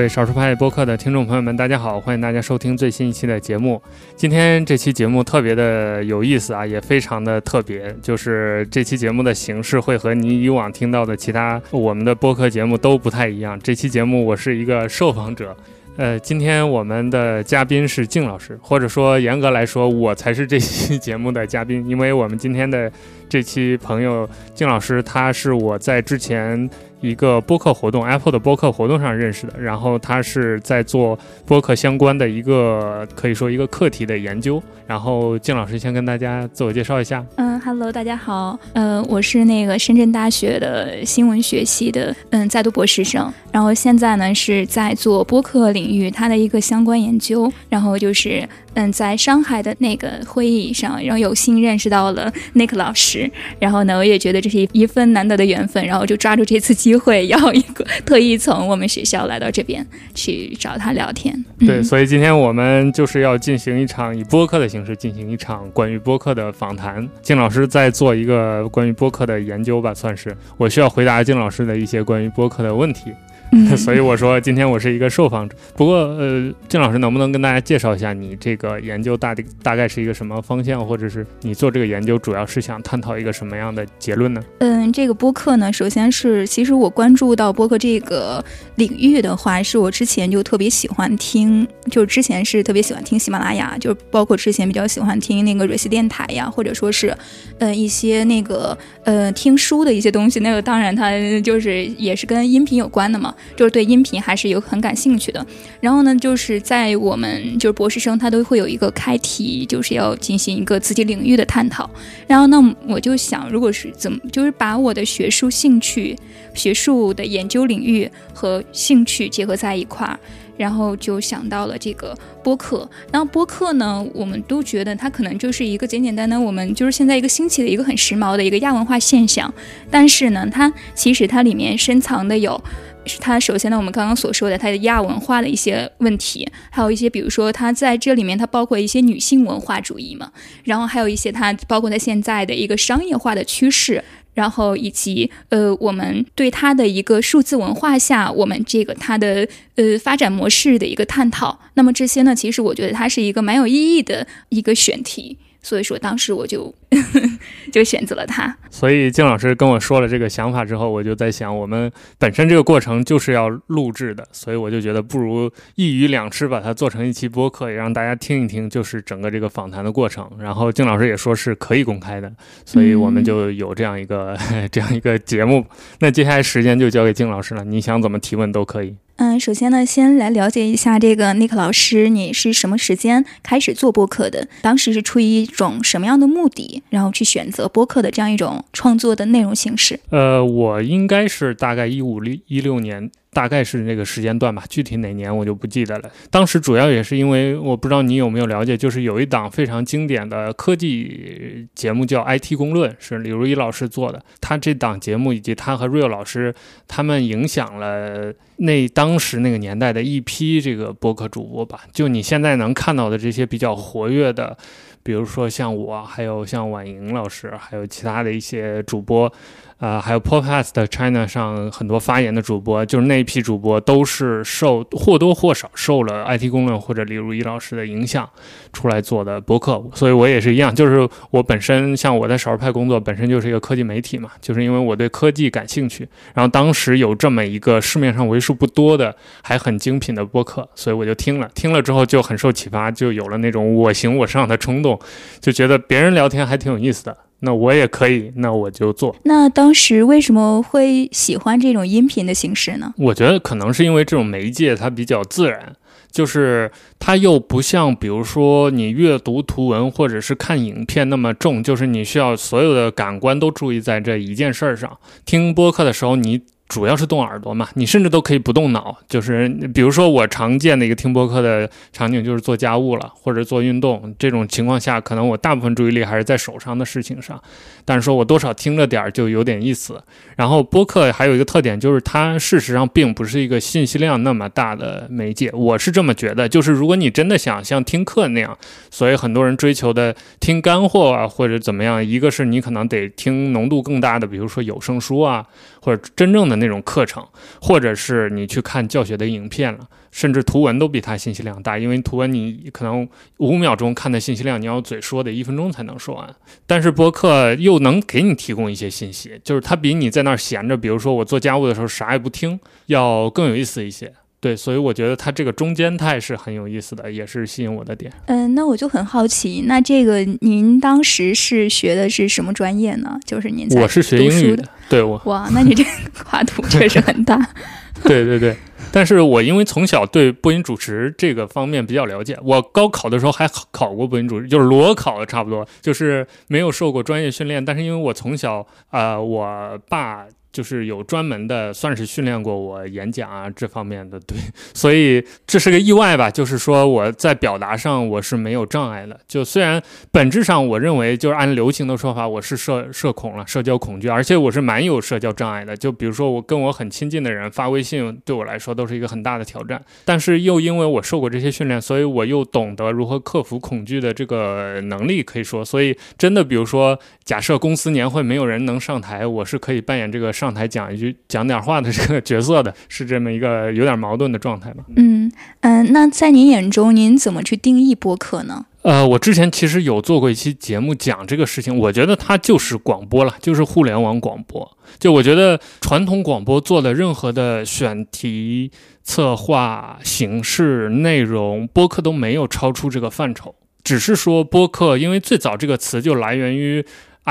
各位少数派播客的听众朋友们，大家好，欢迎大家收听最新一期的节目。今天这期节目特别的有意思啊，也非常的特别，就是这期节目的形式会和你以往听到的其他我们的播客节目都不太一样。这期节目我是一个受访者。呃，今天我们的嘉宾是静老师，或者说严格来说，我才是这期节目的嘉宾，因为我们今天的这期朋友静老师，他是我在之前。一个播客活动，Apple 的播客活动上认识的，然后他是在做播客相关的一个可以说一个课题的研究。然后静老师先跟大家自我介绍一下。嗯，Hello，大家好，呃，我是那个深圳大学的新闻学系的，嗯，在读博士生，然后现在呢是在做播客领域它的一个相关研究，然后就是。嗯，在上海的那个会议上，然后有幸认识到了 Nick 老师，然后呢，我也觉得这是一份难得的缘分，然后就抓住这次机会，要一个特意从我们学校来到这边去找他聊天。对，所以今天我们就是要进行一场以播客的形式进行一场关于播客的访谈。金老师在做一个关于播客的研究吧，算是我需要回答金老师的一些关于播客的问题。所以我说今天我是一个受访者。不过，呃，郑老师能不能跟大家介绍一下你这个研究大大概是一个什么方向，或者是你做这个研究主要是想探讨一个什么样的结论呢？嗯，这个播客呢，首先是其实我关注到播客这个领域的话，是我之前就特别喜欢听，就是之前是特别喜欢听喜马拉雅，就包括之前比较喜欢听那个瑞思电台呀，或者说是，呃，一些那个呃听书的一些东西。那个当然它就是也是跟音频有关的嘛。就是对音频还是有很感兴趣的，然后呢，就是在我们就是博士生，他都会有一个开题，就是要进行一个自己领域的探讨。然后那我就想，如果是怎么，就是把我的学术兴趣、学术的研究领域和兴趣结合在一块儿，然后就想到了这个播客。然后播客呢，我们都觉得它可能就是一个简简单单，我们就是现在一个兴起的一个很时髦的一个亚文化现象。但是呢，它其实它里面深藏的有。是它首先呢，我们刚刚所说的它的亚文化的一些问题，还有一些比如说它在这里面它包括一些女性文化主义嘛，然后还有一些它包括它现在的一个商业化的趋势，然后以及呃我们对它的一个数字文化下我们这个它的呃发展模式的一个探讨。那么这些呢，其实我觉得它是一个蛮有意义的一个选题。所以说，当时我就 就选择了他。所以，金老师跟我说了这个想法之后，我就在想，我们本身这个过程就是要录制的，所以我就觉得不如一鱼两吃，把它做成一期播客，也让大家听一听，就是整个这个访谈的过程。然后，金老师也说是可以公开的，所以我们就有这样一个 这样一个节目。那接下来时间就交给金老师了，你想怎么提问都可以。嗯，首先呢，先来了解一下这个 Nick 老师，你是什么时间开始做播客的？当时是出于一种什么样的目的，然后去选择播客的这样一种创作的内容形式？呃，我应该是大概一五一六年。大概是那个时间段吧，具体哪年我就不记得了。当时主要也是因为我不知道你有没有了解，就是有一档非常经典的科技节目叫《IT 公论》，是李如一老师做的。他这档节目以及他和 Real 老师，他们影响了那当时那个年代的一批这个播客主播吧。就你现在能看到的这些比较活跃的，比如说像我，还有像婉莹老师，还有其他的一些主播。啊，还有 Podcast China 上很多发言的主播，就是那一批主播都是受或多或少受了 IT 公论或者李如一老师的影响出来做的博客，所以我也是一样，就是我本身像我在少儿派工作，本身就是一个科技媒体嘛，就是因为我对科技感兴趣，然后当时有这么一个市面上为数不多的还很精品的播客，所以我就听了，听了之后就很受启发，就有了那种我行我上的冲动，就觉得别人聊天还挺有意思的。那我也可以，那我就做。那当时为什么会喜欢这种音频的形式呢？我觉得可能是因为这种媒介它比较自然，就是它又不像比如说你阅读图文或者是看影片那么重，就是你需要所有的感官都注意在这一件事儿上。听播客的时候，你。主要是动耳朵嘛，你甚至都可以不动脑，就是比如说我常见的一个听播客的场景就是做家务了，或者做运动这种情况下，可能我大部分注意力还是在手上的事情上，但是说我多少听着点儿就有点意思。然后播客还有一个特点就是它事实上并不是一个信息量那么大的媒介，我是这么觉得。就是如果你真的想像听课那样，所以很多人追求的听干货啊或者怎么样，一个是你可能得听浓度更大的，比如说有声书啊，或者真正的。那种课程，或者是你去看教学的影片了，甚至图文都比它信息量大，因为图文你可能五秒钟看的信息量，你要嘴说的一分钟才能说完。但是播客又能给你提供一些信息，就是它比你在那儿闲着，比如说我做家务的时候啥也不听，要更有意思一些。对，所以我觉得它这个中间态是很有意思的，也是吸引我的点。嗯，那我就很好奇，那这个您当时是学的是什么专业呢？就是您我是学英语的，对我。哇，那你这个跨度确实很大。对对对，但是我因为从小对播音主持这个方面比较了解，我高考的时候还考过播音主持，就是裸考的差不多，就是没有受过专业训练，但是因为我从小啊，我爸。就是有专门的，算是训练过我演讲啊这方面的，对，所以这是个意外吧。就是说我在表达上我是没有障碍的。就虽然本质上我认为，就是按流行的说法，我是社社恐了，社交恐惧，而且我是蛮有社交障碍的。就比如说我跟我很亲近的人发微信，对我来说都是一个很大的挑战。但是又因为我受过这些训练，所以我又懂得如何克服恐惧的这个能力，可以说，所以真的，比如说假设公司年会没有人能上台，我是可以扮演这个。上台讲一句、讲点话的这个角色的，是这么一个有点矛盾的状态吧？嗯嗯，那在您眼中，您怎么去定义播客呢？呃，我之前其实有做过一期节目讲这个事情，我觉得它就是广播了，就是互联网广播。就我觉得传统广播做的任何的选题、策划、形式、内容，播客都没有超出这个范畴。只是说播客，因为最早这个词就来源于。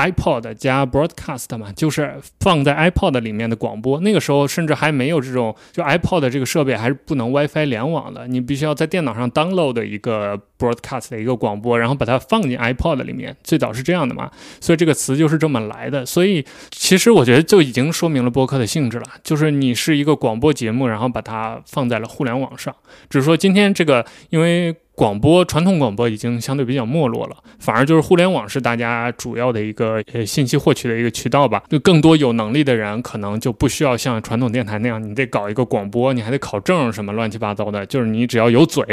iPod 加 broadcast 嘛，就是放在 iPod 里面的广播。那个时候甚至还没有这种，就 iPod 这个设备还是不能 WiFi 联网的，你必须要在电脑上 download 一个 broadcast 的一个广播，然后把它放进 iPod 里面。最早是这样的嘛，所以这个词就是这么来的。所以其实我觉得就已经说明了播客的性质了，就是你是一个广播节目，然后把它放在了互联网上。只是说今天这个因为。广播传统广播已经相对比较没落了，反而就是互联网是大家主要的一个呃信息获取的一个渠道吧。就更多有能力的人可能就不需要像传统电台那样，你得搞一个广播，你还得考证什么乱七八糟的。就是你只要有嘴，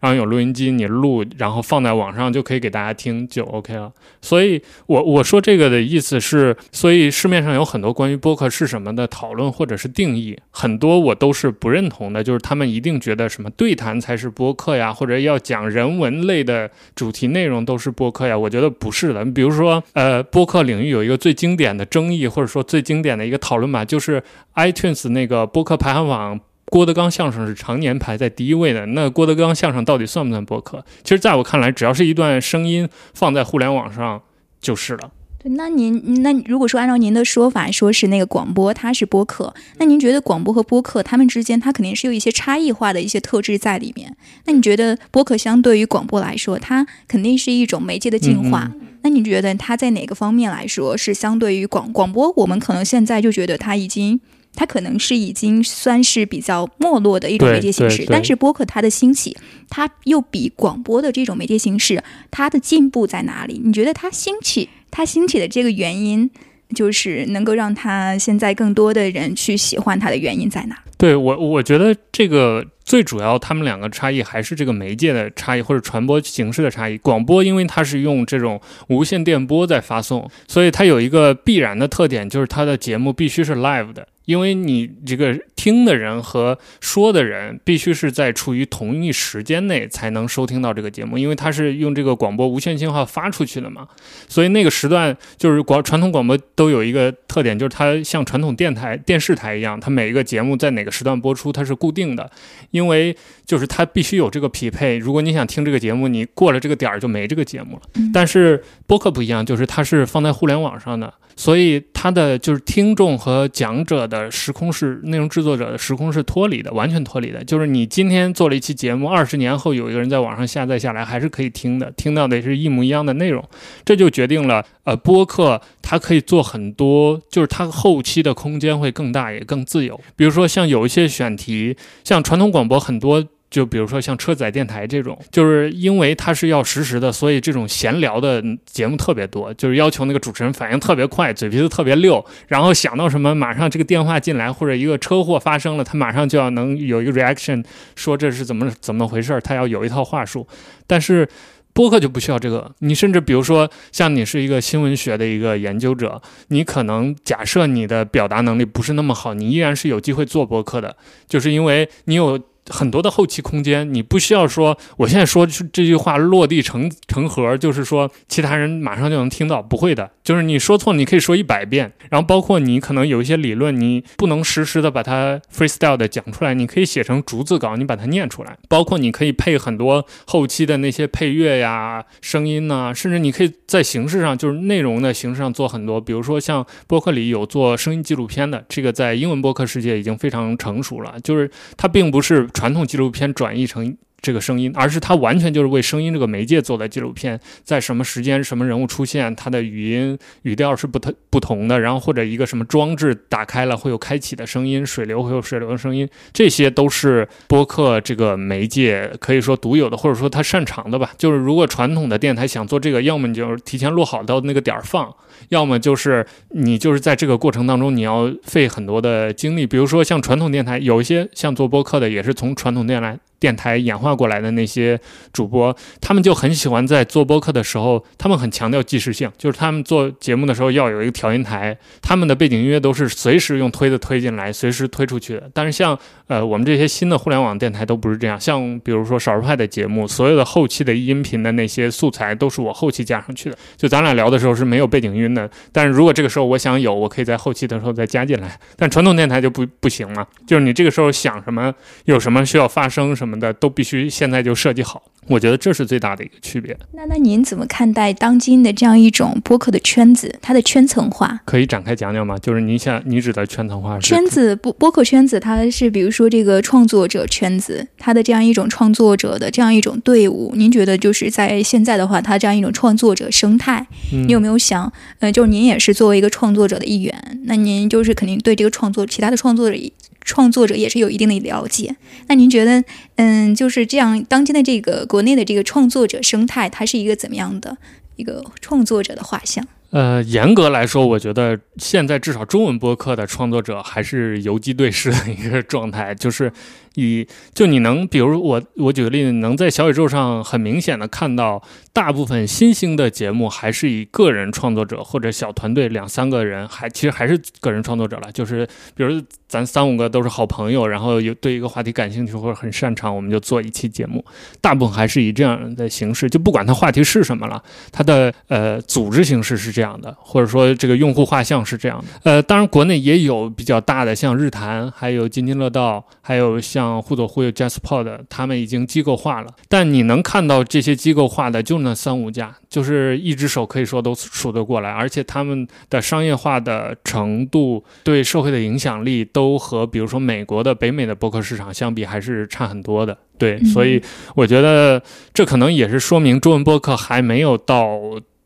然后有录音机，你录，然后放在网上就可以给大家听，就 OK 了。所以，我 我说这个的意思是，所以市面上有很多关于播客是什么的讨论或者是定义，很多我都是不认同的。就是他们一定觉得什么对谈才是播客呀，或者要讲。讲人文类的主题内容都是播客呀？我觉得不是的。比如说，呃，播客领域有一个最经典的争议，或者说最经典的一个讨论吧，就是 iTunes 那个播客排行榜，郭德纲相声是常年排在第一位的。那郭德纲相声到底算不算播客？其实，在我看来，只要是一段声音放在互联网上就是了。那您，那如果说按照您的说法，说是那个广播它是播客，那您觉得广播和播客它们之间，它肯定是有一些差异化的一些特质在里面。那你觉得播客相对于广播来说，它肯定是一种媒介的进化？那你觉得它在哪个方面来说是相对于广广播？我们可能现在就觉得它已经。它可能是已经算是比较没落的一种媒介形式，但是播客它的兴起，它又比广播的这种媒介形式，它的进步在哪里？你觉得它兴起，它兴起的这个原因，就是能够让它现在更多的人去喜欢它的原因在哪？对我，我觉得这个最主要，他们两个差异还是这个媒介的差异或者传播形式的差异。广播因为它是用这种无线电波在发送，所以它有一个必然的特点，就是它的节目必须是 live 的。因为你这个听的人和说的人必须是在处于同一时间内才能收听到这个节目，因为它是用这个广播无线信号发出去的嘛，所以那个时段就是广传统广播都有一个特点，就是它像传统电台、电视台一样，它每一个节目在哪个时段播出它是固定的，因为就是它必须有这个匹配。如果你想听这个节目，你过了这个点儿就没这个节目了。但是播客不一样，就是它是放在互联网上的。所以它的就是听众和讲者的时空是内容制作者的时空是脱离的，完全脱离的。就是你今天做了一期节目，二十年后有一个人在网上下载下来，还是可以听的，听到的也是一模一样的内容。这就决定了，呃，播客它可以做很多，就是它后期的空间会更大，也更自由。比如说像有一些选题，像传统广播很多。就比如说像车载电台这种，就是因为它是要实时的，所以这种闲聊的节目特别多，就是要求那个主持人反应特别快，嘴皮子特别溜，然后想到什么马上这个电话进来或者一个车祸发生了，他马上就要能有一个 reaction，说这是怎么怎么回事儿，他要有一套话术。但是播客就不需要这个。你甚至比如说，像你是一个新闻学的一个研究者，你可能假设你的表达能力不是那么好，你依然是有机会做播客的，就是因为你有。很多的后期空间，你不需要说，我现在说这句话落地成成盒，就是说其他人马上就能听到，不会的。就是你说错，你可以说一百遍。然后包括你可能有一些理论，你不能实时的把它 freestyle 的讲出来，你可以写成逐字稿，你把它念出来。包括你可以配很多后期的那些配乐呀、声音呐，甚至你可以在形式上，就是内容的形式上做很多。比如说像播客里有做声音纪录片的，这个在英文播客世界已经非常成熟了。就是它并不是。传统纪录片转译成。这个声音，而是它完全就是为声音这个媒介做的纪录片，在什么时间、什么人物出现，它的语音语调是不同不同的，然后或者一个什么装置打开了会有开启的声音，水流会有水流的声音，这些都是播客这个媒介可以说独有的，或者说它擅长的吧。就是如果传统的电台想做这个，要么你就提前录好到那个点儿放，要么就是你就是在这个过程当中你要费很多的精力。比如说像传统电台，有一些像做播客的，也是从传统电台。电台演化过来的那些主播，他们就很喜欢在做播客的时候，他们很强调即时性，就是他们做节目的时候要有一个调音台，他们的背景音乐都是随时用推的推进来，随时推出去的。但是像呃我们这些新的互联网电台都不是这样，像比如说少数派的节目，所有的后期的音频的那些素材都是我后期加上去的，就咱俩聊的时候是没有背景音乐云的。但是如果这个时候我想有，我可以在后期的时候再加进来。但传统电台就不不行了，就是你这个时候想什么，有什么需要发生什么。的都必须现在就设计好，我觉得这是最大的一个区别。那那您怎么看待当今的这样一种播客的圈子，它的圈层化？可以展开讲讲吗？就是您想你指的圈层化是，圈子播播客圈子，它是比如说这个创作者圈子，它的这样一种创作者的这样一种队伍，您觉得就是在现在的话，它这样一种创作者生态，你有没有想，呃，就是您也是作为一个创作者的一员，那您就是肯定对这个创作其他的创作者。创作者也是有一定的了解，那您觉得，嗯，就是这样，当今的这个国内的这个创作者生态，它是一个怎么样的一个创作者的画像？呃，严格来说，我觉得现在至少中文播客的创作者还是游击队式的一个状态，就是。以就你能，比如我我举个例子，能在小宇宙上很明显的看到，大部分新兴的节目还是以个人创作者或者小团队两三个人，还其实还是个人创作者了。就是比如咱三五个都是好朋友，然后有对一个话题感兴趣或者很擅长，我们就做一期节目。大部分还是以这样的形式，就不管它话题是什么了，它的呃组织形式是这样的，或者说这个用户画像是这样的。呃，当然国内也有比较大的，像日坛，还有津津乐道，还有像。像互左互右、JustPod，他们已经机构化了，但你能看到这些机构化的就那三五家，就是一只手可以说都数得过来，而且他们的商业化的程度、对社会的影响力，都和比如说美国的北美的博客市场相比，还是差很多的。对，所以我觉得这可能也是说明中文播客还没有到。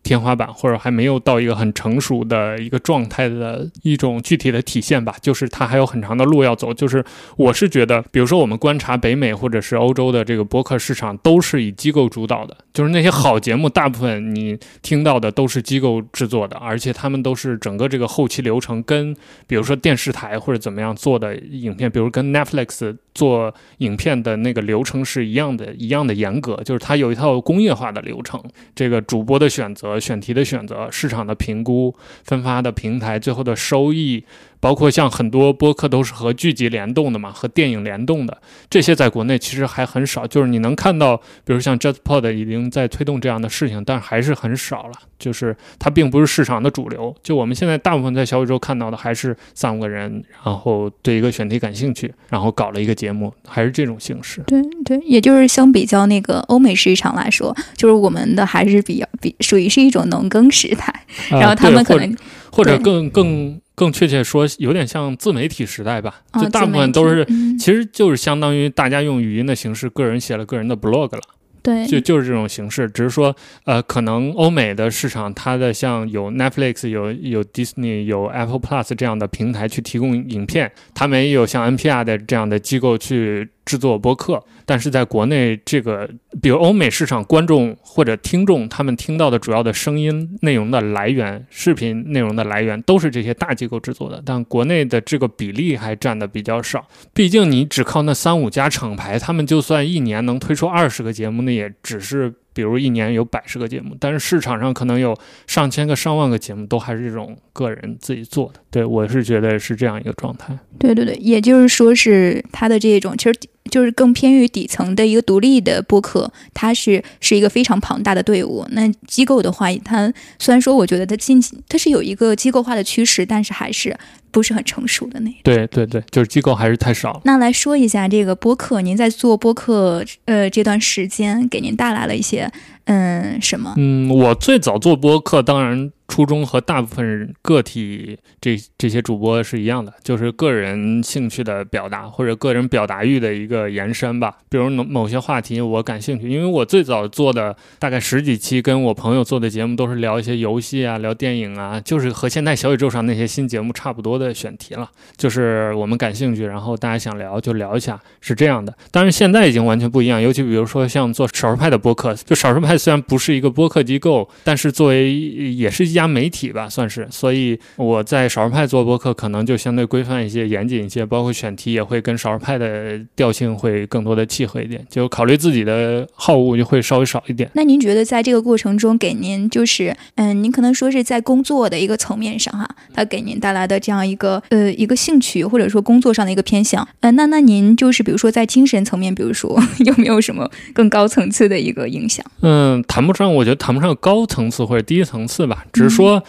天花板或者还没有到一个很成熟的一个状态的一种具体的体现吧，就是它还有很长的路要走。就是我是觉得，比如说我们观察北美或者是欧洲的这个博客市场，都是以机构主导的，就是那些好节目，大部分你听到的都是机构制作的，而且他们都是整个这个后期流程跟比如说电视台或者怎么样做的影片，比如跟 Netflix。做影片的那个流程是一样的，一样的严格，就是它有一套工业化的流程。这个主播的选择、选题的选择、市场的评估、分发的平台、最后的收益。包括像很多播客都是和剧集联动的嘛，和电影联动的，这些在国内其实还很少。就是你能看到，比如像 JustPod 已经在推动这样的事情，但还是很少了。就是它并不是市场的主流。就我们现在大部分在小宇宙看到的，还是三五个人，然后对一个选题感兴趣，然后搞了一个节目，还是这种形式。对对，也就是相比较那个欧美市场来说，就是我们的还是比较比属于是一种农耕时代，然后他们可能或者更更。更确切说，有点像自媒体时代吧，就大部分都是，其实就是相当于大家用语音的形式，个人写了个人的 blog 了，对，就就是这种形式，只是说，呃，可能欧美的市场，它的像有 Netflix、有有 Disney、有 Apple Plus 这样的平台去提供影片，他们也有像 NPR 的这样的机构去。制作播客，但是在国内，这个比如欧美市场观众或者听众，他们听到的主要的声音内容的来源、视频内容的来源，都是这些大机构制作的。但国内的这个比例还占的比较少。毕竟你只靠那三五家厂牌，他们就算一年能推出二十个节目，那也只是。比如一年有百十个节目，但是市场上可能有上千个、上万个节目，都还是这种个人自己做的。对我是觉得是这样一个状态。对对对，也就是说是他的这种，其实就是更偏于底层的一个独立的播客，它是是一个非常庞大的队伍。那机构的话，它虽然说我觉得它近它是有一个机构化的趋势，但是还是不是很成熟的那。对对对，就是机构还是太少。那来说一下这个播客，您在做播客呃这段时间，给您带来了一些嗯什么？嗯，我最早做播客，当然。初衷和大部分个体这这些主播是一样的，就是个人兴趣的表达或者个人表达欲的一个延伸吧。比如某某些话题我感兴趣，因为我最早做的大概十几期跟我朋友做的节目都是聊一些游戏啊、聊电影啊，就是和现在小宇宙上那些新节目差不多的选题了。就是我们感兴趣，然后大家想聊就聊一下，是这样的。但是现在已经完全不一样，尤其比如说像做少数派的播客，就少数派虽然不是一个播客机构，但是作为也是一。家媒体吧，算是，所以我在少数派做播客，可能就相对规范一些、严谨一些，包括选题也会跟少数派的调性会更多的契合一点，就考虑自己的好恶就会稍微少一点。那您觉得在这个过程中，给您就是，嗯，您可能说是在工作的一个层面上哈，它给您带来的这样一个呃一个兴趣，或者说工作上的一个偏向，呃，那那您就是比如说在精神层面，比如说 有没有什么更高层次的一个影响？嗯，谈不上，我觉得谈不上高层次或者低层次吧，只是。说，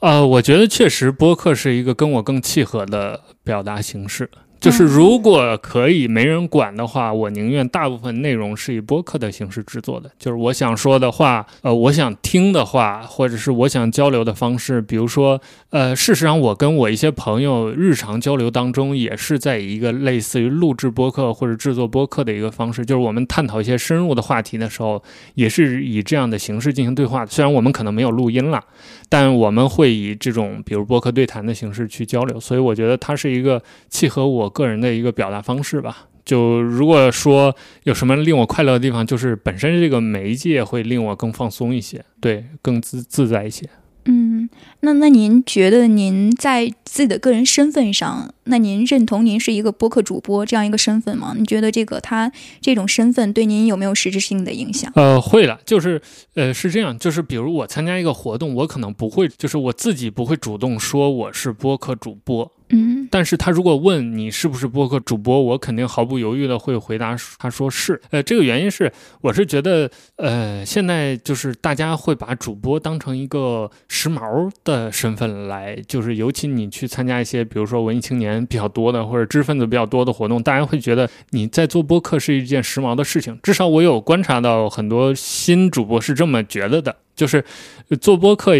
呃，我觉得确实播客是一个跟我更契合的表达形式。就是如果可以没人管的话，我宁愿大部分内容是以播客的形式制作的。就是我想说的话，呃，我想听的话，或者是我想交流的方式。比如说，呃，事实上，我跟我一些朋友日常交流当中，也是在一个类似于录制播客或者制作播客的一个方式。就是我们探讨一些深入的话题的时候，也是以这样的形式进行对话。虽然我们可能没有录音了，但我们会以这种比如播客对谈的形式去交流。所以我觉得它是一个契合我。个人的一个表达方式吧。就如果说有什么令我快乐的地方，就是本身这个媒介会令我更放松一些，对，更自自在一些。嗯，那那您觉得您在自己的个人身份上，那您认同您是一个播客主播这样一个身份吗？你觉得这个他这种身份对您有没有实质性的影响？呃，会了，就是呃是这样，就是比如我参加一个活动，我可能不会，就是我自己不会主动说我是播客主播。嗯，但是他如果问你是不是播客主播，我肯定毫不犹豫的会回答，他说是。呃，这个原因是，我是觉得，呃，现在就是大家会把主播当成一个时髦的的身份来，就是尤其你去参加一些，比如说文艺青年比较多的或者知识分子比较多的活动，大家会觉得你在做播客是一件时髦的事情。至少我有观察到很多新主播是这么觉得的。就是做播客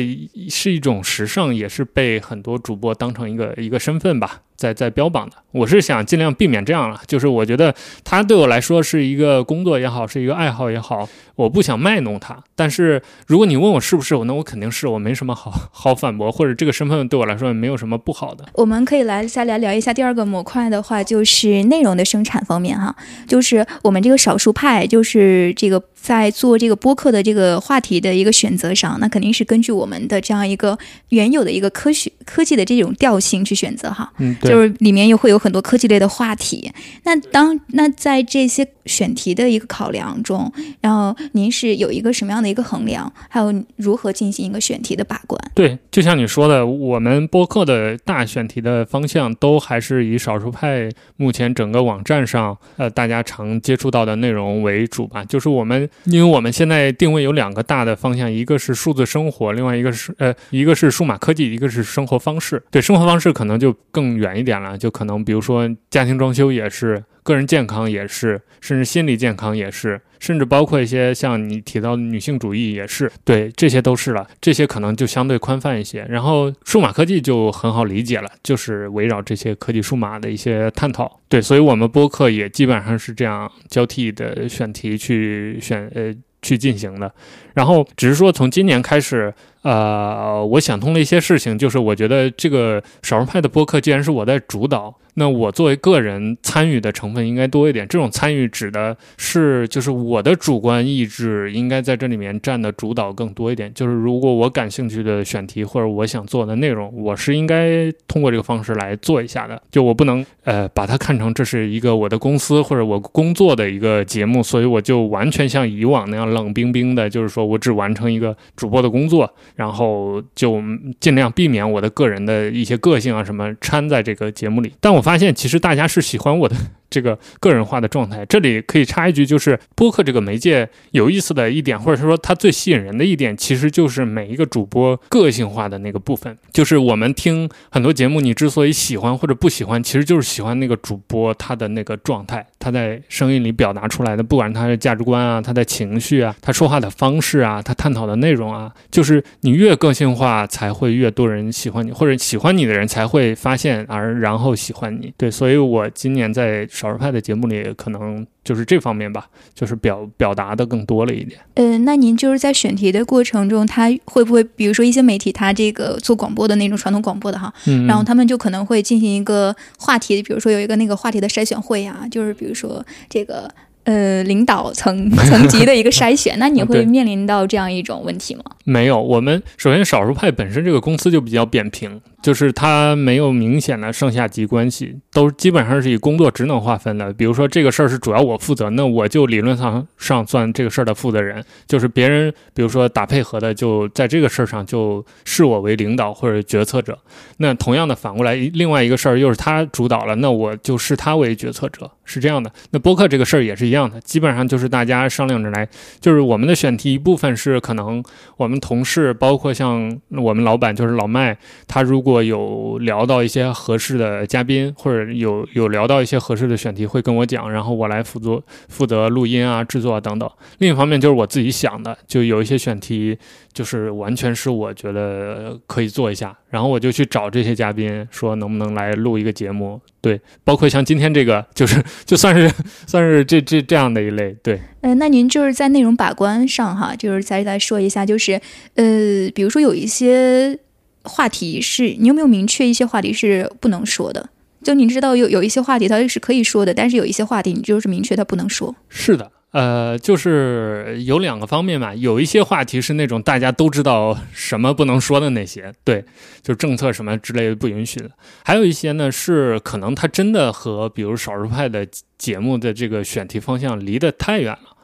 是一种时尚，也是被很多主播当成一个一个身份吧。在在标榜的，我是想尽量避免这样了。就是我觉得它对我来说是一个工作也好，是一个爱好也好，我不想卖弄它。但是如果你问我是不是，那我肯定是，我没什么好 好反驳，或者这个身份对我来说也没有什么不好的。我们可以来再来聊一下第二个模块的话，就是内容的生产方面哈，就是我们这个少数派，就是这个在做这个播客的这个话题的一个选择上，那肯定是根据我们的这样一个原有的一个科学科技的这种调性去选择哈。嗯，对。就是里面又会有很多科技类的话题，那当那在这些选题的一个考量中，然后您是有一个什么样的一个衡量，还有如何进行一个选题的把关？对，就像你说的，我们播客的大选题的方向都还是以少数派目前整个网站上呃大家常接触到的内容为主吧。就是我们，因为我们现在定位有两个大的方向，一个是数字生活，另外一个是呃一个是数码科技，一个是生活方式。对，生活方式可能就更远一。点了，就可能比如说家庭装修也是，个人健康也是，甚至心理健康也是，甚至包括一些像你提到的女性主义也是，对，这些都是了。这些可能就相对宽泛一些。然后数码科技就很好理解了，就是围绕这些科技数码的一些探讨。对，所以我们播客也基本上是这样交替的选题去选呃去进行的。然后只是说从今年开始。呃，我想通了一些事情，就是我觉得这个少数派的播客既然是我在主导。那我作为个人参与的成分应该多一点，这种参与指的是就是我的主观意志应该在这里面占的主导更多一点。就是如果我感兴趣的选题或者我想做的内容，我是应该通过这个方式来做一下的。就我不能呃把它看成这是一个我的公司或者我工作的一个节目，所以我就完全像以往那样冷冰冰的，就是说我只完成一个主播的工作，然后就尽量避免我的个人的一些个性啊什么掺在这个节目里。但我。发现其实大家是喜欢我的。这个个人化的状态，这里可以插一句，就是播客这个媒介有意思的一点，或者是说它最吸引人的一点，其实就是每一个主播个性化的那个部分。就是我们听很多节目，你之所以喜欢或者不喜欢，其实就是喜欢那个主播他的那个状态，他在声音里表达出来的，不管他的价值观啊，他的情绪啊，他说话的方式啊，他探讨的内容啊，就是你越个性化，才会越多人喜欢你，或者喜欢你的人才会发现而然后喜欢你。对，所以我今年在。少数派的节目里，可能就是这方面吧，就是表表达的更多了一点。嗯，那您就是在选题的过程中，他会不会，比如说一些媒体，他这个做广播的那种传统广播的哈，然后他们就可能会进行一个话题，比如说有一个那个话题的筛选会啊，就是比如说这个。呃，领导层 层级的一个筛选，那你会面临到这样一种问题吗？没有，我们首先少数派本身这个公司就比较扁平，就是它没有明显的上下级关系，都基本上是以工作职能划分的。比如说这个事儿是主要我负责，那我就理论上上算这个事儿的负责人，就是别人比如说打配合的，就在这个事儿上就视我为领导或者决策者。那同样的反过来，另外一个事儿又是他主导了，那我就视他为决策者，是这样的。那播客这个事儿也是。一样的，基本上就是大家商量着来，就是我们的选题一部分是可能我们同事，包括像我们老板就是老麦，他如果如果有聊到一些合适的嘉宾，或者有有聊到一些合适的选题，会跟我讲，然后我来负责负责录音啊、制作啊等等。另一方面就是我自己想的，就有一些选题。就是完全是我觉得可以做一下，然后我就去找这些嘉宾，说能不能来录一个节目。对，包括像今天这个，就是 就算是算是这这这样的一类。对，呃，那您就是在内容把关上哈，就是再再说一下，就是呃，比如说有一些话题是你有没有明确一些话题是不能说的？就你知道有有一些话题它是可以说的，但是有一些话题你就是明确它不能说。是的。呃，就是有两个方面嘛，有一些话题是那种大家都知道什么不能说的那些，对，就政策什么之类的不允许的。还有一些呢，是可能它真的和比如少数派的节目的这个选题方向离得太远了，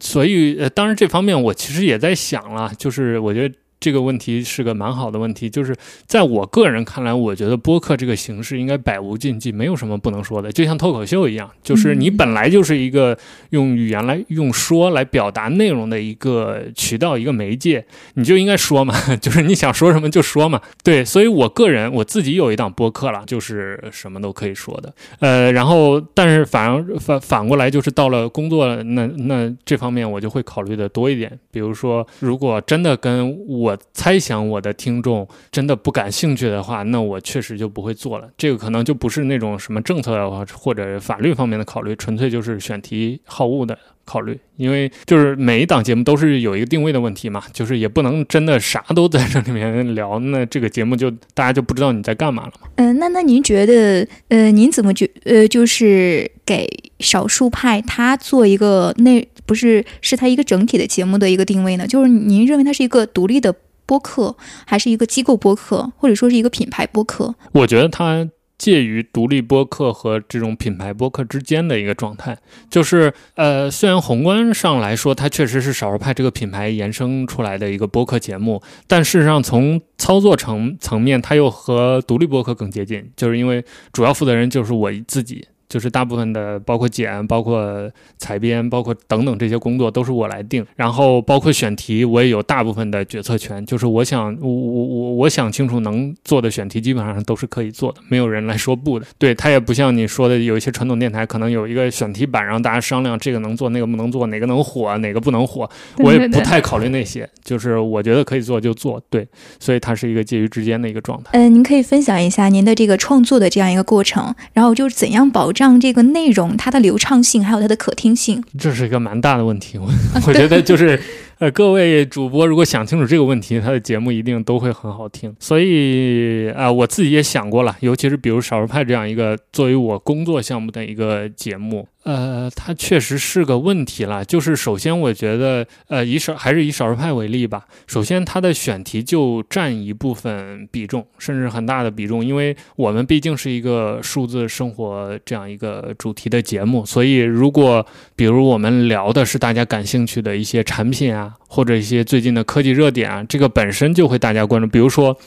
所以呃，当然这方面我其实也在想了，就是我觉得。这个问题是个蛮好的问题，就是在我个人看来，我觉得播客这个形式应该百无禁忌，没有什么不能说的，就像脱口秀一样，就是你本来就是一个用语言来用说来表达内容的一个渠道、一个媒介，你就应该说嘛，就是你想说什么就说嘛。对，所以我个人我自己有一档播客了，就是什么都可以说的。呃，然后但是反而反反过来，就是到了工作那那这方面，我就会考虑的多一点。比如说，如果真的跟我我猜想我的听众真的不感兴趣的话，那我确实就不会做了。这个可能就不是那种什么政策或者法律方面的考虑，纯粹就是选题好恶的考虑。因为就是每一档节目都是有一个定位的问题嘛，就是也不能真的啥都在这里面聊，那这个节目就大家就不知道你在干嘛了嘛。嗯，那那您觉得，呃，您怎么觉呃，就是给少数派他做一个内？不是，是它一个整体的节目的一个定位呢？就是您认为它是一个独立的播客，还是一个机构播客，或者说是一个品牌播客？我觉得它介于独立播客和这种品牌播客之间的一个状态。就是，呃，虽然宏观上来说，它确实是少数派这个品牌延伸出来的一个播客节目，但事实上从操作层层面，它又和独立播客更接近，就是因为主要负责人就是我自己。就是大部分的，包括剪、包括采编、包括等等这些工作都是我来定，然后包括选题，我也有大部分的决策权。就是我想，我我我我想清楚能做的选题，基本上都是可以做的，没有人来说不的。对他也不像你说的，有一些传统电台可能有一个选题板，让大家商量这个能做，那个不能做，哪个能火，哪个不能火。我也不太考虑那些，就是我觉得可以做就做。对，所以它是一个介于之间的一个状态。嗯，您可以分享一下您的这个创作的这样一个过程，然后就是怎样保。让这个内容它的流畅性还有它的可听性，这是一个蛮大的问题。我我觉得就是呃，各位主播如果想清楚这个问题，他的节目一定都会很好听。所以啊、我自己也想过了，尤其是比如少数派这样一个作为我工作项目的一个节目，呃，它确实是个问题了。就是首先，我觉得，呃，以少还是以少数派为例吧。首先，它的选题就占一部分比重，甚至很大的比重，因为我们毕竟是一个数字生活这样一个主题的节目，所以如果比如我们聊的是大家感兴趣的一些产品啊，或者一些最近的科技热点啊，这个本身就会大家关注。比如说，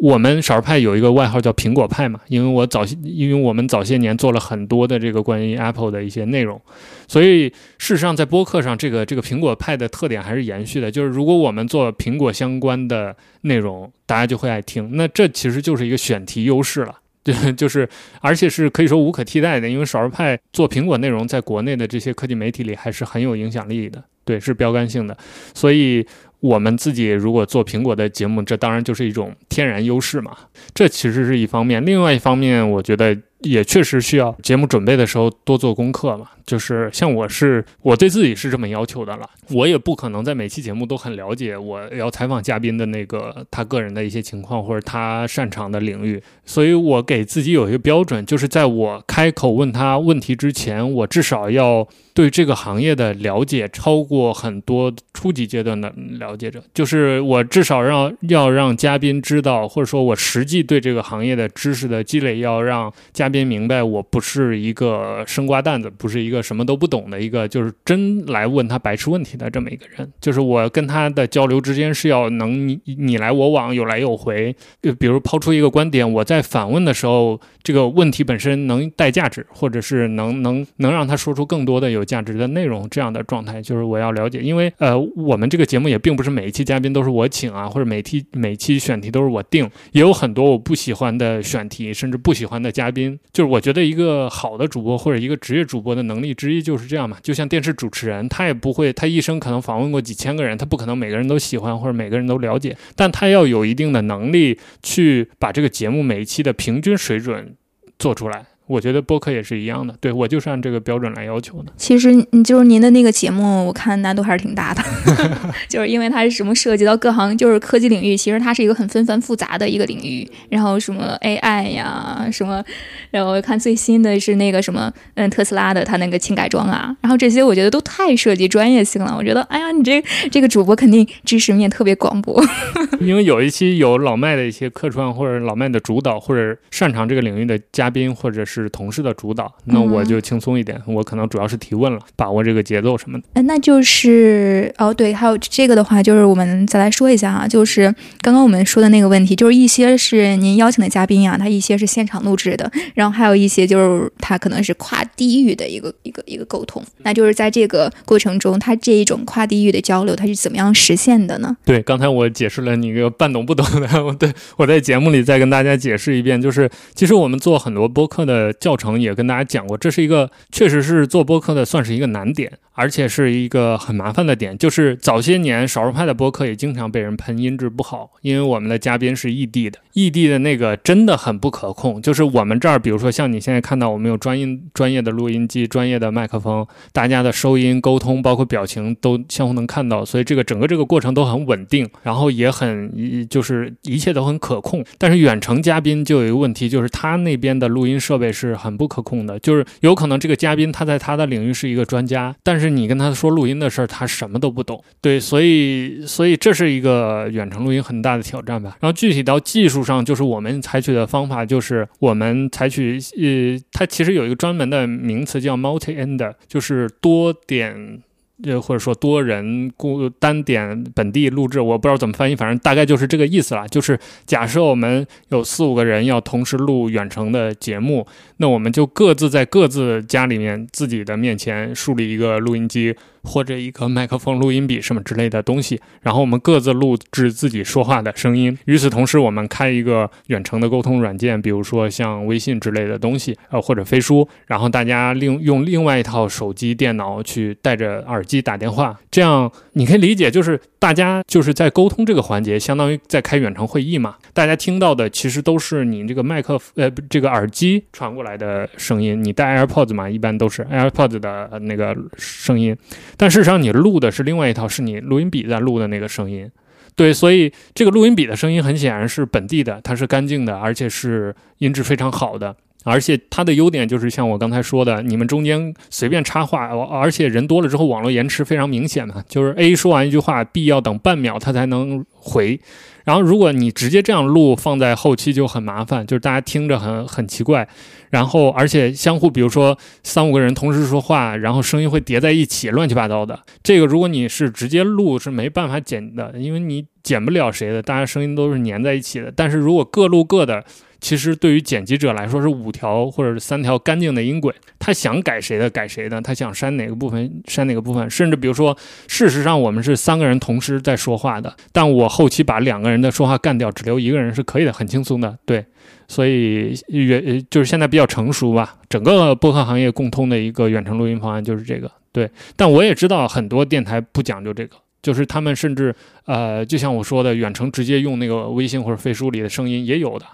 我们少数派有一个外号叫苹果派嘛，因为我早些，因为我们早些年做了很多的这个关于 Apple 的一些内容，所以事实上在播客上，这个这个苹果派的特点还是延续的，就是如果我们做苹果相关的内容，大家就会爱听，那这其实就是一个选题优势了。对，就是，而且是可以说无可替代的，因为少数派做苹果内容，在国内的这些科技媒体里还是很有影响力的，对，是标杆性的。所以我们自己如果做苹果的节目，这当然就是一种天然优势嘛。这其实是一方面，另外一方面，我觉得也确实需要节目准备的时候多做功课嘛。就是像我是我对自己是这么要求的了，我也不可能在每期节目都很了解我要采访嘉宾的那个他个人的一些情况或者他擅长的领域，所以我给自己有一个标准，就是在我开口问他问题之前，我至少要对这个行业的了解超过很多初级阶段的了解者，就是我至少让要让嘉宾知道，或者说我实际对这个行业的知识的积累，要让嘉宾明白，我不是一个生瓜蛋子，不是一个什么都不懂的一个，就是真来问他白痴问题的这么一个人。就是我跟他的交流之间是要能你你来我往，有来有回。就比如抛出一个观点，我在反问的时候，这个问题本身能带价值，或者是能能能让他说出更多的有价值的内容，这样的状态就是我要了解。因为呃，我们这个节目也并不是每一期嘉宾都是我请啊，或者每期每期选题都是我定，也有很多我不喜欢的选题，甚至不喜欢的嘉宾。就是我觉得一个好的主播或者一个职业主播的能力之一就是这样嘛，就像电视主持人，他也不会，他一生可能访问过几千个人，他不可能每个人都喜欢或者每个人都了解，但他要有一定的能力去把这个节目每一期的平均水准做出来。我觉得播客也是一样的，对我就是按这个标准来要求的。其实你就是您的那个节目，我看难度还是挺大的 就是因为它是什么涉及到各行，就是科技领域，其实它是一个很纷繁复杂的一个领域。然后什么 AI 呀，什么，然后我看最新的是那个什么，嗯，特斯拉的它那个轻改装啊，然后这些我觉得都太涉及专业性了。我觉得，哎呀，你这这个主播肯定知识面特别广博。因为有一期有老麦的一些客串，或者老麦的主导，或者擅长这个领域的嘉宾，或者是同事的主导，那我就轻松一点，我可能主要是提问了，把握这个节奏什么的。哎，那就是哦，对，还有这个的话，就是我们再来说一下啊，就是刚刚我们说的那个问题，就是一些是您邀请的嘉宾啊，他一些是现场录制的，然后还有一些就是他可能是跨地域的一个一个一个沟通。那就是在这个过程中，他这一种跨地域的交流，他是怎么样实现的呢？对，刚才我解释了你一个半懂不懂的，我对我在节目里再跟大家解释一遍，就是其实我们做很多播客的教程也跟大家讲过，这是一个确实是做播客的算是一个难点，而且是一个很麻烦的点，就是早些年少数派的播客也经常被人喷音质不好，因为我们的嘉宾是异地的，异地的那个真的很不可控，就是我们这儿，比如说像你现在看到我们有专音专业的录音机、专业的麦克风，大家的收音沟通包括表情都相互能看到，所以这个整个这个过程都很稳定，然后也很就是一切都很可控。但是远程嘉宾就有一个问题，就是他那边的录音设备是很不可控的，就是有可能这个嘉宾他在他的领域是一个专家，但是你跟他说录音的事儿，他什么都不懂。对，所以所以这是一个远程录音很大的挑战吧。然后具体到技术上，就是我们采取的方法就是我们采取呃，它其实有一个专门的名词叫 multi ender，就是多点。呃，或者说多人固单点本地录制，我不知道怎么翻译，反正大概就是这个意思啦。就是假设我们有四五个人要同时录远程的节目，那我们就各自在各自家里面自己的面前树立一个录音机或者一个麦克风、录音笔什么之类的东西，然后我们各自录制自己说话的声音。与此同时，我们开一个远程的沟通软件，比如说像微信之类的东西，呃，或者飞书，然后大家另用另外一套手机、电脑去带着耳。机打电话，这样你可以理解，就是大家就是在沟通这个环节，相当于在开远程会议嘛。大家听到的其实都是你这个麦克呃这个耳机传过来的声音，你戴 AirPods 嘛，一般都是 AirPods 的那个声音，但事实上你录的是另外一套，是你录音笔在录的那个声音。对，所以这个录音笔的声音很显然是本地的，它是干净的，而且是音质非常好的。而且它的优点就是像我刚才说的，你们中间随便插话，而且人多了之后网络延迟非常明显嘛，就是 A 说完一句话，B 要等半秒他才能回。然后如果你直接这样录，放在后期就很麻烦，就是大家听着很很奇怪。然后而且相互，比如说三五个人同时说话，然后声音会叠在一起，乱七八糟的。这个如果你是直接录是没办法剪的，因为你剪不了谁的，大家声音都是粘在一起的。但是如果各录各的。其实对于剪辑者来说是五条或者是三条干净的音轨，他想改谁的改谁的，他想删哪个部分删哪个部分，甚至比如说，事实上我们是三个人同时在说话的，但我后期把两个人的说话干掉，只留一个人是可以的，很轻松的。对，所以远就是现在比较成熟吧，整个播客行业共通的一个远程录音方案就是这个。对，但我也知道很多电台不讲究这个，就是他们甚至呃，就像我说的，远程直接用那个微信或者飞书里的声音也有的。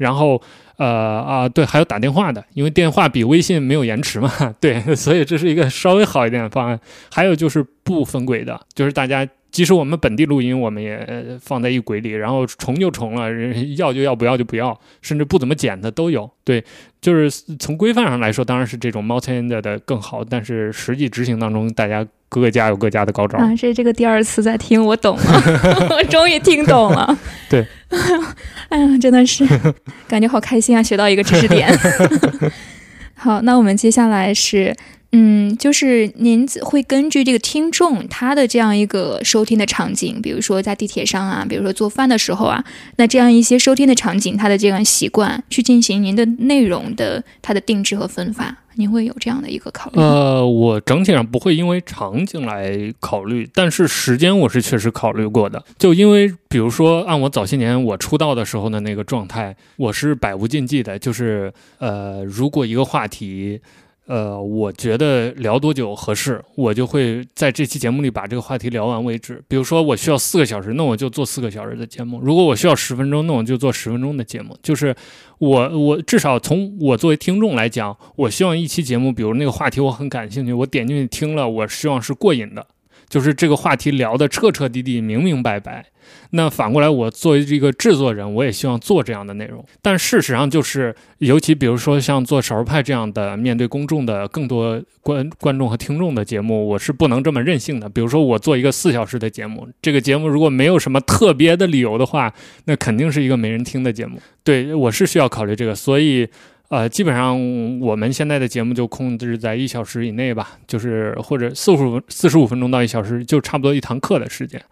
然后，呃啊，对，还有打电话的，因为电话比微信没有延迟嘛，对，所以这是一个稍微好一点的方案。还有就是不分轨的，就是大家即使我们本地录音，我们也放在一轨里，然后重就重了，要就要，不要就不要，甚至不怎么剪的都有。对，就是从规范上来说，当然是这种 multi-end 的更好，但是实际执行当中，大家各家有各家的高招。啊，这这个第二次在听，我懂了，我终于听懂了。对。哎呀，真的是感觉好开心啊！学到一个知识点。好，那我们接下来是，嗯，就是您会根据这个听众他的这样一个收听的场景，比如说在地铁上啊，比如说做饭的时候啊，那这样一些收听的场景，他的这样习惯，去进行您的内容的它的定制和分发。您会有这样的一个考虑？呃，我整体上不会因为场景来考虑，但是时间我是确实考虑过的。就因为，比如说，按我早些年我出道的时候的那个状态，我是百无禁忌的，就是呃，如果一个话题。呃，我觉得聊多久合适，我就会在这期节目里把这个话题聊完为止。比如说，我需要四个小时，那我就做四个小时的节目；如果我需要十分钟，那我就做十分钟的节目。就是我，我至少从我作为听众来讲，我希望一期节目，比如那个话题我很感兴趣，我点进去听了，我希望是过瘾的，就是这个话题聊的彻彻底底、明明白白。那反过来，我作为这个制作人，我也希望做这样的内容。但事实上，就是尤其比如说像做少儿派这样的面对公众的更多观观众和听众的节目，我是不能这么任性的。比如说，我做一个四小时的节目，这个节目如果没有什么特别的理由的话，那肯定是一个没人听的节目。对我是需要考虑这个，所以呃，基本上我们现在的节目就控制在一小时以内吧，就是或者四十五四十五分钟到一小时，就差不多一堂课的时间。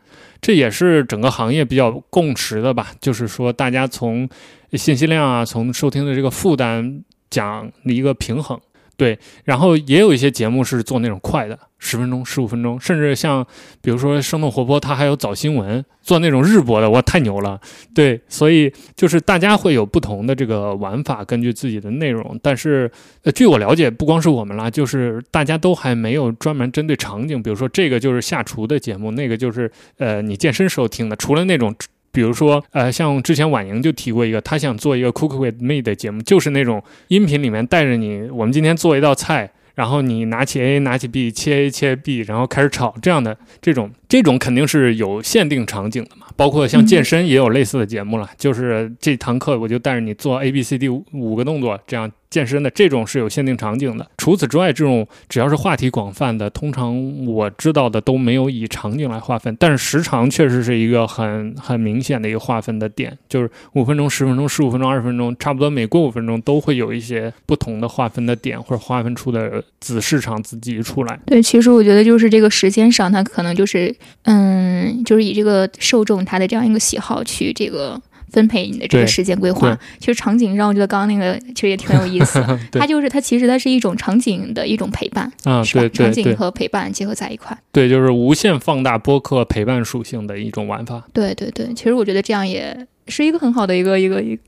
这也是整个行业比较共识的吧，就是说大家从信息量啊，从收听的这个负担讲一个平衡。对，然后也有一些节目是做那种快的，十分钟、十五分钟，甚至像比如说生动活泼，它还有早新闻，做那种日播的，哇，太牛了。对，所以就是大家会有不同的这个玩法，根据自己的内容。但是，据我了解，不光是我们啦，就是大家都还没有专门针对场景，比如说这个就是下厨的节目，那个就是呃你健身时候听的，除了那种。比如说，呃，像之前婉莹就提过一个，她想做一个 Cook with Me 的节目，就是那种音频里面带着你，我们今天做一道菜，然后你拿起 A，拿起 B，切 A 切 B，然后开始炒，这样的这种，这种肯定是有限定场景的嘛。包括像健身也有类似的节目了，就是这堂课我就带着你做 A B C D 五个动作，这样。健身的这种是有限定场景的，除此之外，这种只要是话题广泛的，通常我知道的都没有以场景来划分。但是时长确实是一个很很明显的一个划分的点，就是五分钟、十分钟、十五分钟、二十分钟，差不多每过五分钟都会有一些不同的划分的点，或者划分出的子市场子集出来。对，其实我觉得就是这个时间上，它可能就是嗯，就是以这个受众他的这样一个喜好去这个。分配你的这个时间规划，其实场景让，我觉得刚刚那个其实也挺有意思。它就是它其实它是一种场景的一种陪伴啊，是吧？场景和陪伴结合在一块，对，就是无限放大播客陪伴属性的一种玩法。对对对，其实我觉得这样也是一个很好的一个一个一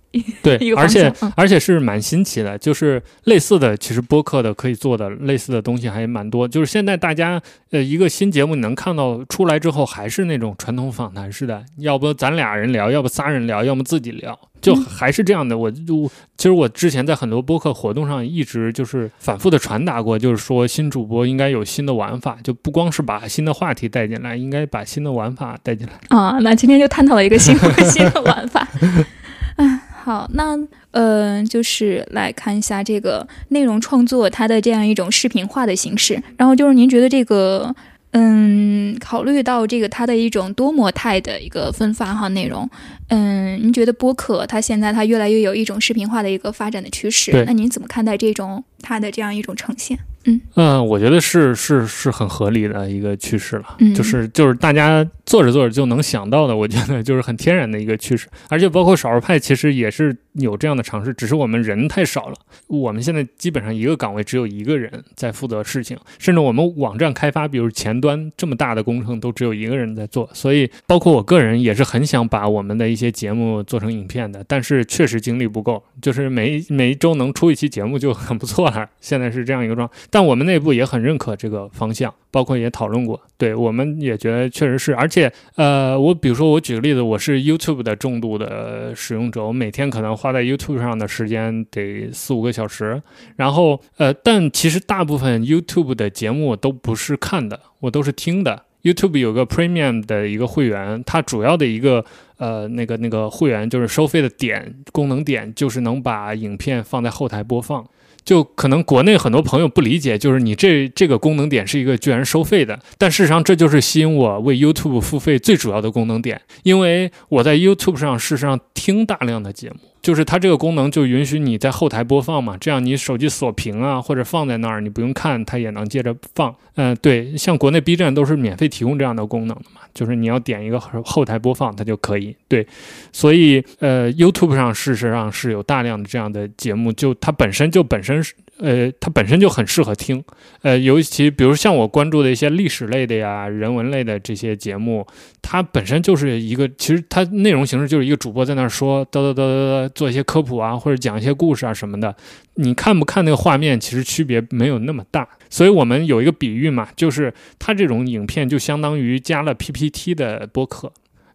对一，个而且嗯而且是蛮新奇的，就是类似的，其实播客的可以做的类似的东西还蛮多。就是现在大家呃一个新节目你能看到出来之后，还是那种传统访谈式的，要不咱俩人聊，要不仨人聊，要么自己聊，就嗯还是这样的。我就其实我之前在很多播客活动上一直就是反复的传达过，就是说新主播应该有新的玩法，就不光是把新的话题带进来，应该把新的玩法带进来。啊，那今天就探讨了一个新 新的玩法。嗯，好，那呃，就是来看一下这个内容创作它的这样一种视频化的形式。然后就是您觉得这个，嗯，考虑到这个它的一种多模态的一个分发哈内容，嗯，您觉得播客它现在它越来越有一种视频化的一个发展的趋势，那您怎么看待这种它的这样一种呈现？嗯，我觉得是是是很合理的一个趋势了，嗯。就是就是大家做着做着就能想到的，我觉得就是很天然的一个趋势，而且包括少数派其实也是有这样的尝试，只是我们人太少了，我们现在基本上一个岗位只有一个人在负责事情，甚至我们网站开发，比如前端这么大的工程都只有一个人在做，所以包括我个人也是很想把我们的一些节目做成影片的，但是确实精力不够，就是每一每一周能出一期节目就很不错了，现在是这样一个状。但我们内部也很认可这个方向，包括也讨论过，对我们也觉得确实是，而且呃，我比如说我举个例子，我是 YouTube 的重度的使用者，我每天可能花在 YouTube 上的时间得四五个小时，然后呃，但其实大部分 YouTube 的节目都不是看的，我都是听的。YouTube 有个 Premium 的一个会员，它主要的一个呃那个那个会员就是收费的点功能点，就是能把影片放在后台播放。就可能国内很多朋友不理解，就是你这这个功能点是一个居然收费的，但事实上这就是吸引我为 YouTube 付费最主要的功能点，因为我在 YouTube 上事实上听大量的节目，就是它这个功能就允许你在后台播放嘛，这样你手机锁屏啊或者放在那儿，你不用看它也能接着放。嗯、对，像国内 B 站都是免费提供这样的功能的嘛，就是你要点一个后台播放它就可以。对，所以呃，YouTube 上事实上是有大量的这样的节目，就它本身就本身是呃，它本身就很适合听。呃，尤其比如像我关注的一些历史类的呀、人文类的这些节目，它本身就是一个，其实它内容形式就是一个主播在那儿说嘚嘚嘚嘚嘚，做一些科普啊，或者讲一些故事啊什么的。你看不看那个画面，其实区别没有那么大。所以我们有一个比喻嘛，就是它这种影片就相当于加了 PPT 的播客。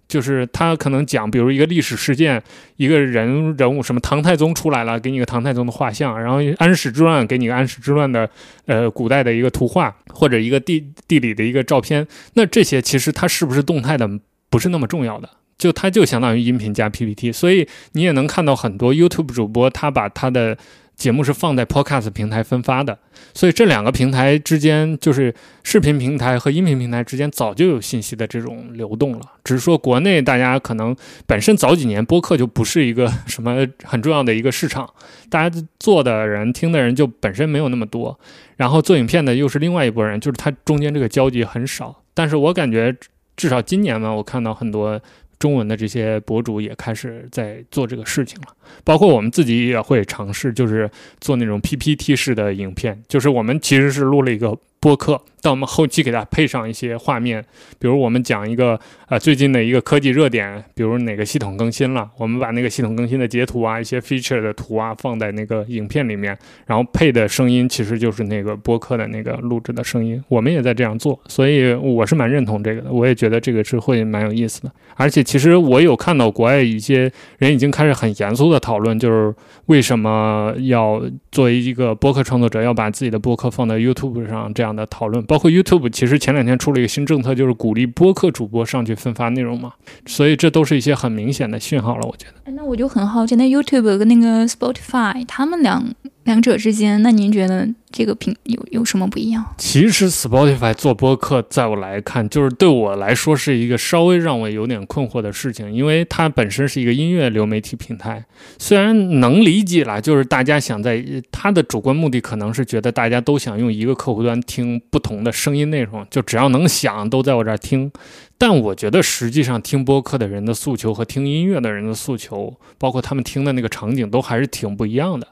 就是他可能讲，比如一个历史事件，一个人人物什么唐太宗出来了，给你个唐太宗的画像，然后安史之乱给你个安史之乱的呃古代的一个图画或者一个地地理的一个照片，那这些其实它是不是动态的不是那么重要的，就它就相当于音频加 PPT，所以你也能看到很多 YouTube 主播他把他的节目是放在 Podcast 平台分发的，所以这两个平台之间，就是视频平台和音频平台之间早就有信息的这种流动了。只是说国内大家可能本身早几年播客就不是一个什么很重要的一个市场，大家做的人、听的人就本身没有那么多，然后做影片的又是另外一拨人，就是它中间这个交集很少。但是我感觉至少今年嘛，我看到很多。中文的这些博主也开始在做这个事情了，包括我们自己也会尝试，就是做那种 PPT 式的影片，就是我们其实是录了一个播客，但我们后期给它配上一些画面，比如我们讲一个呃最近的一个科技热点，比如哪个系统更新了，我们把那个系统更新的截图啊、一些 feature 的图啊放在那个影片里面，然后配的声音其实就是那个播客的那个录制的声音，我们也在这样做，所以我是蛮认同这个的，我也觉得这个是会蛮有意思的，而且其实我有看到国外一些人已经开始很严肃的的讨论，就是为什么要作为一个播客创作者要把自己的播客放在 YouTube 上这样的讨论，包括 YouTube 其实前两天出了一个新政策，就是鼓励播客主播上去分发内容嘛，所以这都是一些很明显的讯号了，我觉得。哎那我就很好奇，那 YouTube 跟那个 Spotify 他们俩两者之间，那您觉得这个平有有什么不一样？其实 Spotify 做播客，在我来看，就是对我来说是一个稍微让我有点困惑的事情，因为它本身是一个音乐流媒体平台，虽然能理解啦，就是大家想在它的主观目的可能是觉得大家都想用一个客户端听不同的声音内容，就只要能想都在我这儿听。但我觉得实际上听播客的人的诉求和听音乐的人的诉求，包括他们听的那个场景都还是挺不一样的。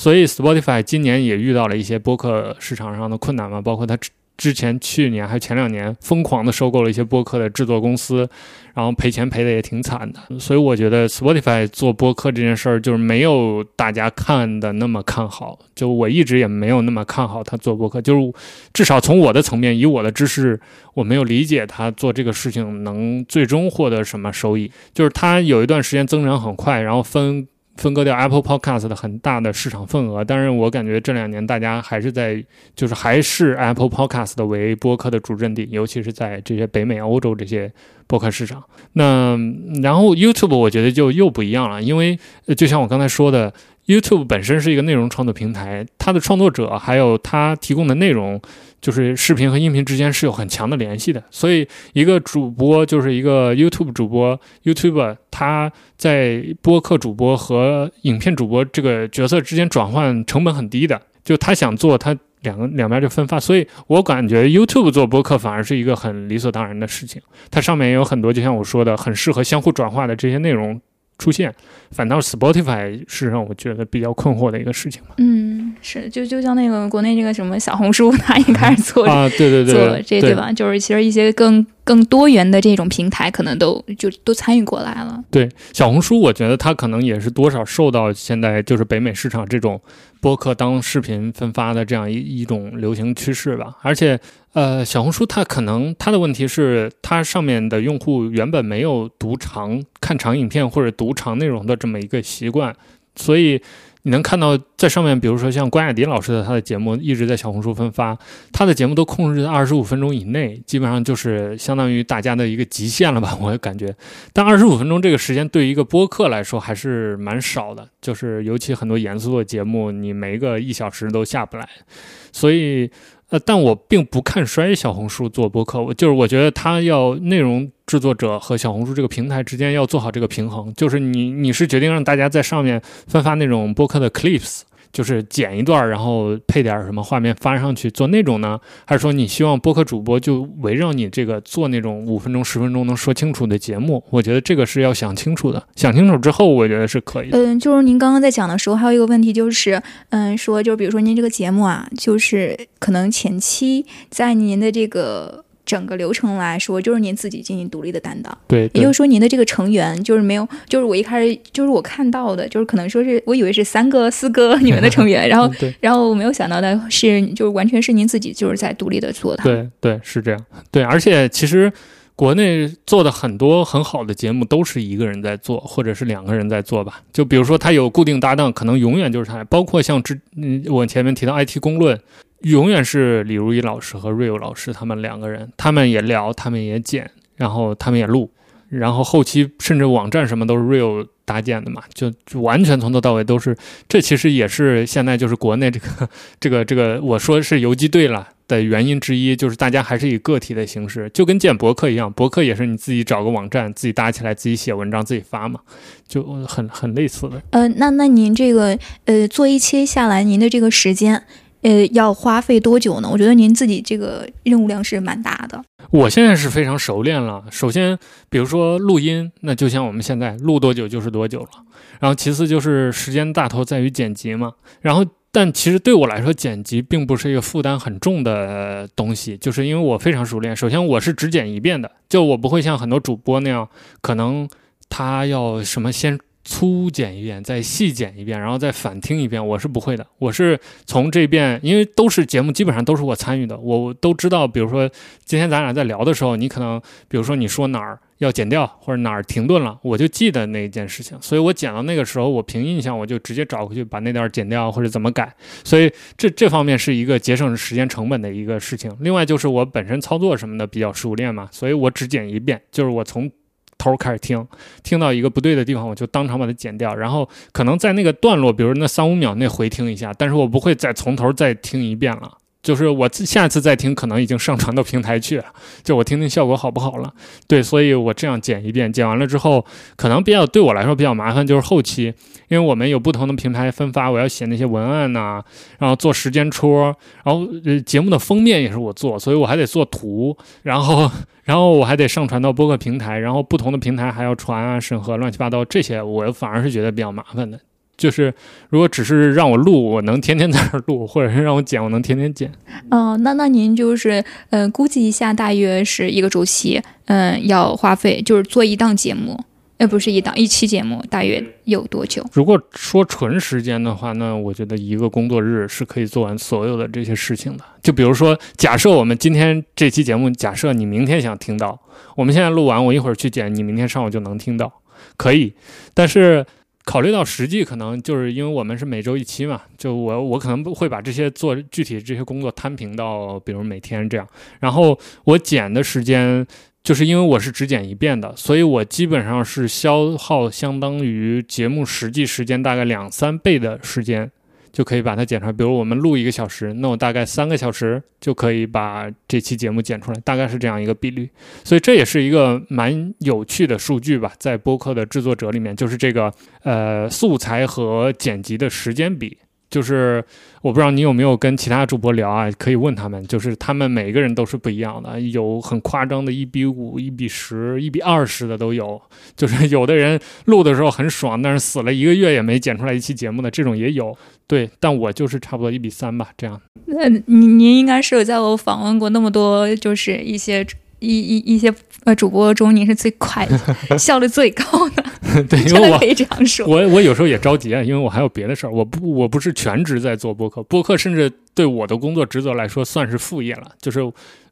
所以 Spotify 今年也遇到了一些播客市场上的困难嘛，包括它之前去年还有前两年疯狂的收购了一些播客的制作公司，然后赔钱赔的也挺惨的。所以我觉得 Spotify 做播客这件事儿就是没有大家看的那么看好，就我一直也没有那么看好他做播客，就是至少从我的层面，以我的知识，我没有理解他做这个事情能最终获得什么收益。就是他有一段时间增长很快，然后分。分割掉 Apple Podcast 的很大的市场份额，但是我感觉这两年大家还是在，就是还是 Apple Podcast 为播客的主阵地，尤其是在这些北美、欧洲这些播客市场。那然后 YouTube 我觉得就又不一样了，因为就像我刚才说的。YouTube 本身是一个内容创作平台，它的创作者还有它提供的内容，就是视频和音频之间是有很强的联系的。所以，一个主播就是一个 YouTube 主播，YouTube 他在播客主播和影片主播这个角色之间转换成本很低的。就他想做，他两个两边就分发。所以我感觉 YouTube 做播客反而是一个很理所当然的事情。它上面也有很多，就像我说的，很适合相互转化的这些内容。出现，反倒 Spotify 是让我觉得比较困惑的一个事情嘛。嗯，是，就就像那个国内这个什么小红书，它也开始做啊，对对对，做这对吧？就是其实一些更更多元的这种平台，可能都就都参与过来了。对，小红书，我觉得它可能也是多少受到现在就是北美市场这种播客当视频分发的这样一一种流行趋势吧，而且。呃，小红书它可能它的问题是，它上面的用户原本没有读长看长影片或者读长内容的这么一个习惯，所以你能看到在上面，比如说像关雅迪老师的他的节目一直在小红书分发，他的节目都控制在二十五分钟以内，基本上就是相当于大家的一个极限了吧？我感觉，但二十五分钟这个时间对于一个播客来说还是蛮少的，就是尤其很多严肃的节目，你没个一小时都下不来，所以。呃，但我并不看衰小红书做播客，我就是我觉得它要内容制作者和小红书这个平台之间要做好这个平衡，就是你你是决定让大家在上面分发那种播客的 clips。就是剪一段，然后配点什么画面发上去做那种呢？还是说你希望播客主播就围绕你这个做那种五分钟、十分钟能说清楚的节目？我觉得这个是要想清楚的。想清楚之后，我觉得是可以。嗯，就是您刚刚在讲的时候，还有一个问题就是，嗯，说就是比如说您这个节目啊，就是可能前期在您的这个。整个流程来说，就是您自己进行独立的担当。对，也就是说，您的这个成员就是没有，就是我一开始就是我看到的，就是可能说是我以为是三个、四个你们的成员，然后，然后我没有想到的是，就是完全是您自己就是在独立的做它。对对，是这样。对，而且其实国内做的很多很好的节目都是一个人在做，或者是两个人在做吧。就比如说他有固定搭档，可能永远就是他。包括像之嗯，我前面提到 IT 公论。永远是李如一老师和 Real 老师他们两个人，他们也聊，他们也剪，然后他们也录，然后后期甚至网站什么都是 Real 搭建的嘛，就完全从头到尾都是。这其实也是现在就是国内这个 这个这个我说是游击队了的原因之一，就是大家还是以个体的形式，就跟建博客一样，博客也是你自己找个网站，自己搭起来，自己写文章，自己发嘛，就很很类似的。呃，那那您这个呃做一期下来，您的这个时间。呃，要花费多久呢？我觉得您自己这个任务量是蛮大的。我现在是非常熟练了。首先，比如说录音，那就像我们现在录多久就是多久了。然后，其次就是时间大头在于剪辑嘛。然后，但其实对我来说，剪辑并不是一个负担很重的东西，就是因为我非常熟练。首先，我是只剪一遍的，就我不会像很多主播那样，可能他要什么先。粗剪一遍，再细剪一遍，然后再反听一遍，我是不会的。我是从这遍，因为都是节目，基本上都是我参与的，我都知道。比如说今天咱俩在聊的时候，你可能，比如说你说哪儿要剪掉，或者哪儿停顿了，我就记得那一件事情。所以我剪到那个时候，我凭印象，我就直接找回去把那段剪掉，或者怎么改。所以这这方面是一个节省时间成本的一个事情。另外就是我本身操作什么的比较熟练嘛，所以我只剪一遍，就是我从。头开始听，听到一个不对的地方，我就当场把它剪掉，然后可能在那个段落，比如那三五秒内回听一下，但是我不会再从头再听一遍了。就是我下次再听，可能已经上传到平台去了，就我听听效果好不好了。对，所以我这样剪一遍，剪完了之后，可能比较对我来说比较麻烦，就是后期，因为我们有不同的平台分发，我要写那些文案呐，然后做时间戳，然后呃节目的封面也是我做，所以我还得做图，然后，然后我还得上传到播客平台，然后不同的平台还要传啊、审核、乱七八糟这些，我反而是觉得比较麻烦的。就是如果只是让我录，我能天天在这儿录，或者是让我剪，我能天天剪。哦，那那您就是呃，估计一下，大约是一个周期，嗯，要花费就是做一档节目。呃，不是一档一期节目，大约有多久？如果说纯时间的话，那我觉得一个工作日是可以做完所有的这些事情的。就比如说，假设我们今天这期节目，假设你明天想听到，我们现在录完，我一会儿去剪，你明天上午就能听到，可以。但是考虑到实际，可能就是因为我们是每周一期嘛，就我我可能会把这些做具体这些工作摊平到，比如每天这样，然后我剪的时间。就是因为我是只剪一遍的，所以我基本上是消耗相当于节目实际时间大概两三倍的时间，就可以把它剪出来。比如我们录一个小时，那我大概三个小时就可以把这期节目剪出来，大概是这样一个比率。所以这也是一个蛮有趣的数据吧，在播客的制作者里面，就是这个呃素材和剪辑的时间比。就是我不知道你有没有跟其他主播聊啊，可以问他们。就是他们每个人都是不一样的，有很夸张的一比五、一比十、一比二十的都有。就是有的人录的时候很爽，但是死了一个月也没剪出来一期节目的这种也有。对，但我就是差不多一比三吧，这样。那您您应该是有在我访问过那么多，就是一些。一一一些呃主播中，您是最快的，效率最高的。对，因为我可以这样说。我我有时候也着急啊，因为我还有别的事儿。我不我不是全职在做播客，播客甚至对我的工作职责来说算是副业了。就是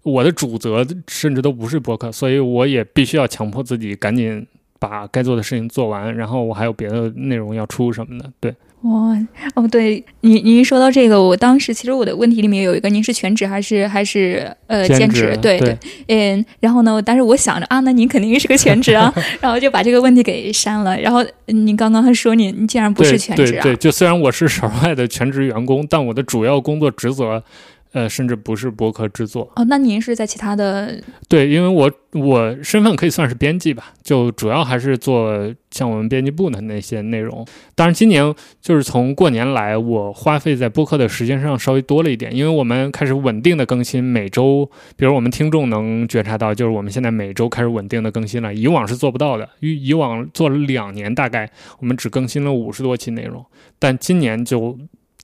我的主责甚至都不是播客，所以我也必须要强迫自己赶紧把该做的事情做完。然后我还有别的内容要出什么的，对。哇哦，对您，您说到这个，我当时其实我的问题里面有一个，您是全职还是还是呃兼职？对对，嗯，然后呢，但是我想着啊，那您肯定是个全职啊，然后就把这个问题给删了。然后您刚刚还说您您竟然不是全职啊？对对，就虽然我是 省外的全职员工，但我的主要工作职责。呃，甚至不是播客制作哦。那您是在其他的？对，因为我我身份可以算是编辑吧，就主要还是做像我们编辑部的那些内容。当然，今年就是从过年来，我花费在播客的时间上稍微多了一点，因为我们开始稳定的更新，每周，比如我们听众能觉察到，就是我们现在每周开始稳定的更新了，以往是做不到的。以以往做了两年，大概我们只更新了五十多期内容，但今年就。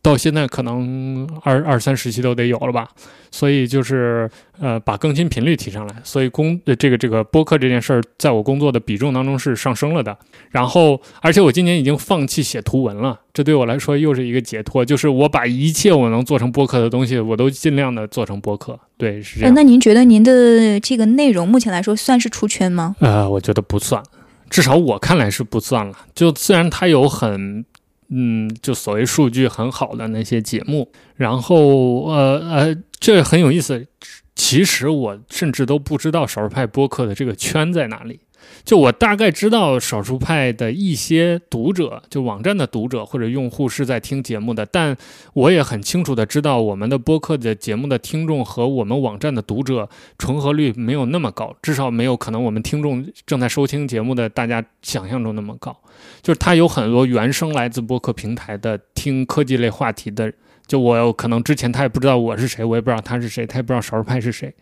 到现在可能二二三十期都得有了吧，所以就是呃把更新频率提上来，所以工这个这个播客这件事儿在我工作的比重当中是上升了的。然后而且我今年已经放弃写图文了，这对我来说又是一个解脱，就是我把一切我能做成播客的东西，我都尽量的做成播客。对，是这样。那您觉得您的这个内容目前来说算是出圈吗？呃，我觉得不算，至少我看来是不算了。就虽然它有很。嗯，就所谓数据很好的那些节目，然后呃呃，这很有意思。其实我甚至都不知道少数派播客的这个圈在哪里。就我大概知道少数派的一些读者，就网站的读者或者用户是在听节目的，但我也很清楚的知道我们的播客的节目的听众和我们网站的读者重合率没有那么高，至少没有可能我们听众正在收听节目的大家想象中那么高。就是他有很多原生来自播客平台的听科技类话题的，就我可能之前他也不知道我是谁，我也不知道他是谁，他也不知道少数派是谁。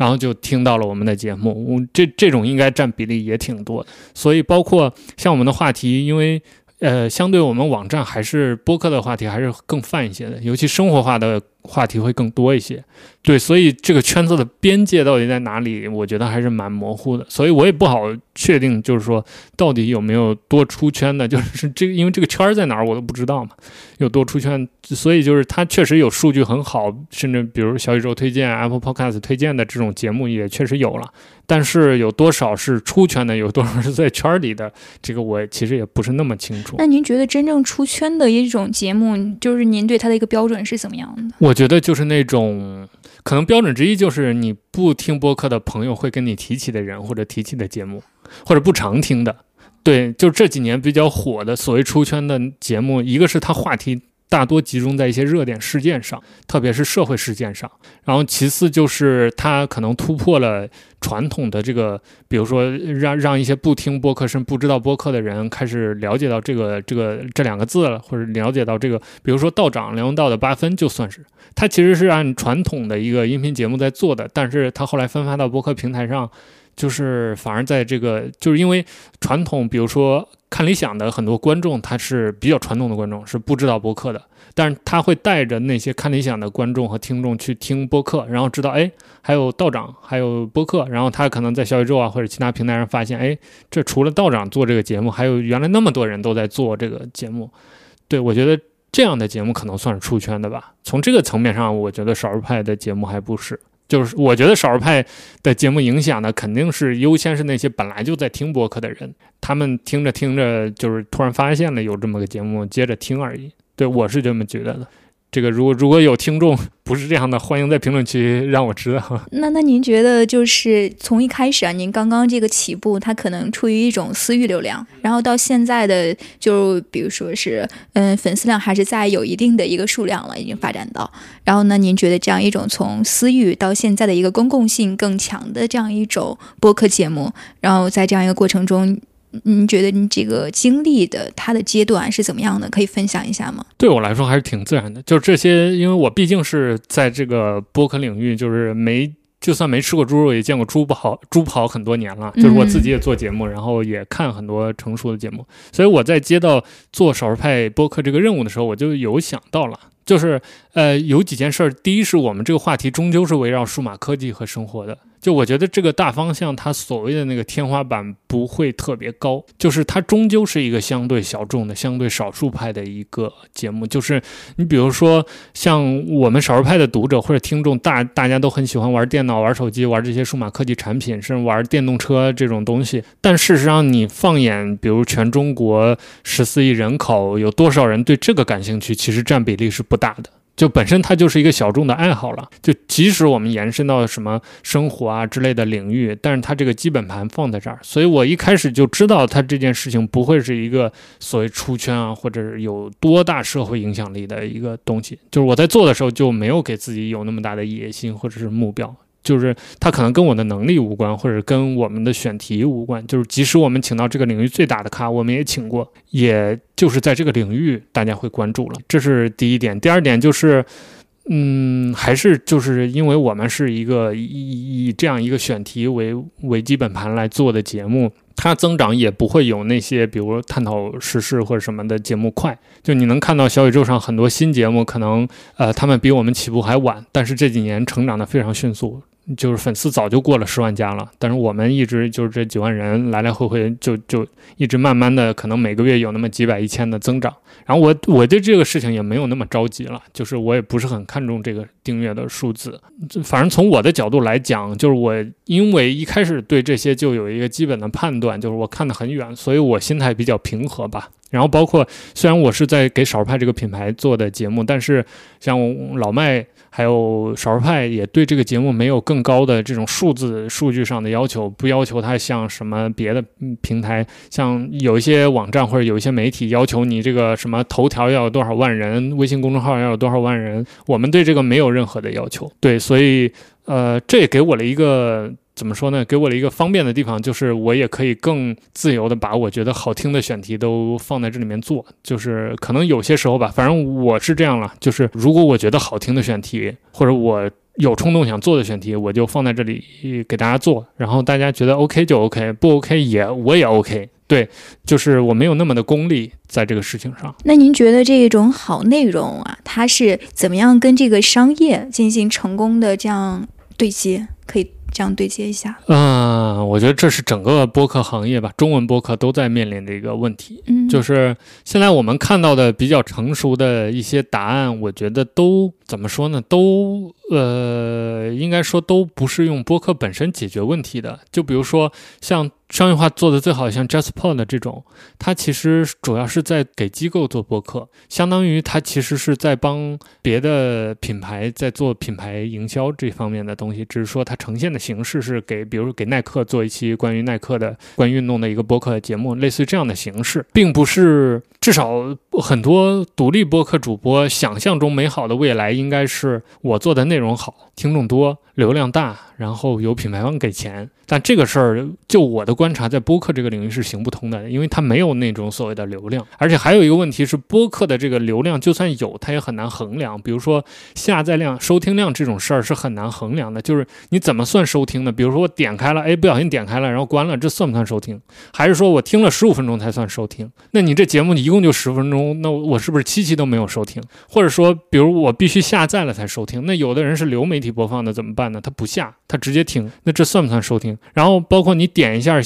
然后就听到了我们的节目，这这种应该占比例也挺多。所以包括像我们的话题，因为呃，相对我们网站还是播客的话题还是更泛一些的，尤其生活化的。话题会更多一些，对，所以这个圈子的边界到底在哪里？我觉得还是蛮模糊的，所以我也不好确定，就是说到底有没有多出圈的，就是这个，因为这个圈儿在哪儿我都不知道嘛，有多出圈，所以就是它确实有数据很好，甚至比如小宇宙推荐、Apple Podcast 推荐的这种节目也确实有了，但是有多少是出圈的，有多少是在圈里的，这个我其实也不是那么清楚。那您觉得真正出圈的一种节目，就是您对它的一个标准是怎么样的？我。我觉得就是那种可能标准之一，就是你不听播客的朋友会跟你提起的人，或者提起的节目，或者不常听的。对，就这几年比较火的所谓出圈的节目，一个是他话题。大多集中在一些热点事件上，特别是社会事件上。然后其次就是它可能突破了传统的这个，比如说让让一些不听播客、甚至不知道播客的人开始了解到这个这个这两个字了，或者了解到这个，比如说道长梁文道的八分就算是，它其实是按传统的一个音频节目在做的，但是它后来分发到播客平台上。就是反而在这个，就是因为传统，比如说看理想的很多观众，他是比较传统的观众，是不知道播客的，但是他会带着那些看理想的观众和听众去听播客，然后知道，哎，还有道长，还有播客，然后他可能在小宇宙啊或者其他平台上发现，哎，这除了道长做这个节目，还有原来那么多人都在做这个节目，对我觉得这样的节目可能算是出圈的吧。从这个层面上，我觉得少数派的节目还不是。就是我觉得少数派的节目影响呢肯定是优先是那些本来就在听播客的人，他们听着听着就是突然发现了有这么个节目，接着听而已。对我是这么觉得的。这个如果如果有听众 不是这样的，欢迎在评论区让我知道。那那您觉得就是从一开始啊，您刚刚这个起步，它可能出于一种私域流量，然后到现在的就比如说是嗯粉丝量还是在有一定的一个数量了，已经发展到。然后呢，您觉得这样一种从私域到现在的一个公共性更强的这样一种播客节目，然后在这样一个过程中。你觉得你这个经历的它的阶段是怎么样的？可以分享一下吗？对我来说还是挺自然的，就是这些，因为我毕竟是在这个播客领域，就是没就算没吃过猪肉，也见过猪跑猪跑很多年了。就是我自己也做节目，然后也看很多成熟的节目，所以我在接到做少数派播客这个任务的时候，我就有想到了。就是呃，有几件事儿。第一是我们这个话题终究是围绕数码科技和生活的。就我觉得这个大方向，它所谓的那个天花板不会特别高，就是它终究是一个相对小众的、相对少数派的一个节目。就是你比如说，像我们少数派的读者或者听众，大大家都很喜欢玩电脑、玩手机、玩这些数码科技产品，甚至玩电动车这种东西。但事实上，你放眼比如全中国十四亿人口，有多少人对这个感兴趣？其实占比例是不大的。就本身它就是一个小众的爱好了，就即使我们延伸到什么生活啊之类的领域，但是它这个基本盘放在这儿，所以我一开始就知道它这件事情不会是一个所谓出圈啊，或者是有多大社会影响力的一个东西。就是我在做的时候就没有给自己有那么大的野心或者是目标。就是它可能跟我的能力无关，或者跟我们的选题无关。就是即使我们请到这个领域最大的咖，我们也请过，也就是在这个领域大家会关注了。这是第一点。第二点就是，嗯，还是就是因为我们是一个以以这样一个选题为为基本盘来做的节目，它增长也不会有那些比如探讨时事或者什么的节目快。就你能看到小宇宙上很多新节目，可能呃他们比我们起步还晚，但是这几年成长的非常迅速。就是粉丝早就过了十万加了，但是我们一直就是这几万人来来回回就就一直慢慢的，可能每个月有那么几百一千的增长。然后我我对这个事情也没有那么着急了，就是我也不是很看重这个订阅的数字。反正从我的角度来讲，就是我因为一开始对这些就有一个基本的判断，就是我看得很远，所以我心态比较平和吧。然后包括虽然我是在给少数派这个品牌做的节目，但是像老麦。还有少数派也对这个节目没有更高的这种数字数据上的要求，不要求它像什么别的平台，像有一些网站或者有一些媒体要求你这个什么头条要有多少万人，微信公众号要有多少万人，我们对这个没有任何的要求。对，所以呃，这也给我了一个。怎么说呢？给我了一个方便的地方，就是我也可以更自由的把我觉得好听的选题都放在这里面做。就是可能有些时候吧，反正我是这样了。就是如果我觉得好听的选题，或者我有冲动想做的选题，我就放在这里给大家做。然后大家觉得 OK 就 OK，不 OK 也我也 OK。对，就是我没有那么的功利在这个事情上。那您觉得这种好内容啊，它是怎么样跟这个商业进行成功的这样对接？可以。这样对接一下，嗯，我觉得这是整个播客行业吧，中文播客都在面临的一个问题，嗯，就是现在我们看到的比较成熟的一些答案，我觉得都怎么说呢？都呃，应该说都不是用播客本身解决问题的，就比如说像。商业化做的最好，像 JustPod 这种，它其实主要是在给机构做播客，相当于它其实是在帮别的品牌在做品牌营销这方面的东西，只是说它呈现的形式是给，比如给耐克做一期关于耐克的关于运动的一个播客节目，类似于这样的形式，并不是至少很多独立播客主播想象中美好的未来应该是我做的内容好。听众多、流量大，然后有品牌方给钱。但这个事儿，就我的观察，在播客这个领域是行不通的，因为它没有那种所谓的流量。而且还有一个问题是，播客的这个流量就算有，它也很难衡量。比如说下载量、收听量这种事儿是很难衡量的。就是你怎么算收听呢？比如说我点开了，哎，不小心点开了，然后关了，这算不算收听？还是说我听了十五分钟才算收听？那你这节目你一共就十分钟，那我是不是七期都没有收听？或者说，比如我必须下载了才收听？那有的人是流媒体播放的，怎么办呢？他不下，他直接听，那这算不算收听？然后包括你点一下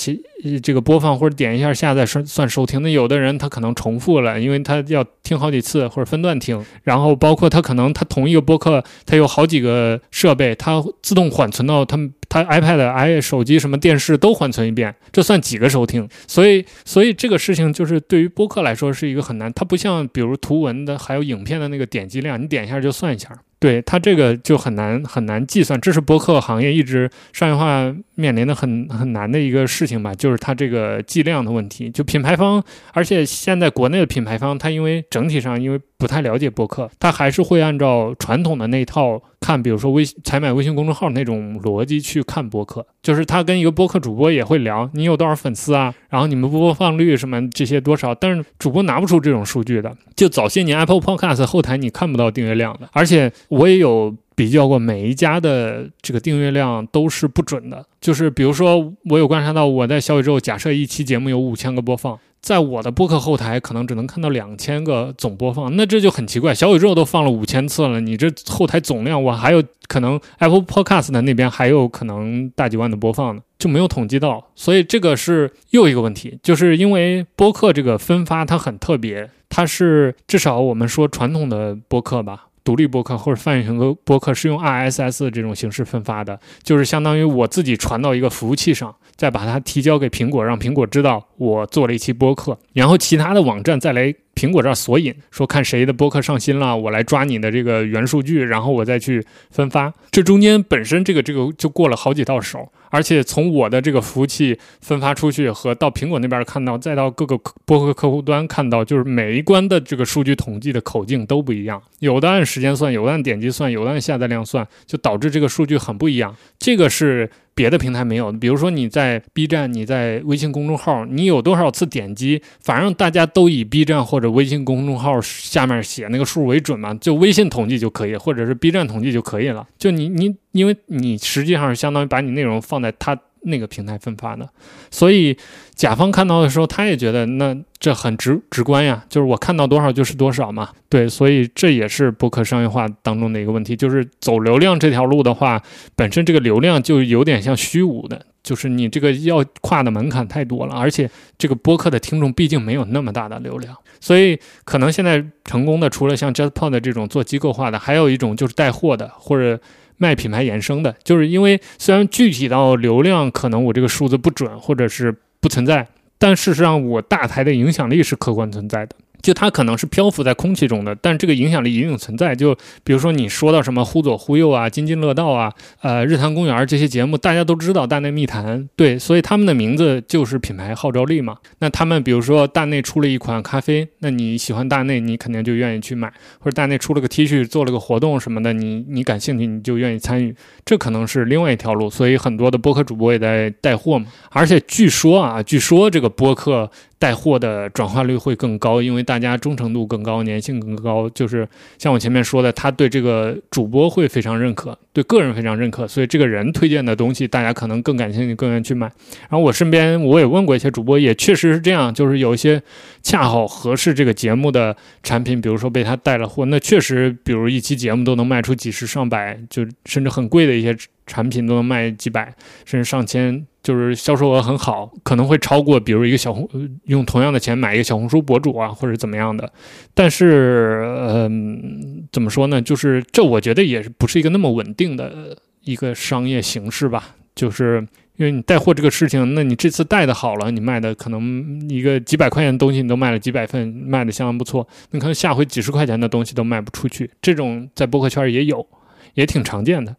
这个播放或者点一下下载算算收听，那有的人他可能重复了，因为他要听好几次或者分段听。然后包括他可能他同一个播客他有好几个设备，他自动缓存到他们他 iPad、i 手机什么电视都缓存一遍，这算几个收听？所以所以这个事情就是对于播客来说是一个很难，它不像比如图文的还有影片的那个点击量，你点一下就算一下。对它这个就很难很难计算，这是播客行业一直商业化面临的很很难的一个事情吧，就是它这个计量的问题。就品牌方，而且现在国内的品牌方，它因为整体上因为不太了解播客，它还是会按照传统的那套看，比如说微采买微信公众号那种逻辑去看播客，就是他跟一个播客主播也会聊，你有多少粉丝啊，然后你们播放率什么这些多少，但是主播拿不出这种数据的。就早些年 Apple Podcast 后台你看不到订阅量的，而且。我也有比较过，每一家的这个订阅量都是不准的。就是比如说，我有观察到，我在小宇宙假设一期节目有五千个播放，在我的播客后台可能只能看到两千个总播放，那这就很奇怪。小宇宙都放了五千次了，你这后台总量，我还有可能 Apple Podcast 的那边还有可能大几万的播放呢，就没有统计到。所以这个是又一个问题，就是因为播客这个分发它很特别，它是至少我们说传统的播客吧。独立播客或者泛用型播客是用 RSS 这种形式分发的，就是相当于我自己传到一个服务器上，再把它提交给苹果，让苹果知道我做了一期播客，然后其他的网站再来。苹果这儿索引说看谁的播客上新了，我来抓你的这个原数据，然后我再去分发。这中间本身这个这个就过了好几道手，而且从我的这个服务器分发出去和到苹果那边看到，再到各个播客客户端看到，就是每一关的这个数据统计的口径都不一样，有的按时间算，有的按点击算，有的按下载量算，就导致这个数据很不一样。这个是。别的平台没有，比如说你在 B 站，你在微信公众号，你有多少次点击，反正大家都以 B 站或者微信公众号下面写那个数为准嘛，就微信统计就可以，或者是 B 站统计就可以了。就你你，因为你实际上是相当于把你内容放在他。那个平台分发的，所以甲方看到的时候，他也觉得那这很直直观呀，就是我看到多少就是多少嘛。对，所以这也是博客商业化当中的一个问题，就是走流量这条路的话，本身这个流量就有点像虚无的，就是你这个要跨的门槛太多了，而且这个播客的听众毕竟没有那么大的流量，所以可能现在成功的除了像 JustPod 这种做机构化的，还有一种就是带货的或者。卖品牌衍生的，就是因为虽然具体到流量可能我这个数字不准，或者是不存在，但事实上我大台的影响力是客观存在的。就它可能是漂浮在空气中的，但这个影响力一定存在。就比如说你说到什么忽左忽右啊、津津乐道啊、呃日坛公园这些节目，大家都知道大内密谈，对，所以他们的名字就是品牌号召力嘛。那他们比如说大内出了一款咖啡，那你喜欢大内，你肯定就愿意去买；或者大内出了个 T 恤，做了个活动什么的，你你感兴趣，你就愿意参与。这可能是另外一条路。所以很多的播客主播也在带货嘛。而且据说啊，据说这个播客。带货的转化率会更高，因为大家忠诚度更高，粘性更高。就是像我前面说的，他对这个主播会非常认可，对个人非常认可，所以这个人推荐的东西，大家可能更感兴趣，更愿意去买。然后我身边我也问过一些主播，也确实是这样，就是有一些恰好合适这个节目的产品，比如说被他带了货，那确实，比如一期节目都能卖出几十上百，就甚至很贵的一些产品都能卖几百，甚至上千。就是销售额很好，可能会超过，比如一个小红用同样的钱买一个小红书博主啊，或者怎么样的。但是，嗯，怎么说呢？就是这，我觉得也不是一个那么稳定的一个商业形式吧。就是因为你带货这个事情，那你这次带的好了，你卖的可能一个几百块钱的东西，你都卖了几百份，卖的相当不错。你可能下回几十块钱的东西都卖不出去，这种在博客圈也有，也挺常见的。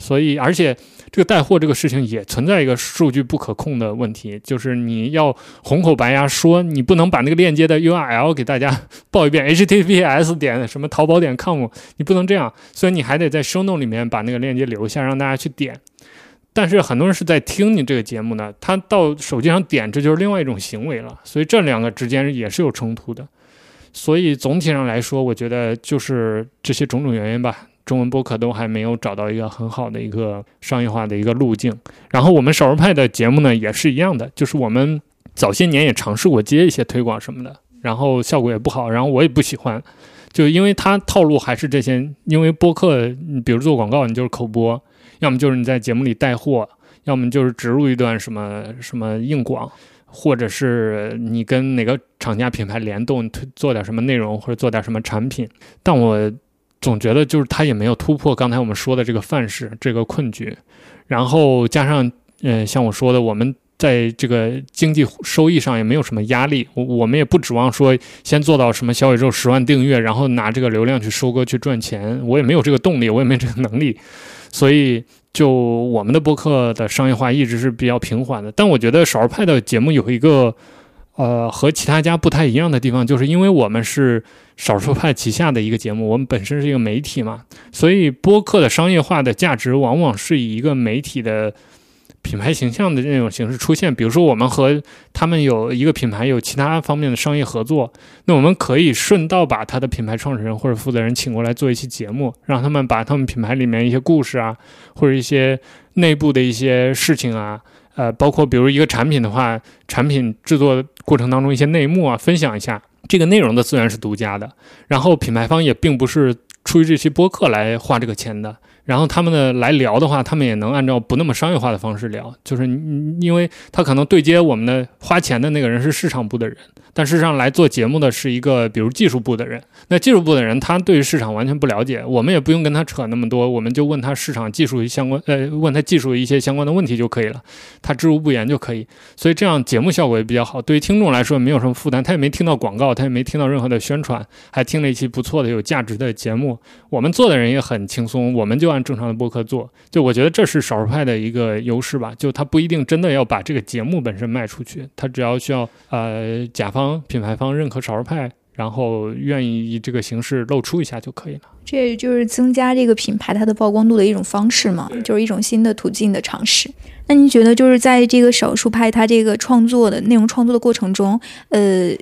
所以而且。这个带货这个事情也存在一个数据不可控的问题，就是你要红口白牙说，你不能把那个链接的 URL 给大家报一遍，https 点什么淘宝点 com，你不能这样，所以你还得在 show note 里面把那个链接留下，让大家去点。但是很多人是在听你这个节目呢，他到手机上点，这就是另外一种行为了，所以这两个之间也是有冲突的。所以总体上来说，我觉得就是这些种种原因吧。中文播客都还没有找到一个很好的一个商业化的一个路径。然后我们少数派的节目呢也是一样的，就是我们早些年也尝试过接一些推广什么的，然后效果也不好，然后我也不喜欢，就因为它套路还是这些。因为播客，你比如做广告，你就是口播，要么就是你在节目里带货，要么就是植入一段什么什么硬广，或者是你跟哪个厂家品牌联动，推做点什么内容或者做点什么产品。但我。总觉得就是他也没有突破刚才我们说的这个范式这个困局，然后加上嗯，像我说的，我们在这个经济收益上也没有什么压力，我我们也不指望说先做到什么小宇宙十万订阅，然后拿这个流量去收割去赚钱，我也没有这个动力，我也没这个能力，所以就我们的播客的商业化一直是比较平缓的。但我觉得少儿派的节目有一个呃和其他家不太一样的地方，就是因为我们是。少数派旗下的一个节目，我们本身是一个媒体嘛，所以播客的商业化的价值往往是以一个媒体的品牌形象的那种形式出现。比如说，我们和他们有一个品牌有其他方面的商业合作，那我们可以顺道把他的品牌创始人或者负责人请过来做一期节目，让他们把他们品牌里面一些故事啊，或者一些内部的一些事情啊，呃，包括比如一个产品的话，产品制作过程当中一些内幕啊，分享一下。这个内容的资源是独家的，然后品牌方也并不是出于这期播客来花这个钱的。然后他们的来聊的话，他们也能按照不那么商业化的方式聊，就是因为他可能对接我们的花钱的那个人是市场部的人。但事实上，来做节目的是一个，比如技术部的人。那技术部的人，他对于市场完全不了解，我们也不用跟他扯那么多，我们就问他市场技术相关，呃，问他技术一些相关的问题就可以了，他知无不言就可以。所以这样节目效果也比较好，对于听众来说没有什么负担，他也没听到广告，他也没听到任何的宣传，还听了一期不错的、有价值的节目。我们做的人也很轻松，我们就按正常的播客做。就我觉得这是少数派的一个优势吧，就他不一定真的要把这个节目本身卖出去，他只要需要呃甲方。方品牌方认可少数派，然后愿意以这个形式露出一下就可以了。这就是增加这个品牌它的曝光度的一种方式嘛，就是一种新的途径的尝试。那您觉得就是在这个少数派它这个创作的内容创作的过程中，呃，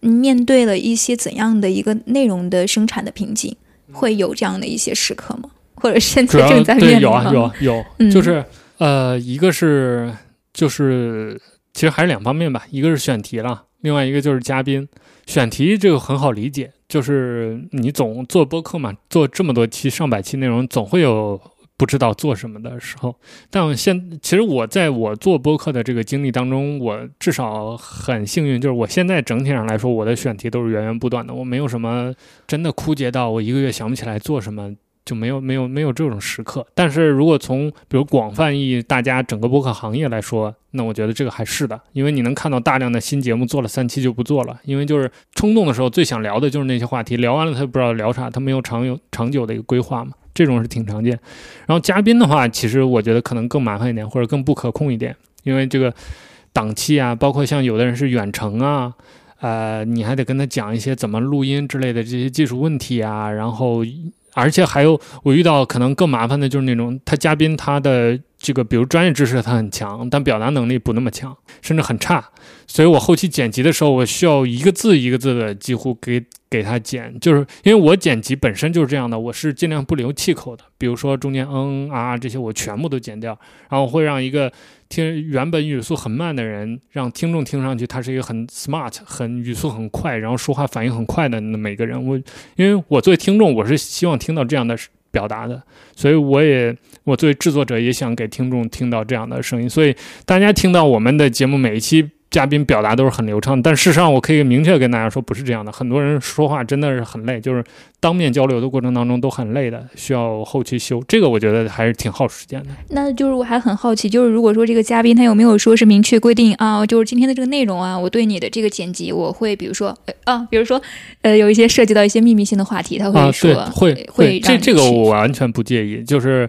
面对了一些怎样的一个内容的生产的瓶颈？会有这样的一些时刻吗？或者现在正在面临？有啊，有有，就是呃，一个是就是其实还是两方面吧，一个是选题了。另外一个就是嘉宾选题，这个很好理解，就是你总做播客嘛，做这么多期上百期内容，总会有不知道做什么的时候。但现其实我在我做播客的这个经历当中，我至少很幸运，就是我现在整体上来说，我的选题都是源源不断的，我没有什么真的枯竭到我一个月想不起来做什么。就没有没有没有这种时刻，但是如果从比如广泛意义大家整个播客行业来说，那我觉得这个还是的，因为你能看到大量的新节目做了三期就不做了，因为就是冲动的时候最想聊的就是那些话题，聊完了他不知道聊啥，他没有长有长久的一个规划嘛，这种是挺常见。然后嘉宾的话，其实我觉得可能更麻烦一点，或者更不可控一点，因为这个档期啊，包括像有的人是远程啊，呃，你还得跟他讲一些怎么录音之类的这些技术问题啊，然后。而且还有，我遇到可能更麻烦的就是那种他嘉宾他的这个，比如专业知识他很强，但表达能力不那么强，甚至很差。所以我后期剪辑的时候，我需要一个字一个字的几乎给给他剪，就是因为我剪辑本身就是这样的，我是尽量不留气口的，比如说中间嗯啊这些我全部都剪掉，然后会让一个。听原本语速很慢的人，让听众听上去他是一个很 smart、很语速很快，然后说话反应很快的那么一个人。我因为我作为听众，我是希望听到这样的表达的，所以我也我作为制作者也想给听众听到这样的声音。所以大家听到我们的节目每一期。嘉宾表达都是很流畅，但事实上我可以明确跟大家说，不是这样的。很多人说话真的是很累，就是当面交流的过程当中都很累的，需要后期修。这个我觉得还是挺耗时间的。那就是我还很好奇，就是如果说这个嘉宾他有没有说是明确规定啊，就是今天的这个内容啊，我对你的这个剪辑，我会比如说啊，比如说呃，有一些涉及到一些秘密性的话题，他会说会会这这个我完全不介意，就是。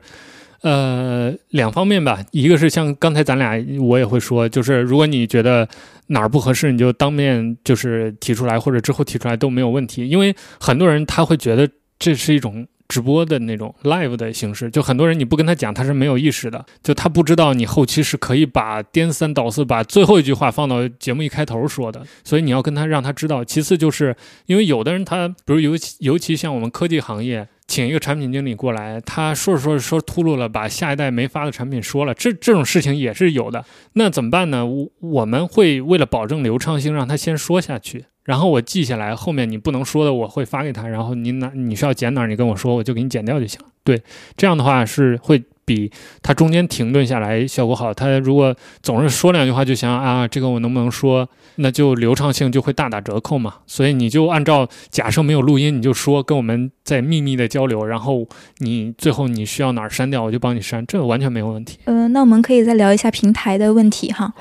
呃，两方面吧，一个是像刚才咱俩我也会说，就是如果你觉得哪儿不合适，你就当面就是提出来，或者之后提出来都没有问题，因为很多人他会觉得这是一种。直播的那种 live 的形式，就很多人你不跟他讲，他是没有意识的，就他不知道你后期是可以把颠三倒四，把最后一句话放到节目一开头说的，所以你要跟他让他知道。其次就是因为有的人他，比如尤其尤其像我们科技行业，请一个产品经理过来，他说着说着说秃噜了，把下一代没发的产品说了，这这种事情也是有的。那怎么办呢？我我们会为了保证流畅性，让他先说下去。然后我记下来，后面你不能说的我会发给他，然后你哪你需要剪哪，你跟我说，我就给你剪掉就行了。对，这样的话是会比他中间停顿下来效果好。他如果总是说两句话就想啊，这个我能不能说，那就流畅性就会大打折扣嘛。所以你就按照假设没有录音，你就说跟我们在秘密的交流，然后你最后你需要哪儿删掉，我就帮你删，这个完全没有问题。呃，那我们可以再聊一下平台的问题哈。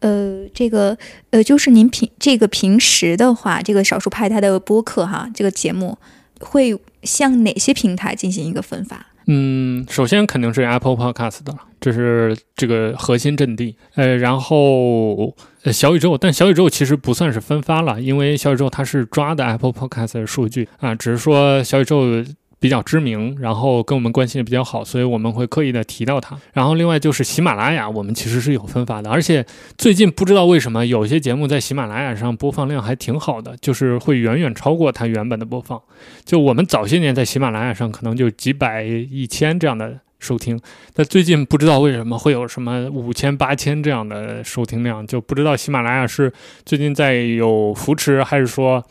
呃，这个呃，就是您平这个平时的话，这个少数派它的播客哈，这个节目会向哪些平台进行一个分发？嗯，首先肯定是 Apple Podcast 的，这是这个核心阵地。呃，然后呃小宇宙，但小宇宙其实不算是分发了，因为小宇宙它是抓的 Apple Podcast 的数据啊，只是说小宇宙。比较知名，然后跟我们关系也比较好，所以我们会刻意的提到它。然后另外就是喜马拉雅，我们其实是有分发的，而且最近不知道为什么有些节目在喜马拉雅上播放量还挺好的，就是会远远超过它原本的播放。就我们早些年在喜马拉雅上可能就几百、一千这样的收听，但最近不知道为什么会有什么五千、八千这样的收听量，就不知道喜马拉雅是最近在有扶持，还是说。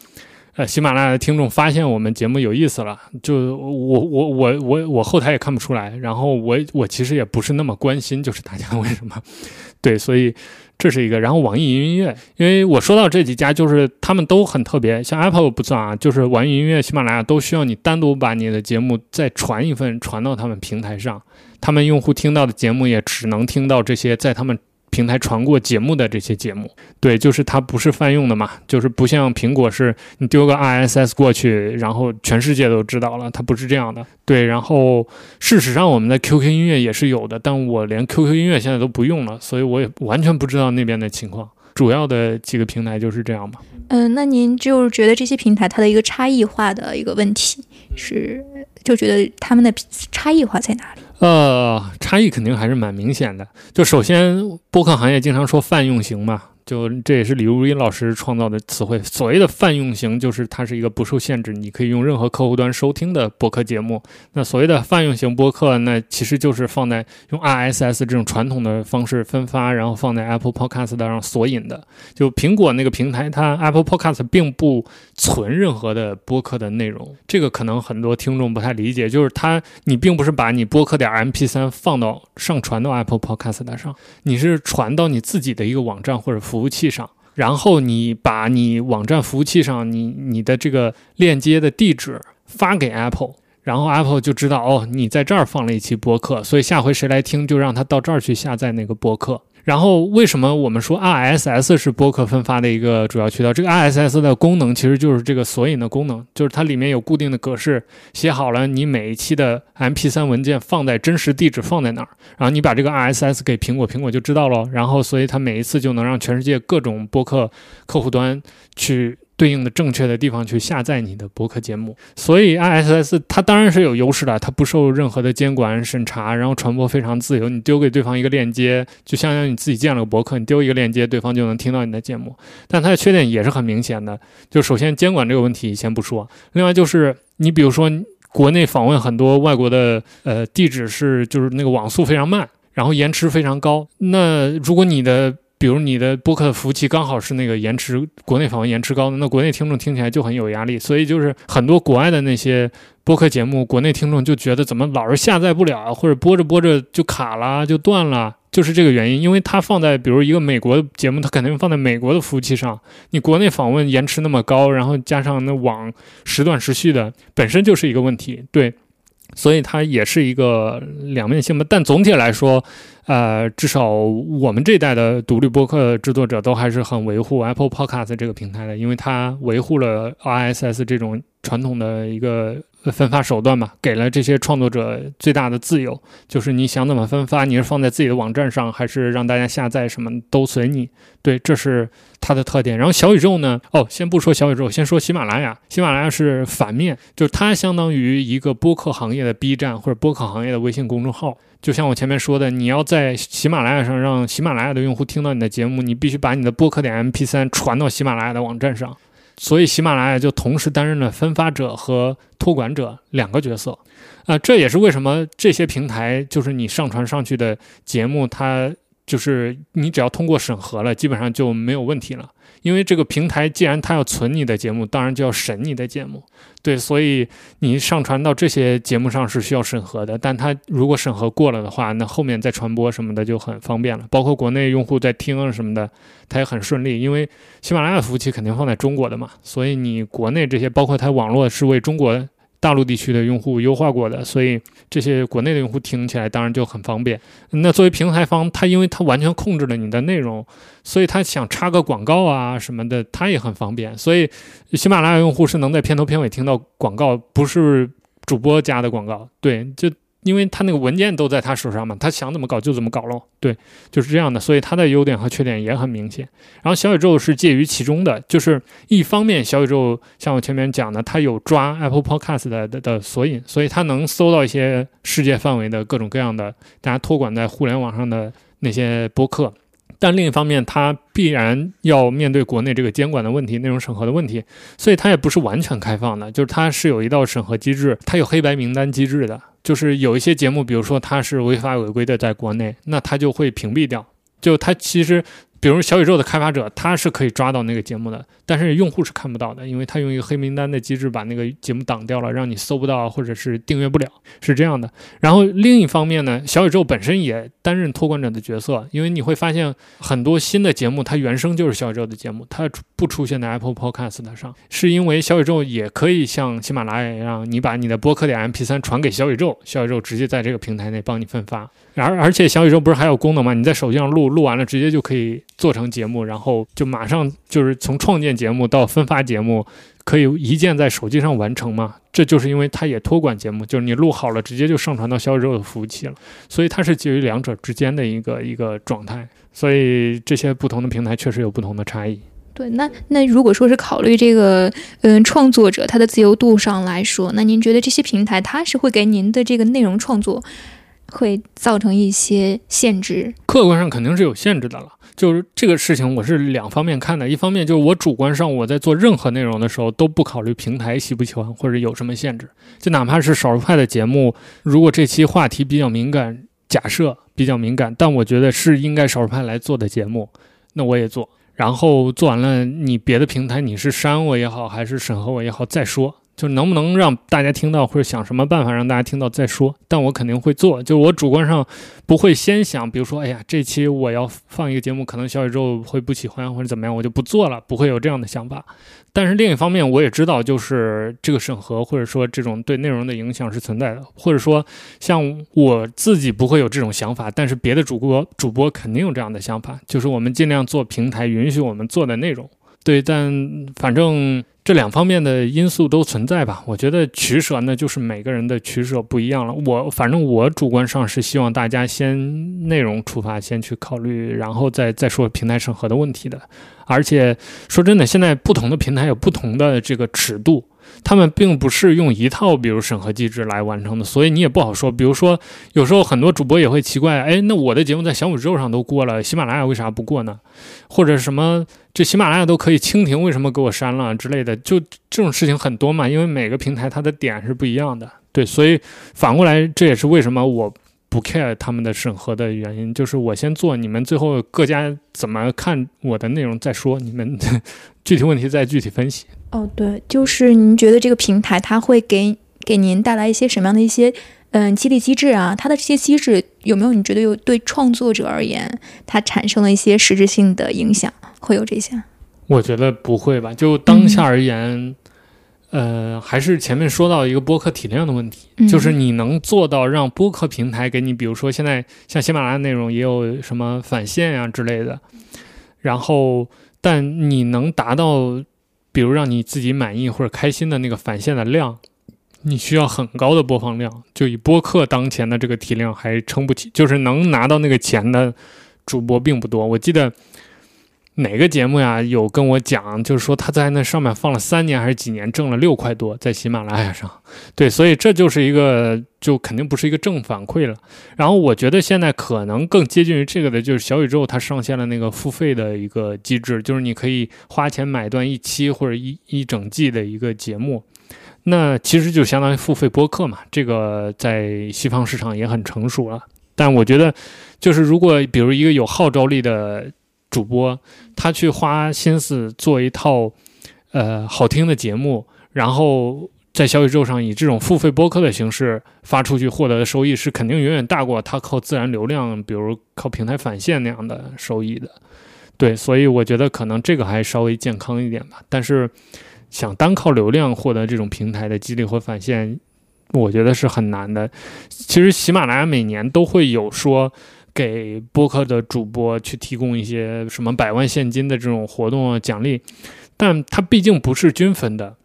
呃，喜马拉雅的听众发现我们节目有意思了，就我我我我我后台也看不出来，然后我我其实也不是那么关心，就是大家 为什么，对，所以这是一个。然后网易云音乐，因为我说到这几家，就是他们都很特别，像 Apple 不算啊，就是网易云音乐、喜马拉雅都需要你单独把你的节目再传一份传到他们平台上，他们用户听到的节目也只能听到这些在他们。平台传过节目的这些节目，对，就是它不是泛用的嘛，就是不像苹果是你丢个 RSS 过去，然后全世界都知道了，它不是这样的。对，然后事实上我们的 QQ 音乐也是有的，但我连 QQ 音乐现在都不用了，所以我也完全不知道那边的情况。主要的几个平台就是这样嘛。嗯，那您就是觉得这些平台它的一个差异化的一个问题是，就觉得他们的差异化在哪里？呃，差异肯定还是蛮明显的。就首先，播客行业经常说泛用型嘛。就这也是李如一老师创造的词汇。所谓的泛用型，就是它是一个不受限制，你可以用任何客户端收听的播客节目。那所谓的泛用型播客，那其实就是放在用 RSS 这种传统的方式分发，然后放在 Apple Podcast 上索引的。就苹果那个平台，它 Apple Podcast 并不存任何的播客的内容。这个可能很多听众不太理解，就是它你并不是把你播客点 MP3 放到上传到 Apple Podcast 上，你是传到你自己的一个网站或者。服务器上，然后你把你网站服务器上你你的这个链接的地址发给 Apple，然后 Apple 就知道哦，你在这儿放了一期播客，所以下回谁来听就让他到这儿去下载那个播客。然后为什么我们说 RSS 是播客分发的一个主要渠道？这个 RSS 的功能其实就是这个索引的功能，就是它里面有固定的格式，写好了你每一期的 MP3 文件放在真实地址放在哪儿，然后你把这个 RSS 给苹果，苹果就知道了，然后所以它每一次就能让全世界各种播客客户端去。对应的正确的地方去下载你的博客节目，所以 RSS 它当然是有优势的，它不受任何的监管审查，然后传播非常自由。你丢给对方一个链接，就相当于你自己建了个博客，你丢一个链接，对方就能听到你的节目。但它的缺点也是很明显的，就首先监管这个问题先不说，另外就是你比如说国内访问很多外国的呃地址是就是那个网速非常慢，然后延迟非常高，那如果你的比如你的播客的服务器刚好是那个延迟，国内访问延迟高的，那国内听众听起来就很有压力。所以就是很多国外的那些播客节目，国内听众就觉得怎么老是下载不了，或者播着播着就卡了、就断了，就是这个原因。因为它放在比如一个美国的节目，它肯定放在美国的服务器上，你国内访问延迟那么高，然后加上那网时断时续的，本身就是一个问题。对。所以它也是一个两面性吧，但总体来说，呃，至少我们这代的独立播客制作者都还是很维护 Apple Podcast 这个平台的，因为它维护了 RSS 这种传统的一个分发手段嘛，给了这些创作者最大的自由，就是你想怎么分发，你是放在自己的网站上，还是让大家下载，什么都随你。对，这是它的特点。然后小宇宙呢？哦，先不说小宇宙，先说喜马拉雅。喜马拉雅是反面，就是它相当于一个播客行业的 B 站或者播客行业的微信公众号。就像我前面说的，你要在喜马拉雅上让喜马拉雅的用户听到你的节目，你必须把你的播客点 MP3 传到喜马拉雅的网站上。所以喜马拉雅就同时担任了分发者和托管者两个角色。啊，这也是为什么这些平台就是你上传上去的节目，它就是你只要通过审核了，基本上就没有问题了。因为这个平台既然它要存你的节目，当然就要审你的节目，对，所以你上传到这些节目上是需要审核的。但它如果审核过了的话，那后面再传播什么的就很方便了。包括国内用户在听啊什么的，它也很顺利。因为喜马拉雅服务器肯定放在中国的嘛，所以你国内这些，包括它网络是为中国。大陆地区的用户优化过的，所以这些国内的用户听起来当然就很方便。那作为平台方，他因为他完全控制了你的内容，所以他想插个广告啊什么的，他也很方便。所以喜马拉雅用户是能在片头片尾听到广告，不是主播加的广告。对，就。因为他那个文件都在他手上嘛，他想怎么搞就怎么搞喽。对，就是这样的，所以它的优点和缺点也很明显。然后小宇宙是介于其中的，就是一方面小宇宙像我前面讲的，它有抓 Apple Podcast 的的索引，所以它能搜到一些世界范围的各种各样的大家托管在互联网上的那些播客。但另一方面，它必然要面对国内这个监管的问题、内容审核的问题，所以它也不是完全开放的，就是它是有一道审核机制，它有黑白名单机制的。就是有一些节目，比如说它是违法违规的，在国内，那它就会屏蔽掉。就它其实。比如小宇宙的开发者，他是可以抓到那个节目的，但是用户是看不到的，因为他用一个黑名单的机制把那个节目挡掉了，让你搜不到或者是订阅不了，是这样的。然后另一方面呢，小宇宙本身也担任托管者的角色，因为你会发现很多新的节目，它原生就是小宇宙的节目，它不出现在 Apple Podcast 上，是因为小宇宙也可以像喜马拉雅一样，你把你的播客点 MP3 传给小宇宙，小宇宙直接在这个平台内帮你分发。而而且小宇宙不是还有功能吗？你在手机上录，录完了直接就可以。做成节目，然后就马上就是从创建节目到分发节目，可以一键在手机上完成嘛？这就是因为它也托管节目，就是你录好了，直接就上传到小宇宙的服务器了，所以它是介于两者之间的一个一个状态。所以这些不同的平台确实有不同的差异。对，那那如果说是考虑这个嗯创作者他的自由度上来说，那您觉得这些平台它是会给您的这个内容创作会造成一些限制？客观上肯定是有限制的了。就是这个事情，我是两方面看的。一方面就是我主观上我在做任何内容的时候，都不考虑平台喜不喜欢或者有什么限制。就哪怕是少数派的节目，如果这期话题比较敏感，假设比较敏感，但我觉得是应该少数派来做的节目，那我也做。然后做完了，你别的平台你是删我也好，还是审核我也好，再说。就能不能让大家听到，或者想什么办法让大家听到再说。但我肯定会做，就我主观上不会先想，比如说，哎呀，这期我要放一个节目，可能小宇宙会不喜欢或者怎么样，我就不做了，不会有这样的想法。但是另一方面，我也知道，就是这个审核或者说这种对内容的影响是存在的，或者说像我自己不会有这种想法，但是别的主播主播肯定有这样的想法，就是我们尽量做平台允许我们做的内容。对，但反正。这两方面的因素都存在吧？我觉得取舍呢，就是每个人的取舍不一样了。我反正我主观上是希望大家先内容出发，先去考虑，然后再再说平台审核的问题的。而且说真的，现在不同的平台有不同的这个尺度。他们并不是用一套比如审核机制来完成的，所以你也不好说。比如说，有时候很多主播也会奇怪，哎，那我的节目在小宇宙上都过了，喜马拉雅为啥不过呢？或者什么，就喜马拉雅都可以蜻蜓，为什么给我删了之类的？就这种事情很多嘛，因为每个平台它的点是不一样的。对，所以反过来，这也是为什么我。不 care 他们的审核的原因，就是我先做，你们最后各家怎么看我的内容再说，你们 具体问题再具体分析。哦，对，就是您觉得这个平台它会给给您带来一些什么样的一些嗯激励机制啊？它的这些机制有没有你觉得有对创作者而言它产生了一些实质性的影响？会有这些？我觉得不会吧，就当下而言。呃，还是前面说到一个播客体量的问题，就是你能做到让播客平台给你，比如说现在像喜马拉雅内容也有什么返现呀之类的，然后但你能达到，比如让你自己满意或者开心的那个返现的量，你需要很高的播放量，就以播客当前的这个体量还撑不起，就是能拿到那个钱的主播并不多。我记得哪个节目呀有跟我讲，就是说他在那上面放了三年还是几年，挣了六块多，在喜马拉雅上。对，所以这就是一个就肯定不是一个正反馈了。然后我觉得现在可能更接近于这个的，就是小宇宙它上线了那个付费的一个机制，就是你可以花钱买断一期或者一 一整季的一个节目。那其实就相当于付费播客嘛，这个在西方市场也很成熟了。但我觉得，就是如果比如一个有号召力的主播，他去花心思做一套呃好听的节目，然后在小宇宙上以这种付费播客的形式发出去，获得的收益是肯定远远大过他靠自然流量，比如靠平台返现那样的收益的。对，所以我觉得可能这个还稍微健康一点吧。但是。想单靠流量获得这种平台的激励和返现，我觉得是很难的。其实喜马拉雅每年都会有说给播客的主播去提供一些什么百万现金的这种活动啊奖励，但它毕竟不是均分的。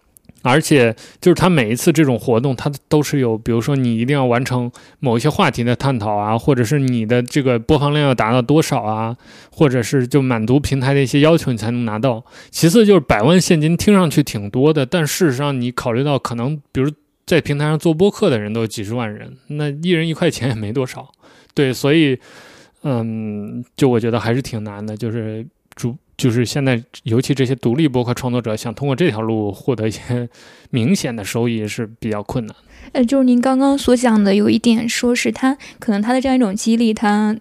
而且，就是他每一次这种活动，它都是有，比如说你一定要完成某一些话题的探讨啊，或者是你的这个播放量要达到多少啊，或者是就满足平台的一些要求，你才能拿到。其次就是百万现金，听上去挺多的，但事实上你考虑到可能，比如在平台上做播客的人都有几十万人，那一人一块钱也没多少。对，所以，嗯，就我觉得还是挺难的，就是主。就是现在，尤其这些独立博客创作者想通过这条路获得一些 明显的收益是比较困难。呃，就是您刚刚所讲的有一点，说是他可能他的这样一种激励，它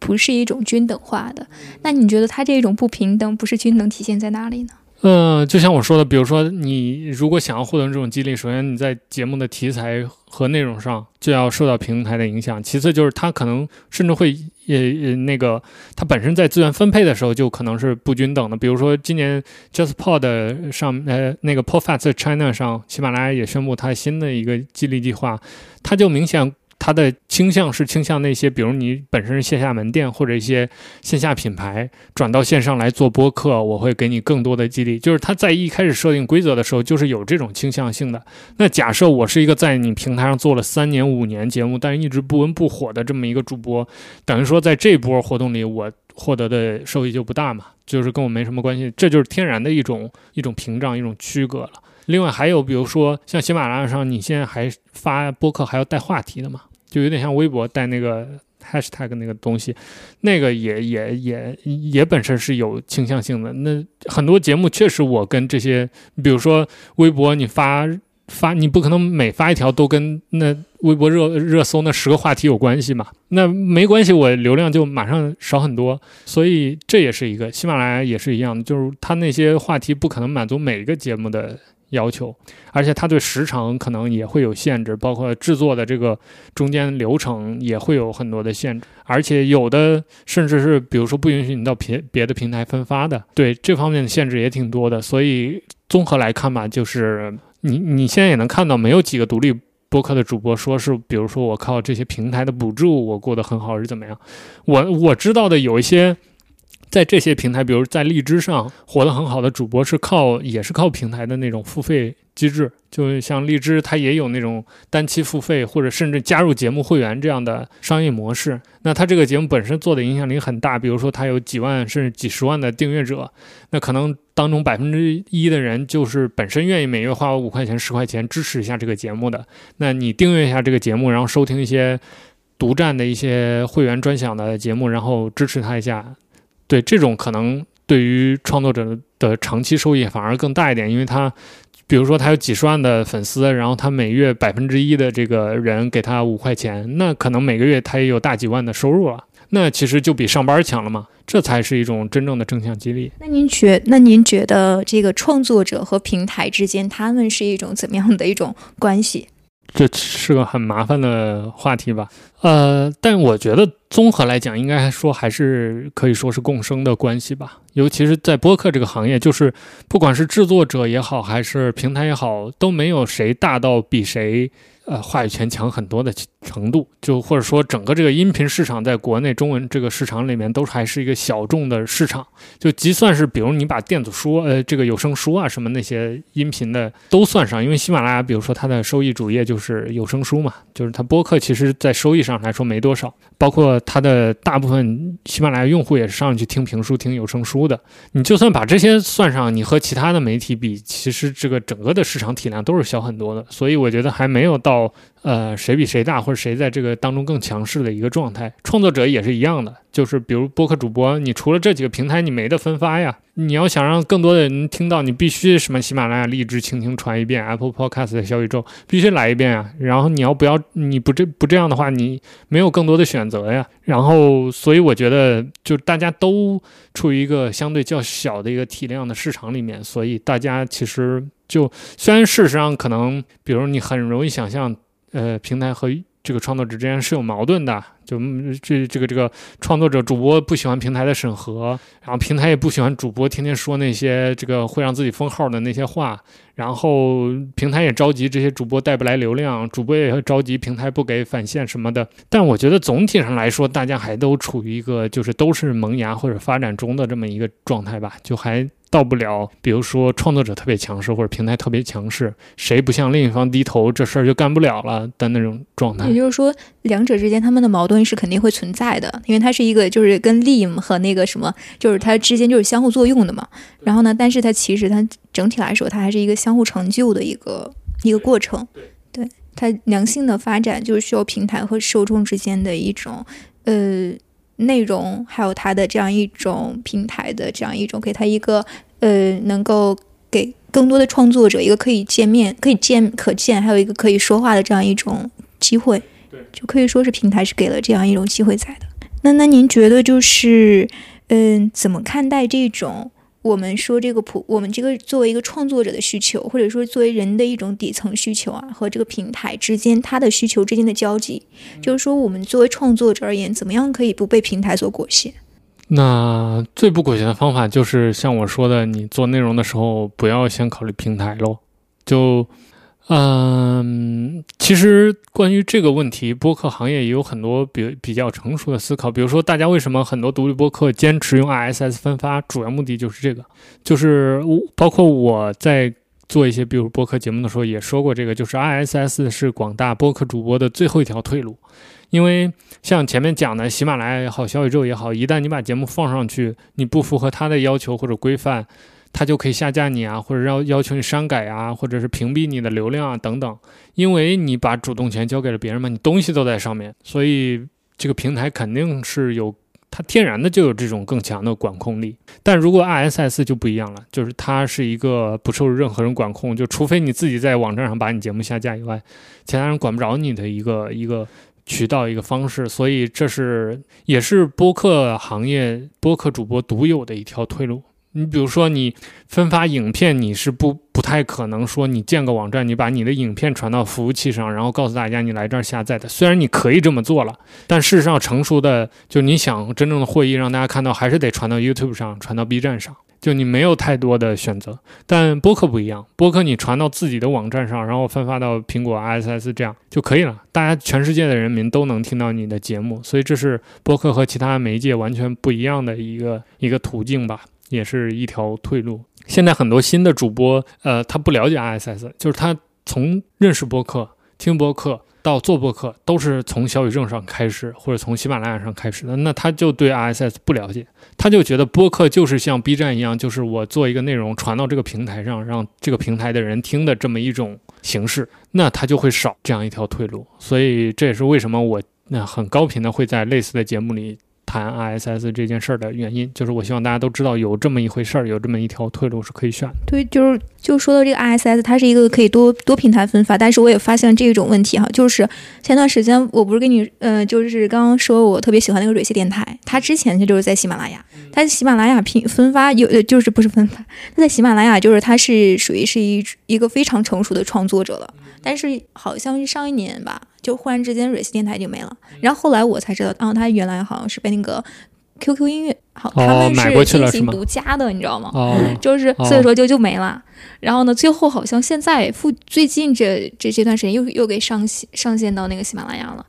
不是一种均等化的。那你觉得他这种不平等，不是均等体现在哪里呢？嗯，就像我说的，比如说你如果想要获得这种激励，首先你在节目的题材和内容上就要受到平台的影响，其次就是它可能甚至会呃呃那个它本身在资源分配的时候就可能是不均等的。比如说今年 JustPod 上呃那个 Podfast China 上，喜马拉雅也宣布它新的一个激励计划，它就明显。它的倾向是倾向那些，比如你本身是线下门店或者一些线下品牌转到线上来做播客，我会给你更多的激励。就是它在一开始设定规则的时候，就是有这种倾向性的。那假设我是一个在你平台上做了三年五年节目，但是一直不温不火的这么一个主播，等于说在这波活动里，我获得的收益就不大嘛，就是跟我没什么关系。这就是天然的一种一种屏障，一种区隔了。另外还有，比如说像喜马拉雅上，你现在还发播客还要带话题的嘛？就有点像微博带那个 hashtag 那个东西，那个也也也也本身是有倾向性的。那很多节目确实，我跟这些，比如说微博，你发发，你不可能每发一条都跟那微博热热搜那十个话题有关系嘛？那没关系，我流量就马上少很多。所以这也是一个，喜马拉雅也是一样的，就是它那些话题不可能满足每一个节目的。要求，而且它对时长可能也会有限制，包括制作的这个中间流程也会有很多的限制，而且有的甚至是比如说不允许你到别别的平台分发的，对这方面的限制也挺多的。所以综合来看吧，就是你你现在也能看到，没有几个独立播客的主播说是，比如说我靠这些平台的补助，我过得很好是怎么样？我我知道的有一些。在这些平台，比如在荔枝上活得很好的主播，是靠也是靠平台的那种付费机制，就像荔枝，它也有那种单期付费或者甚至加入节目会员这样的商业模式。那它这个节目本身做的影响力很大，比如说它有几万甚至几十万的订阅者，那可能当中百分之一的人就是本身愿意每月花五块钱十块钱支持一下这个节目的。那你订阅一下这个节目，然后收听一些独占的一些会员专享的节目，然后支持他一下。对这种可能，对于创作者的长期收益反而更大一点，因为他，比如说他有几十万的粉丝，然后他每月百分之一的这个人给他五块钱，那可能每个月他也有大几万的收入了，那其实就比上班强了嘛，这才是一种真正的正向激励。那您觉，那您觉得这个创作者和平台之间，他们是一种怎么样的一种关系？这是个很麻烦的话题吧？呃，但我觉得综合来讲，应该说还是可以说是共生的关系吧。尤其是在播客这个行业，就是不管是制作者也好，还是平台也好，都没有谁大到比谁。呃，话语权强很多的程度，就或者说整个这个音频市场在国内中文这个市场里面，都还是一个小众的市场。就即算是比如你把电子书、呃这个有声书啊什么那些音频的都算上，因为喜马拉雅，比如说它的收益主业就是有声书嘛，就是它播客其实在收益上来说没多少。包括它的大部分喜马拉雅用户也是上去听评书、听有声书的。你就算把这些算上，你和其他的媒体比，其实这个整个的市场体量都是小很多的。所以我觉得还没有到。到呃，谁比谁大，或者谁在这个当中更强势的一个状态，创作者也是一样的。就是比如播客主播，你除了这几个平台，你没得分发呀。你要想让更多的人听到，你必须什么喜马拉雅、荔枝、蜻蜓传一遍，Apple Podcast 的小宇宙必须来一遍啊。然后你要不要你不这不这样的话，你没有更多的选择呀。然后所以我觉得，就大家都处于一个相对较小的一个体量的市场里面，所以大家其实。就虽然事实上可能，比如你很容易想象，呃，平台和这个创作者之间是有矛盾的。就这这个这个创作者主播不喜欢平台的审核，然后平台也不喜欢主播天天说那些这个会让自己封号的那些话，然后平台也着急这些主播带不来流量，主播也着急平台不给返现什么的。但我觉得总体上来说，大家还都处于一个就是都是萌芽或者发展中的这么一个状态吧，就还。到不了，比如说创作者特别强势或者平台特别强势，谁不向另一方低头，这事儿就干不了了的那种状态。也就是说，两者之间他们的矛盾是肯定会存在的，因为它是一个就是跟 Lim 和那个什么，就是它之间就是相互作用的嘛。然后呢，但是它其实它整体来说，它还是一个相互成就的一个一个过程。对它良性的发展，就是需要平台和受众之间的一种呃。内容还有它的这样一种平台的这样一种给它一个呃能够给更多的创作者一个可以见面可以见可见还有一个可以说话的这样一种机会，对，就可以说是平台是给了这样一种机会在的。那那您觉得就是嗯怎么看待这种？我们说这个普，我们这个作为一个创作者的需求，或者说作为人的一种底层需求啊，和这个平台之间它的需求之间的交集，就是说我们作为创作者而言，怎么样可以不被平台所裹挟？那最不裹挟的方法就是像我说的，你做内容的时候不要先考虑平台喽，就。嗯，其实关于这个问题，播客行业也有很多比比较成熟的思考。比如说，大家为什么很多独立播客坚持用 RSS 分发？主要目的就是这个，就是包括我在做一些比如播客节目的时候也说过这个，就是 RSS 是广大播客主播的最后一条退路。因为像前面讲的，喜马拉雅也好，小宇宙也好，一旦你把节目放上去，你不符合他的要求或者规范。他就可以下架你啊，或者要要求你删改啊，或者是屏蔽你的流量啊等等，因为你把主动权交给了别人嘛，你东西都在上面，所以这个平台肯定是有它天然的就有这种更强的管控力。但如果 RSS 就不一样了，就是它是一个不受任何人管控，就除非你自己在网站上把你节目下架以外，其他人管不着你的一个一个渠道一个方式。所以这是也是播客行业播客主播独有的一条退路。你比如说，你分发影片，你是不不太可能说你建个网站，你把你的影片传到服务器上，然后告诉大家你来这儿下载的。虽然你可以这么做了，但事实上成熟的就你想真正的会议让大家看到，还是得传到 YouTube 上，传到 B 站上。就你没有太多的选择。但播客不一样，播客你传到自己的网站上，然后分发到苹果 i s s 这样就可以了，大家全世界的人民都能听到你的节目。所以这是播客和其他媒介完全不一样的一个一个途径吧。也是一条退路。现在很多新的主播，呃，他不了解 i s s，就是他从认识播客、听播客到做播客，都是从小宇宙上开始，或者从喜马拉雅上开始的。那他就对 RSS 不了解，他就觉得播客就是像 B 站一样，就是我做一个内容传到这个平台上，让这个平台的人听的这么一种形式。那他就会少这样一条退路。所以这也是为什么我那很高频的会在类似的节目里。谈 RSS 这件事儿的原因，就是我希望大家都知道有这么一回事儿，有这么一条退路是可以选的。对，就是就说到这个 RSS，它是一个可以多多平台分发，但是我也发现这种问题哈，就是前段时间我不是跟你，呃，就是刚刚说我特别喜欢那个瑞希电台，它之前就是在喜马拉雅，它喜马拉雅平分发有，就是不是分发，它在喜马拉雅就是它是属于是一一个非常成熟的创作者了，但是好像是上一年吧。就忽然之间瑞思电台就没了。然后后来我才知道，哦，他原来好像是被那个 QQ 音乐，好，他们是进行独家的，你知道吗？哦，就是所以说就就没了。然后呢，最后好像现在复最近这这这段时间又又给上线上线到那个喜马拉雅了。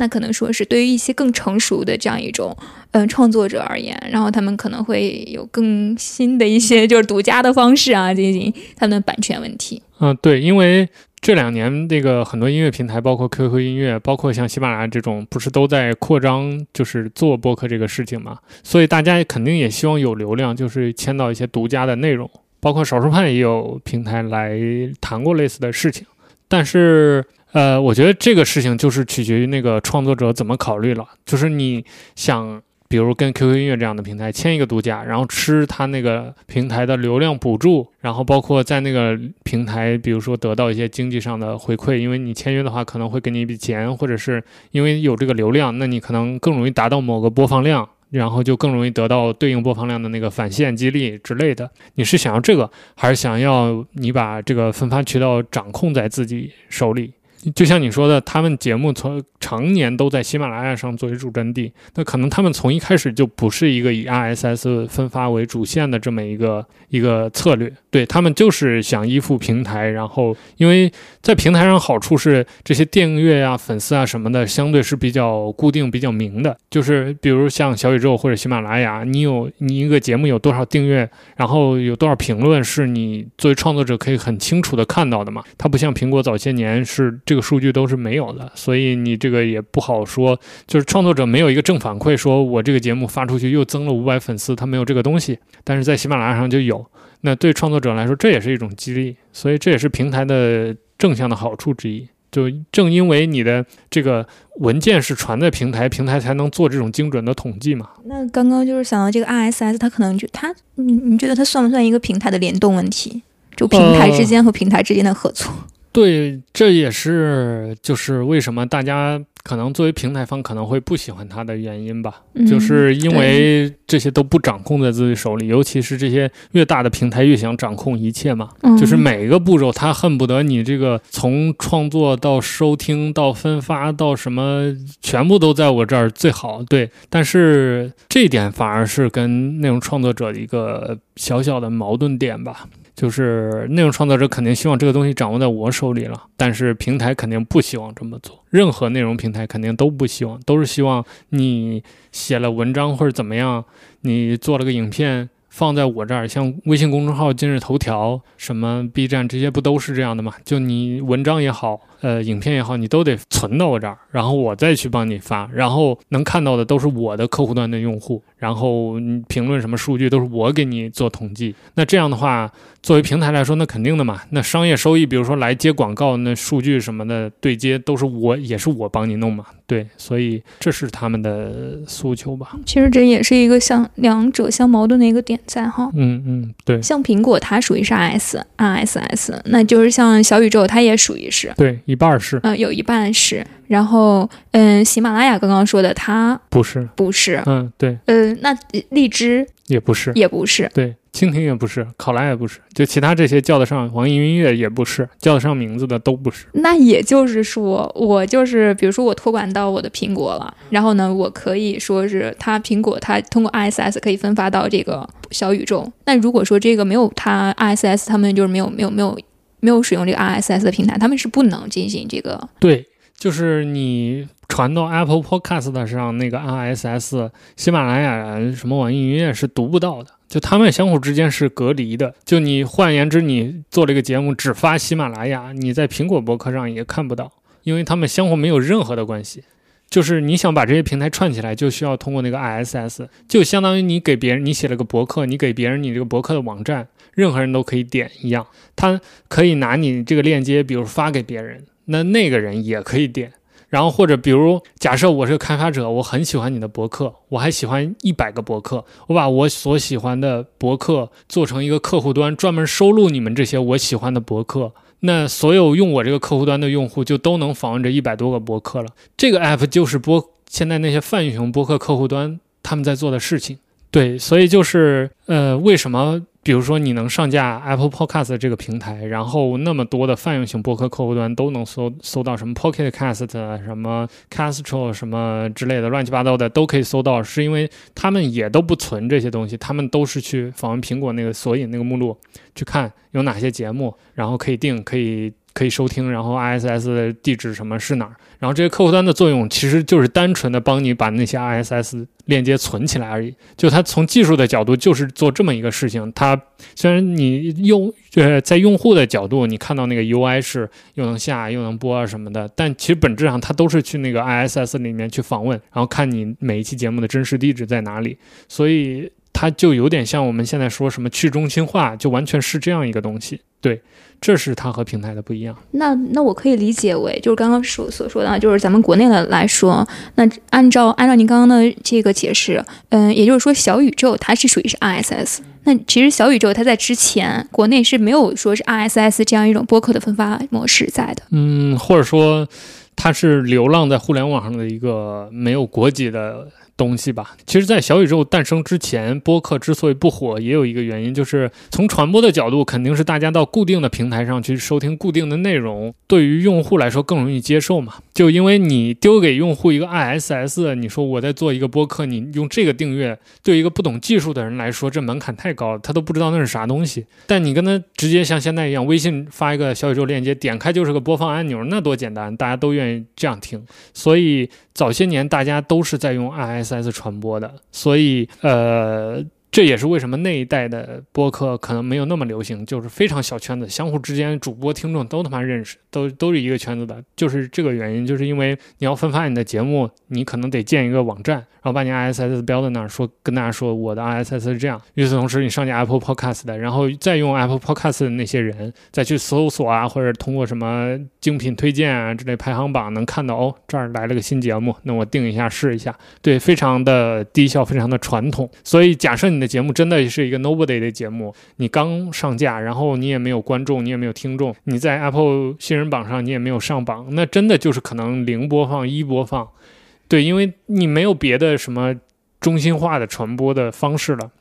那可能说是对于一些更成熟的这样一种嗯、呃创作者而言，然后他们可能会有更新的一些就是独家的方式啊进行他们的版权问题。嗯，对，因为这两年那个很多音乐平台，包括 QQ 音乐，包括像喜马拉雅这种，不是都在扩张，就是做播客这个事情嘛？所以大家肯定也希望有流量，就是签到一些独家的内容。包括少数派也有平台来谈过类似的事情，但是呃，我觉得这个事情就是取决于那个创作者怎么考虑了。就是你想，比如跟 QQ 音乐这样的平台签一个独家，然后吃他那个平台的流量补助，然后包括在那个平台，比如说得到一些经济上的回馈，因为你签约的话可能会给你一笔钱，或者是因为有这个流量，那你可能更容易达到某个播放量。然后就更容易得到对应播放量的那个返现激励之类的。你是想要这个，还是想要你把这个分发渠道掌控在自己手里？就像你说的，他们节目从常年都在喜马拉雅上作为主阵地，那可能他们从一开始就不是一个以 RSS 分发为主线的这么一个一个策略，对他们就是想依附平台，然后因为在平台上好处是这些订阅啊、粉丝啊什么的，相对是比较固定、比较明的，就是比如像小宇宙或者喜马拉雅，你有你一个节目有多少订阅，然后有多少评论，是你作为创作者可以很清楚的看到的嘛？它不像苹果早些年是这个数据都是没有的，所以你这个也不好说，就是创作者没有一个正反馈，说我这个节目发出去又增了五百粉丝，他没有这个东西，但是在喜马拉雅上就有。那对创作者来说，这也是一种激励，所以这也是平台的正向的好处之一。就正因为你的这个文件是传在平台，平台才能做这种精准的统计嘛。那刚刚就是想到这个 RSS，它可能就它，你你觉得它算不算一个平台的联动问题？就平台之间和平台之间的合作？对，这也是就是为什么大家可能作为平台方可能会不喜欢它的原因吧，嗯就是因为这些都不掌控在自己手里，尤其是这些越大的平台越想掌控一切嘛，嗯就是每一个步骤他恨不得你这个从创作到收听到分发到什么，全部都在我这儿最好。对，但是这一点反而是跟内容创作者的一个小小的矛盾点吧。就是内容创作者肯定希望这个东西掌握在我手里了，但是平台肯定不希望这么做。任何内容平台肯定都不希望，都是希望你写了文章或者怎么样，你做了个影片放在我这儿，像微信公众号、今日头条、什么 B 站这些不都是这样的吗？就你文章也好，呃，影片也好，你都得存到我这儿，然后我再去帮你发，然后能看到的都是我的客户端的用户，然后你评论什么数据都是我给你做统计。那这样的话，作为平台来说，那肯定的嘛。那商业收益，比如说来接广告，那数据什么的对接都是我，也是我帮你弄嘛。对，所以这是他们的诉求吧。其实这也是一个相两者相矛盾的一个点在哈。嗯嗯，对像苹果它属于是 RS RSS，那就是像小宇宙它也属于是，对，一半儿是呃，有一半是。然后，嗯，喜马拉雅刚刚说的它不是？不是，嗯，对，呃，那荔枝也不是。也不是，对，蜻蜓也不是，考拉也不是，就其他这些叫得上网易云音乐也不是，叫得上名字的都不是。那也就是说，我就是比如说我托管到我的苹果了，然后呢，我可以说是它苹果它通过 RSS 可以分发到这个小宇宙。那如果说这个没有它 RSS，他们就是没有没有没有没有使用这个 RSS 的平台，他们是不能进行这个。对，就是你传到 Apple Podcast 上那个 RSS，喜马拉雅什么网易云音乐是读不到的，就他们相互之间是隔离的。就你换言之，你做这个节目只发喜马拉雅，你在苹果博客上也看不到，因为他们相互没有任何的关系。就是你想把这些平台串起来，就需要通过那个 RSS，就相当于你给别人你写了个博客，你给别人你这个博客的网站，任何人都可以点一样，他可以拿你这个链接，比如发给别人，那那个人也可以点。然后或者比如假设我是个开发者，我很喜欢你的博客，我还喜欢一百个博客，我把我所喜欢的博客做成一个客户端，专门收录你们这些我喜欢的博客。那所有用我这个客户端的用户就都能访问这一百多个博客了。这个 app 就是播现在那些泛用型播客客户端他们在做的事情，对，所以就是呃，为什么比如说你能上架 Apple Podcast 这个平台，然后那么多的泛用型播客客户端都能搜搜到什么 Pocket Cast、什么 Castro 什么之类的乱七八糟的都可以搜到，是因为他们也都不存这些东西，他们都是去访问苹果那个索引那个目录去看有哪些节目，然后可以定，可以。可以收听，然后 ISS 地址什么是哪儿？然后这些客户端的作用其实就是单纯的帮你把那些 ISS 链接存起来而已。就它从技术的角度就是做这么一个事情。它虽然你用呃在用户的角度，你看到那个 UI 是又能下又能播啊什么的，但其实本质上它都是去那个 ISS 里面去访问，然后看你每一期节目的真实地址在哪里。所以它就有点像我们现在说什么去中心化，就完全是这样一个东西。对。这是它和平台的不一样。那那我可以理解为，就是刚刚所所说的，就是咱们国内的来说，那按照按照您刚刚的这个解释，嗯，也就是说小宇宙它是属于是 RSS。那其实小宇宙它在之前国内是没有说是 RSS 这样一种播客的分发模式在的。嗯，或者说它是流浪在互联网上的一个没有国籍的。东西吧，其实，在小宇宙诞生之前，播客之所以不火，也有一个原因，就是从传播的角度，肯定是大家到固定的平台上去收听固定的内容，对于用户来说更容易接受嘛。就因为你丢给用户一个 ISS，你说我在做一个播客，你用这个订阅，对一个不懂技术的人来说，这门槛太高了，他都不知道那是啥东西。但你跟他直接像现在一样，微信发一个小宇宙链接，点开就是个播放按钮，那多简单，大家都愿意这样听。所以早些年大家都是在用 IS。S 传播的，所以呃。这也是为什么那一代的播客可能没有那么流行，就是非常小圈子，相互之间主播听众都他妈认识，都都是一个圈子的，就是这个原因，就是因为你要分发你的节目，你可能得建一个网站，然后把你 ISS 标在那儿，说跟大家说我的 ISS 是这样。与此同时，你上架 Apple Podcast 的，然后再用 Apple Podcast 的那些人再去搜索啊，或者通过什么精品推荐啊之类排行榜能看到哦，这儿来了个新节目，那我定一下试一下，对，非常的低效，非常的传统。所以假设你。你的节目真的是一个 nobody 的节目，你刚上架，然后你也没有观众，你也没有听众，你在 Apple 新人榜上你也没有上榜，那真的就是可能零播放、一播放，对，因为你没有别的什么中心化的传播的方式了。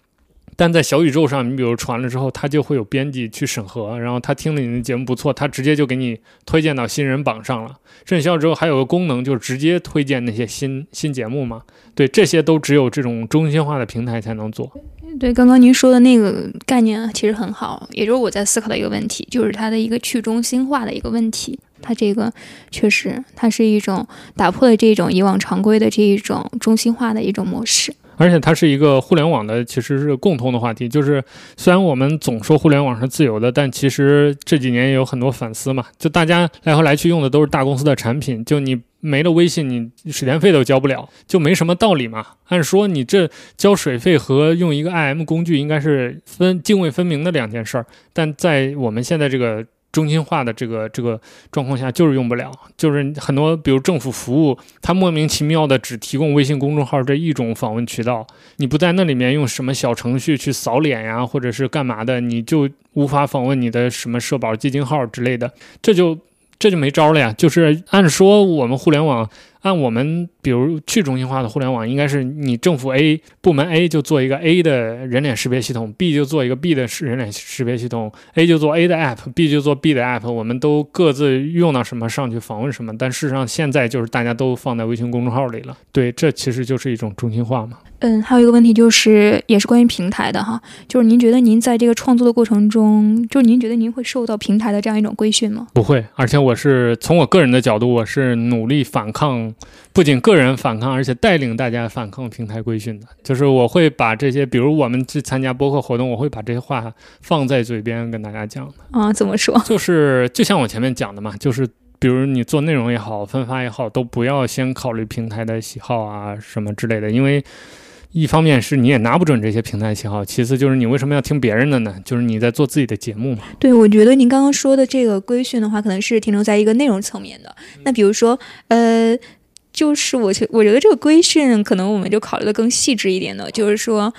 但在小宇宙上，你比如传了之后，他就会有编辑去审核，然后他听了你的节目不错，他直接就给你推荐到新人榜上了。甚至小宇宙还有个功能，就是直接推荐那些新新节目嘛。对，这些都只有这种中心化的平台才能做。对，刚刚您说的那个概念其实很好，也就是我在思考的一个问题，就是它的一个去中心化的一个问题。它这个确实，它是一种打破了这种以往常规的这一种中心化的一种模式。而且它是一个互联网的，其实是共通的话题。就是虽然我们总说互联网是自由的，但其实这几年也有很多反思嘛。就大家来回来去用的都是大公司的产品，就你没了微信，你水电费都交不了，就没什么道理嘛。按说你这交水费和用一个 IM 工具应该是分泾渭分明的两件事儿，但在我们现在这个。中心化的这个这个状况下就是用不了，就是很多比如政府服务，它莫名其妙的只提供微信公众号这一种访问渠道，你不在那里面用什么小程序去扫脸呀，或者是干嘛的，你就无法访问你的什么社保基金号之类的，这就。这就没招了呀！就是按说我们互联网，按我们比如去中心化的互联网，应该是你政府 A 部门 A 就做一个 A 的人脸识别系统，B 就做一个 B 的人脸识别系统，A 就做 A 的 App，B 就做 B 的 App，我们都各自用到什么上去访问什么。但事实上现在就是大家都放在微信公众号里了。对，这其实就是一种中心化嘛。嗯，还有一个问题就是，也是关于平台的哈，就是您觉得您在这个创作的过程中，就是您觉得您会受到平台的这样一种规训吗？不会，而且我是从我个人的角度，我是努力反抗，不仅个人反抗，而且带领大家反抗平台规训的。就是我会把这些，比如我们去参加播客活动，我会把这些话放在嘴边跟大家讲的。啊，怎么说？就是就像我前面讲的嘛，就是比如你做内容也好，分发也好，都不要先考虑平台的喜好啊什么之类的，因为。一方面是你也拿不准这些平台喜好，其次就是你为什么要听别人的呢？就是你在做自己的节目嘛。对，我觉得您刚刚说的这个规训的话，可能是停留在一个内容层面的。那比如说，呃，就是我觉我觉得这个规训，可能我们就考虑的更细致一点的，就是说，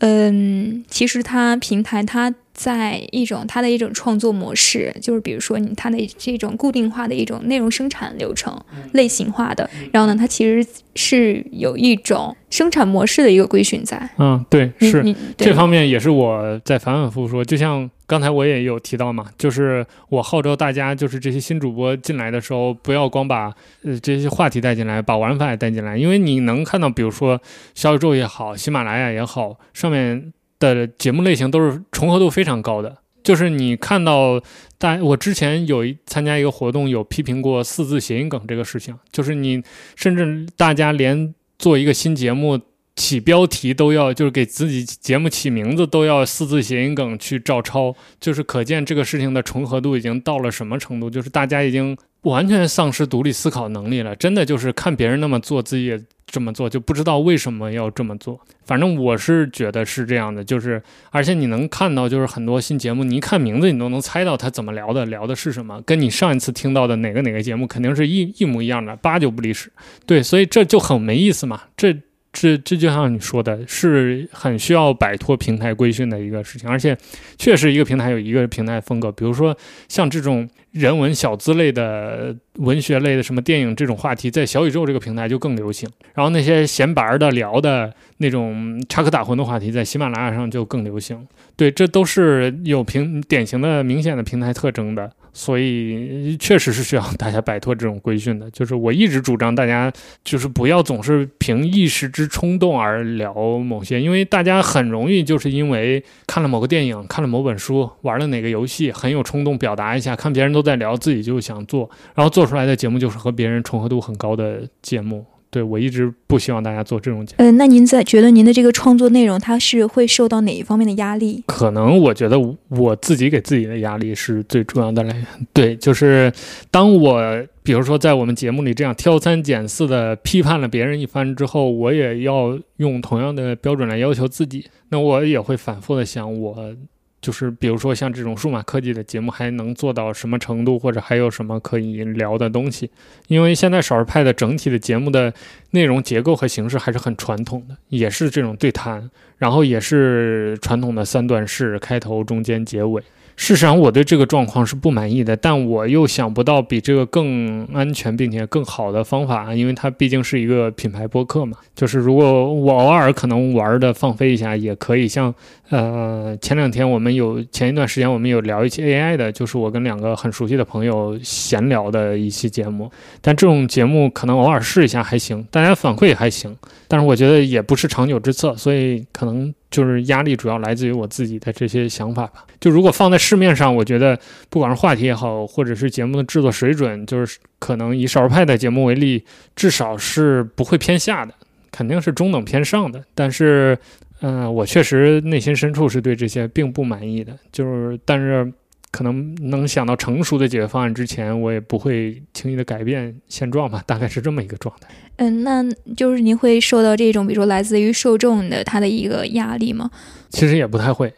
嗯，其实它平台它。在一种它的一种创作模式，就是比如说你它的这种固定化的一种内容生产流程，类型化的，然后呢，它其实是有一种生产模式的一个规训在。嗯，对，是。这方面也是我在反反复复说，就像刚才我也有提到嘛，就是我号召大家，就是这些新主播进来的时候，不要光把呃这些话题带进来，把玩法也带进来，因为你能看到，比如说小宇宙也好，喜马拉雅也好，上面的节目类型都是重合度非常高的。就是你看到大，我之前有一参加一个活动，有批评过四字谐音梗这个事情，就是你甚至大家连做一个新节目起标题都要，就是给自己节目起名字都要四字谐音梗去照抄，就是可见这个事情的重合度已经到了什么程度，就是大家已经完全丧失独立思考能力了，真的就是看别人那么做，自己也这么做，就不知道为什么要这么做。反正我是觉得是这样的，就是而且你能看到，就是很多新节目，你一看名字，你都能猜到他怎么聊的，聊的是什么，跟你上一次听到的哪个哪个节目肯定是一一模一样的，八九不离十。对，所以这就很没意思嘛。这这这就像你说的，是很需要摆脱平台规训的一个事情，而且确实一个平台有一个平台风格，比如说像这种人文小资类的、文学类的什么电影这种话题，在小宇宙这个平台就更流行。然后那些闲白儿的聊的那种插科打诨的话题，在喜马拉雅上就更流行。对，这都是有平典型的、明显的平台特征的，所以 确实是需要大家摆脱这种规训的。就是我一直主张大家就是不要总是凭一时之冲动而聊某些，因为大家很容易就是因为看了某个电影、看了某本书、玩了哪个游戏，很有冲动表达一下，看别人都在聊，自己就想做，然后做出来的节目就是和别人重合度很高的节目。对我一直不希望大家做这种节目。呃，那您在觉得您的这个创作内容，它是会受到哪一方面的压力？可能我觉得我自己给自己的压力是最重要的来源。对，就是当我比如说在我们节目里这样挑三拣四的批判了别人一番之后，我也要用同样的标准来要求自己。那我也会反复的想，我就是比如说像这种数码科技的节目还能做到什么程度，或者还有什么可以聊的东西。因为现在少儿派的整体的节目的内容结构和形式还是很传统的，也是这种对谈，然后也是传统的三段式，开头、中间、结尾。事实上，我对这个状况是不满意的，但我又想不到比这个更安全并且更好的方法，因为它毕竟是一个品牌播客嘛。就是如果我偶尔可能玩的放飞一下，也可以像呃前两天我们有前一段时间我们有聊一期 AI 的，就是我跟两个很熟悉的朋友闲聊的一期节目。但这种节目可能偶尔试一下还行，大家反馈也还行，但是我觉得也不是长久之策，所以可能就是压力主要来自于我自己的这些想法吧。就如果放在市面上，我觉得不管是话题也好，或者是节目的制作水准，就是可能以少儿派的节目为例，至少是不会偏下的，肯定是中等偏上的。但是，嗯、我确实内心深处是对这些并不满意的，就是但是。可能能想到成熟的解决方案之前，我也不会轻易的改变现状吧，大概是这么一个状态。嗯，那就是您会受到这种，比如说来自于受众的他的一个压力吗？其实也不太会。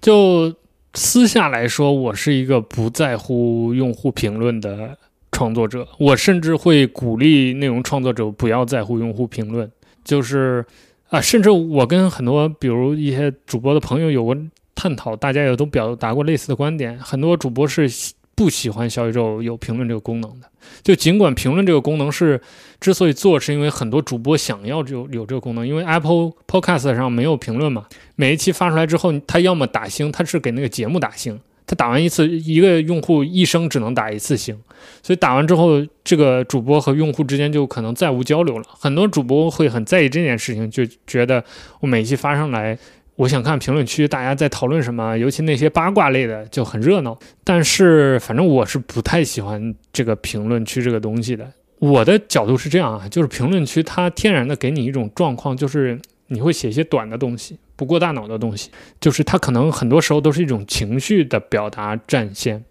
就私下来说，我是一个不在乎用户评论的创作者，我甚至会鼓励内容创作者不要在乎用户评论。就是啊，甚至我跟很多比如一些主播的朋友有过探讨，大家也都表达过类似的观点。很多主播是不喜欢小宇宙有评论这个功能的。就尽管评论这个功能是之所以做，是因为很多主播想要有有这个功能，因为 Apple Podcast 上没有评论嘛，每一期发出来之后，他要么打星，他是给那个节目打星，他打完一次，一个用户一生只能打一次星，所以打完之后，这个主播和用户之间就可能再无交流了。很多主播会很在意这件事情，就觉得我每一期发上来。我想看评论区大家在讨论什么，尤其那些八卦类的就很热闹。但是反正我是不太喜欢这个评论区这个东西的。我的角度是这样啊，就是评论区它天然的给你一种状况，就是你会写一些短的东西，不过大脑的东西，就是它可能很多时候都是一种情绪的表达占先。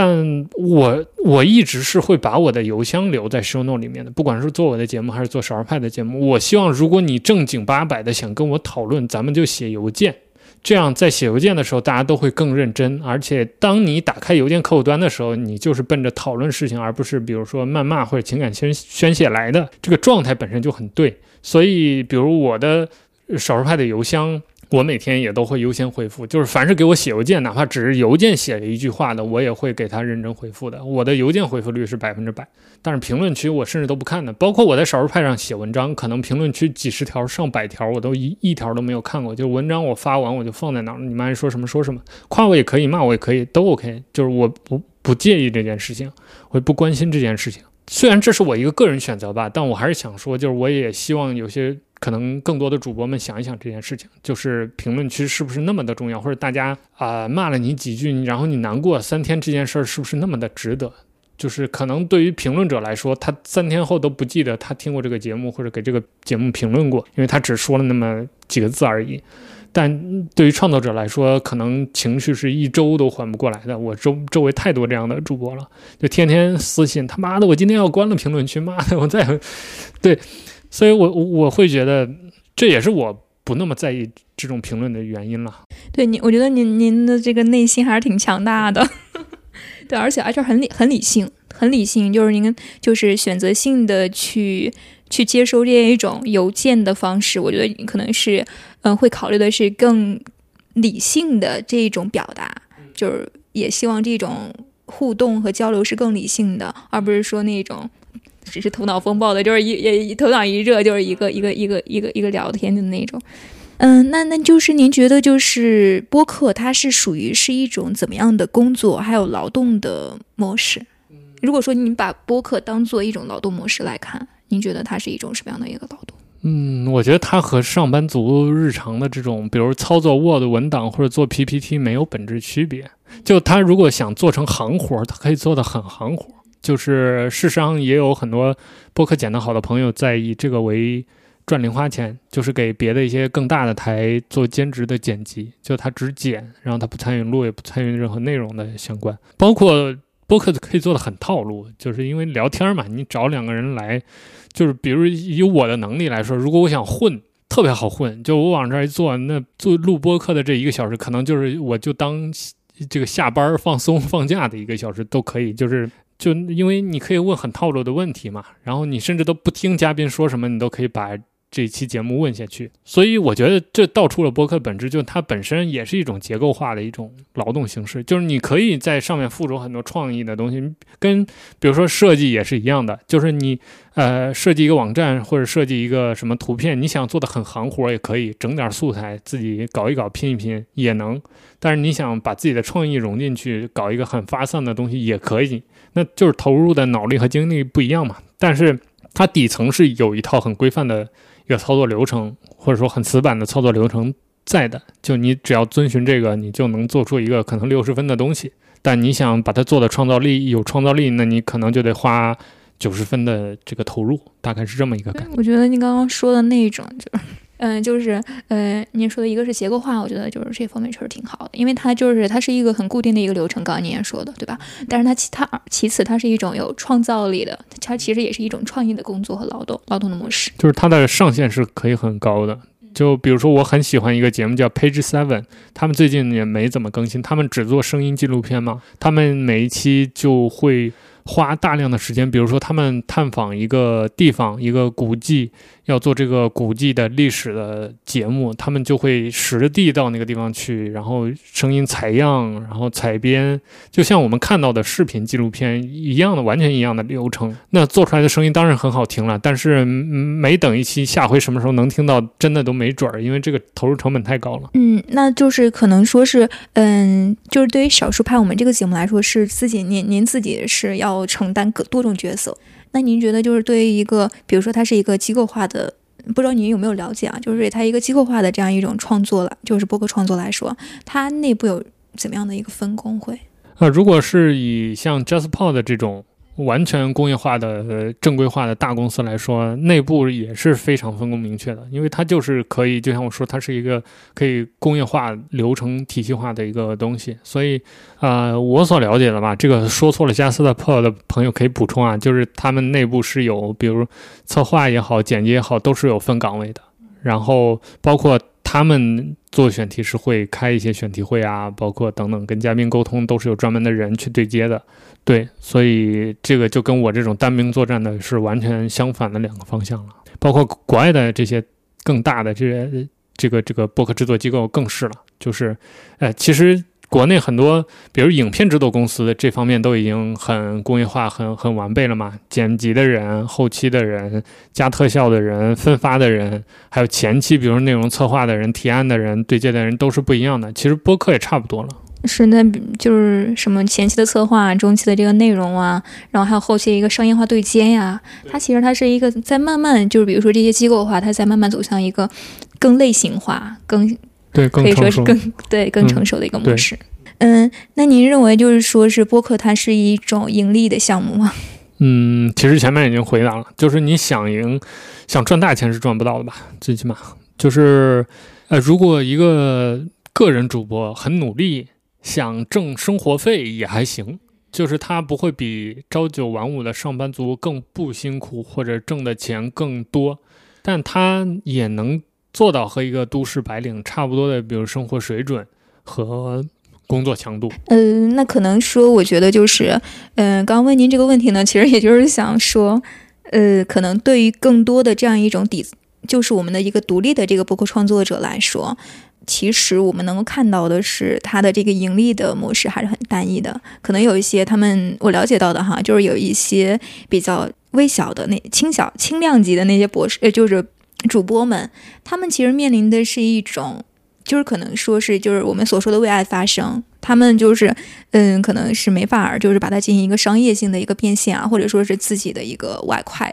但我我一直是会把我的邮箱留在 show note 里面的，不管是做我的节目还是做少儿派的节目，我希望如果你正经八百的想跟我讨论，咱们就写邮件，这样在写邮件的时候大家都会更认真，而且当你打开邮件客户端的时候，你就是奔着讨论事情，而不是比如说谩骂或者情感宣宣泄来的，这个状态本身就很对。所以，比如我的少数派的邮箱。我每天也都会优先回复。就是凡是给我写邮件，哪怕只是邮件写了一句话的，我也会给他认真回复的。我的邮件回复率是百分之百，但是评论区我甚至都不看的。包括我在少数派上写文章，可能评论区几十条、上百条，我都一一条都没有看过。就文章我发完我就放在那儿，你们爱说什么说什么，夸我也可以，骂我也可以，都 OK。就是我不不介意这件事情，我也不关心这件事情。虽然这是我一个个人选择吧，但我还是想说，就是我也希望有些可能更多的主播们想一想这件事情，就是评论区是不是那么的重要，或者大家啊骂了你几句，然后你难过三天这件事儿是不是那么的值得？就是可能对于评论者来说，他三天后都不记得他听过这个节目或者给这个节目评论过，因为他只说了那么几个字而已。但对于创作者来说，可能情绪是一周都缓不过来的。我周周围太多这样的主播了，就天天私信他妈的，我今天要关了评论区，妈的，我再对，所以我我会觉得这也是我不那么在意这种评论的原因了。对你，我觉得您您的这个内心还是挺强大的，对，而且而且很理很理性，很理性，就是您就是选择性的去。去接收这样一种邮件的方式，我觉得可能是，嗯，会考虑的是更理性的这一种表达，就是也希望这种互动和交流是更理性的，而不是说那种只是头脑风暴的，就是一也头脑一热就是一个一个一个一个一个聊天的那种。嗯，那那就是您觉得就是播客它是属于是一种怎么样的工作还有劳动的模式？如果说您把播客当做一种劳动模式来看。您觉得它是一种什么样的一个劳动？嗯，我觉得它和上班族日常的这种，比如操作 Word 文档或者做 PPT 没有本质区别。就他如果想做成行活，他可以做的很行活。就是事实上也有很多播客剪得好的朋友在以这个为赚零花钱，就是给别的一些更大的台做兼职的剪辑，就他只剪，然后他不参与录，也不参与任何内容的相关，包括。播客可以做的很套路，就是因为聊天嘛，你找两个人来，就是比如以我的能力来说，如果我想混，特别好混，就我往这儿一坐，那做录播课的这一个小时，可能就是我就当这个下班放松放假的一个小时都可以，就是就因为你可以问很套路的问题嘛，然后你甚至都不听嘉宾说什么，你都可以把。这期节目问下去，所以我觉得这道出了播客本质，就它本身也是一种结构化的一种劳动形式，就是你可以在上面附着很多创意的东西，跟比如说设计也是一样的，就是你呃设计一个网站或者设计一个什么图片，你想做的很行活也可以，整点素材自己搞一搞拼一拼也能，但是你想把自己的创意融进去，搞一个很发散的东西也可以，那就是投入的脑力和精力不一样嘛，但是它底层是有一套很规范的。一个操作流程，或者说很死板的操作流程在的，就你只要遵循这个，你就能做出一个可能六十分的东西。但你想把它做的创造力有创造力，那你可能就得花九十分的这个投入，大概是这么一个感觉。我觉得你刚刚说的那一种就。是。嗯，就是，呃，您说的一个是结构化，我觉得就是这方面确实挺好的，因为它就是它是一个很固定的一个流程，刚刚您也说的，对吧？但是它其它其次，它是一种有创造力的，它其实也是一种创意的工作和劳动劳动的模式。就是它的上限是可以很高的，就比如说我很喜欢一个节目叫 Page Seven，他们最近也没怎么更新，他们只做声音纪录片嘛，他们每一期就会花大量的时间，比如说他们探访一个地方，一个古迹。要做这个古迹的历史的节目，他们就会实地到那个地方去，然后声音采样，然后采编，就像我们看到的视频纪录片一样的，完全一样的流程。那做出来的声音当然很好听了，但是每等一期，下回什么时候能听到，真的都没准儿，因为这个投入成本太高了。嗯，那就是可能说是，嗯，就是对于少数派我们这个节目来说，是自己您您自己是要承担各多种角色。那您觉得，就是对于一个，比如说它是一个机构化的，不知道您有没有了解啊？就是它一个机构化的这样一种创作了，就是播客创作来说，它内部有怎么样的一个分工会？呃，如果是以像 JustPod 这种。完全工业化的、呃正规化的大公司来说，内部也是非常分工明确的，因为它就是可以，就像我说，它是一个可以工业化、流程体系化的一个东西。所以，呃，我所了解的吧，这个说错了，加斯的 Pod 的朋友可以补充啊，就是他们内部是有，比如策划也好、剪辑也好，都是有分岗位的，然后包括。他们做选题是会开一些选题会啊，包括等等跟嘉宾沟通都是有专门的人去对接的，对，所以这个就跟我这种单兵作战的是完全相反的两个方向了。包括国外的这些更大的这些这个这个博客制作机构更是了，就是，呃，其实国内很多，比如影片制作公司这方面都已经很工业化、很很完备了嘛。剪辑的人、后期的人、加特效的人、分发的人，还有前期，比如说内容策划的人、提案的人、对接的人，都是不一样的。其实播客也差不多了。是，那就是什么前期的策划、中期的这个内容啊，然后还有后期一个商业化对接呀。它其实它是一个在慢慢，就是比如说这些机构的话，它在慢慢走向一个更类型化、更对，可以说是更成熟。更对更成熟的一个模式。嗯，那您认为就是说是播客它是一种盈利的项目吗？嗯，其实前面已经回答了，就是你想赢、想赚大钱是赚不到的吧？最起码就是，呃，如果一个个人主播很努力，想挣生活费也还行，就是他不会比朝九晚五的上班族更不辛苦，或者挣的钱更多，但他也能做到和一个都市白领差不多的，比如生活水准和工作强度。嗯，那可能说，我觉得就是，嗯、刚刚问您这个问题呢，其实也就是想说，呃，可能对于更多的这样一种底，就是我们的一个独立的这个博客创作者来说，其实我们能够看到的是，它的这个盈利的模式还是很单一的。可能有一些他们我了解到的哈，就是有一些比较微小的那轻小轻量级的那些博士，呃，就是主播们，他们其实面临的是一种。就是可能说是就是我们所说的为爱发声，他们就是嗯，可能是没法儿就是把它进行一个商业性的一个变现啊，或者说是自己的一个外快，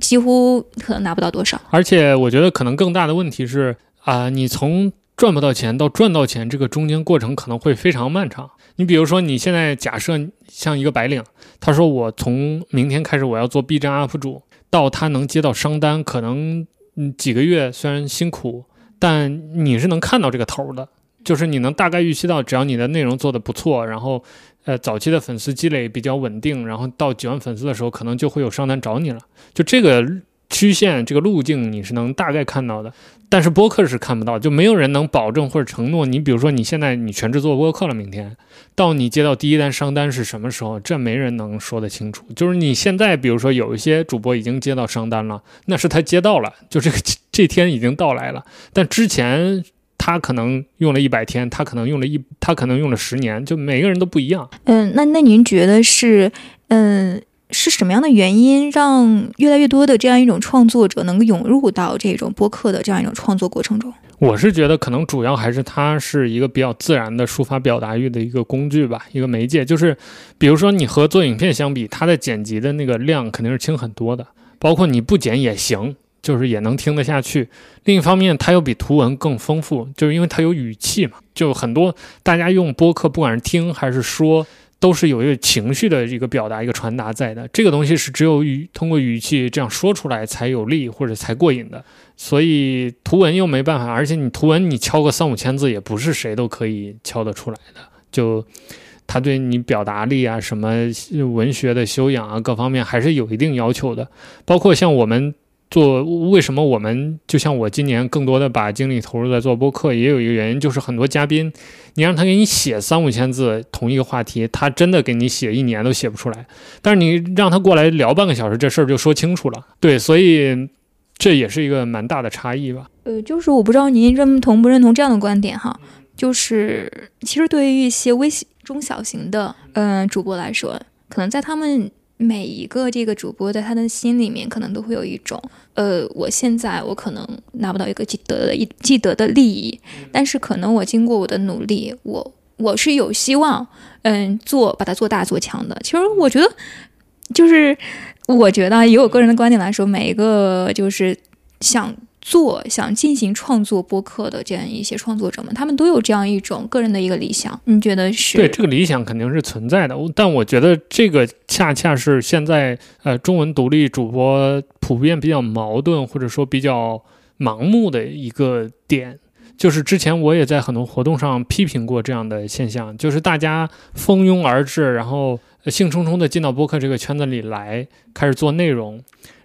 几乎可能拿不到多少。而且我觉得可能更大的问题是啊、你从赚不到钱到赚到钱，这个中间过程可能会非常漫长。你比如说，你现在假设像一个白领，他说我从明天开始我要做 B 站 UP 主，到他能接到商单，可能嗯几个月虽然辛苦，但你是能看到这个头的，就是你能大概预期到，只要你的内容做的不错，然后呃早期的粉丝积累比较稳定，然后到几万粉丝的时候，可能就会有商单找你了。就这个曲线、这个路径，你是能大概看到的。但是播客是看不到，就没有人能保证或者承诺。你比如说，你现在你全职做播客了，明天到你接到第一单商单是什么时候？这没人能说得清楚。就是你现在，比如说有一些主播已经接到商单了，那是他接到了，就这个 这天已经到来了。但之前他可能用了一百天，他可能用了一，他可能用了十年，就每个人都不一样。嗯，那那您觉得是嗯是什么样的原因让越来越多的这样一种创作者能够涌入到这种播客的这样一种创作过程中？我是觉得可能主要还是它是一个比较自然的抒发表达欲的一个工具吧，一个媒介。就是比如说你和做影片相比，它的剪辑的那个量肯定是轻很多的，包括你不剪也行，就是也能听得下去。另一方面，它又比图文更丰富，就是因为它有语气嘛，就很多大家用播客，不管是听还是说。都是有一个情绪的一个表达、一个传达在的，这个东西是只有语通过语气这样说出来才有力或者才过瘾的。所以图文又没办法，而且你图文你敲个三五千字也不是谁都可以敲得出来的。就他对你表达力啊、什么文学的修养啊各方面还是有一定要求的。包括像我们做，为什么我们就像我今年更多的把精力投入在做播客，也有一个原因，就是很多嘉宾，你让他给你写三五千字同一个话题，他真的给你写一年都写不出来。但是你让他过来聊半个小时，这事儿就说清楚了。对，所以。这也是一个蛮大的差异吧。呃，就是我不知道您认同不认同这样的观点哈，就是其实对于一些微中小型的嗯、呃、主播来说，可能在他们每一个这个主播在他的心里面，可能都会有一种呃，我现在我可能拿不到一个既得的一既得的利益，但是可能我经过我的努力，我我是有希望嗯做把它做大做强的。其实我觉得就是。我觉得以我个人的观点来说，每一个就是想做、想进行创作播客的这样一些创作者们，他们都有这样一种个人的一个理想。你觉得是？对，这个理想肯定是存在的，但我觉得这个恰恰是现在呃中文独立主播普遍比较矛盾或者说比较盲目的一个点。就是之前我也在很多活动上批评过这样的现象，就是大家蜂拥而至，然后兴冲冲的进到播客这个圈子里来，开始做内容，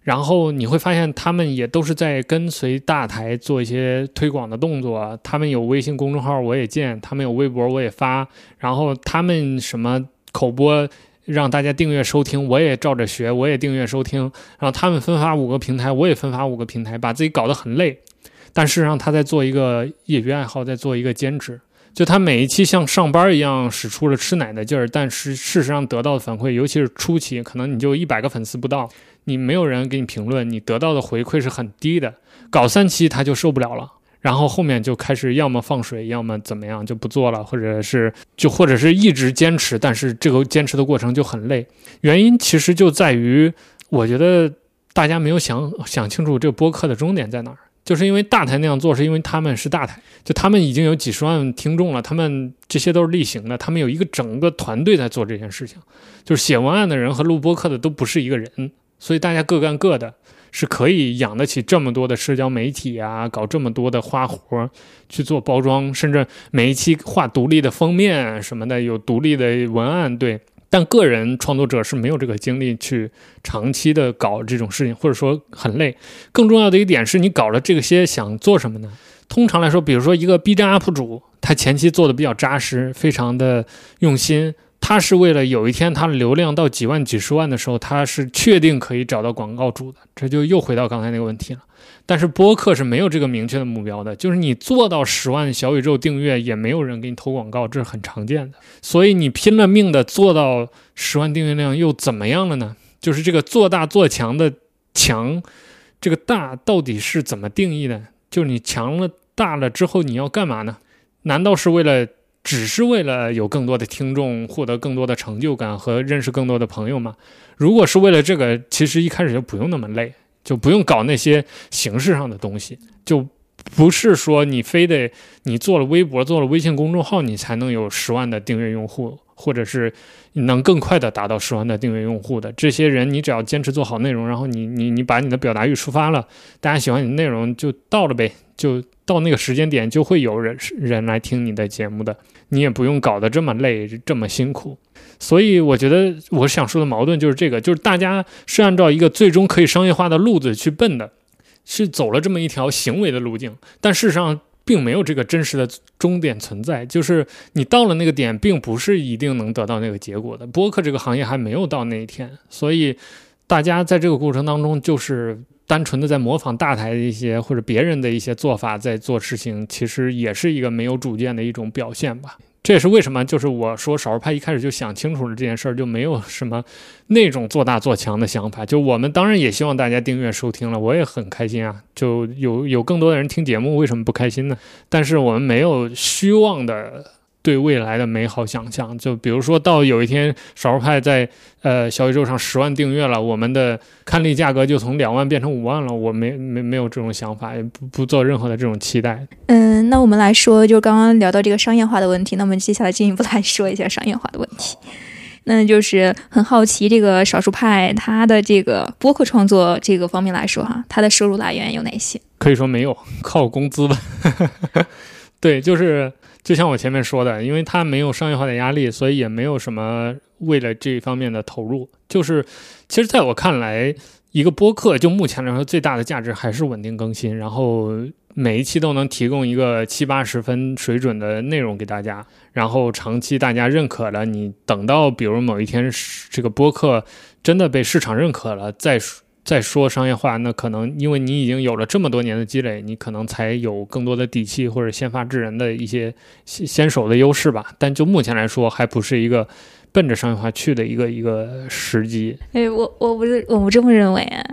然后你会发现他们也都是在跟随大台做一些推广的动作，他们有微信公众号我也建，他们有微博我也发，然后他们什么口播让大家订阅收听，我也照着学，我也订阅收听，然后他们分发五个平台，我也分发五个平台，把自己搞得很累。但事实上他在做一个业余爱好，在做一个兼职。就他每一期像上班一样使出了吃奶的劲儿，但是事实上得到的反馈，尤其是初期，可能你就一百个粉丝不到，你没有人给你评论，你得到的回馈是很低的。搞三期他就受不了了，然后后面就开始要么放水，要么怎么样就不做了，或者是就或者是一直坚持，但是这个坚持的过程就很累。原因其实就在于，我觉得大家没有想想清楚这个播客的终点在哪儿。就是因为大台那样做，是因为他们是大台，就他们已经有几十万听众了，他们这些都是例行的，他们有一个整个团队在做这件事情，就是写文案的人和录播客的都不是一个人，所以大家各干各的，是可以养得起这么多的社交媒体啊，搞这么多的花活去做包装，甚至每一期画独立的封面什么的，有独立的文案，对。但个人创作者是没有这个精力去长期的搞这种事情，或者说很累。更重要的一点是你搞了这些想做什么呢？通常来说，比如说一个 B 站 UP 主，他前期做的比较扎实，非常的用心。他是为了有一天他的流量到几万、几十万的时候，他是确定可以找到广告主的。这就又回到刚才那个问题了。但是播客是没有这个明确的目标的，就是你做到十万小宇宙订阅，也没有人给你投广告，这是很常见的。所以你拼了命的做到十万订阅量又怎么样了呢？就是这个做大做强的强，这个大到底是怎么定义的？就是你强了大了之后你要干嘛呢？难道是为了？只是为了有更多的听众，获得更多的成就感和认识更多的朋友吗？如果是为了这个，其实一开始就不用那么累，就不用搞那些形式上的东西，就不是说你非得你做了微博、做了微信公众号，你才能有十万的订阅用户，或者是能更快的达到十万的订阅用户的这些人，你只要坚持做好内容，然后你你你把你的表达欲抒发了，大家喜欢你的内容就到了呗，就。到那个时间点，就会有人人来听你的节目的，你也不用搞得这么累，这么辛苦。所以我觉得我想说的矛盾就是这个，就是大家是按照一个最终可以商业化的路子去奔的，是走了这么一条行为的路径，但事实上并没有这个真实的终点存在。就是你到了那个点，并不是一定能得到那个结果的。播客这个行业还没有到那一天，所以大家在这个过程当中就是。单纯的在模仿大台的一些或者别人的一些做法，在做事情，其实也是一个没有主见的一种表现吧。这也是为什么，就是我说少数派一开始就想清楚了这件事儿，就没有什么那种做大做强的想法。就我们当然也希望大家订阅收听了，我也很开心啊。就有有更多的人听节目，为什么不开心呢？但是我们没有虚妄的。对未来的美好想象，就比如说到有一天少数派在呃小宇宙上十万订阅了，我们的看力价格就从两万变成五万了。我没没没有这种想法，也不不做任何的这种期待。嗯，那我们来说，就刚刚聊到这个商业化的问题，那么接下来进一步来说一下商业化的问题。那就是很好奇，这个少数派他的这个播客创作这个方面来说，哈，他的收入来源有哪些？可以说没有，靠工资吧。对，就是。就像我前面说的，因为它没有商业化的压力，所以也没有什么为了这一方面的投入。就是，其实在我看来，一个播客就目前来说最大的价值还是稳定更新，然后每一期都能提供一个七八十分水准的内容给大家，然后长期大家认可了，你等到比如某一天这个播客真的被市场认可了再。再说商业化，那可能因为你已经有了这么多年的积累，你可能才有更多的底气或者先发制人的一些先先手的优势吧。但就目前来说，还不是一个奔着商业化去的一个一个时机。哎，我我不是我不这么认为啊。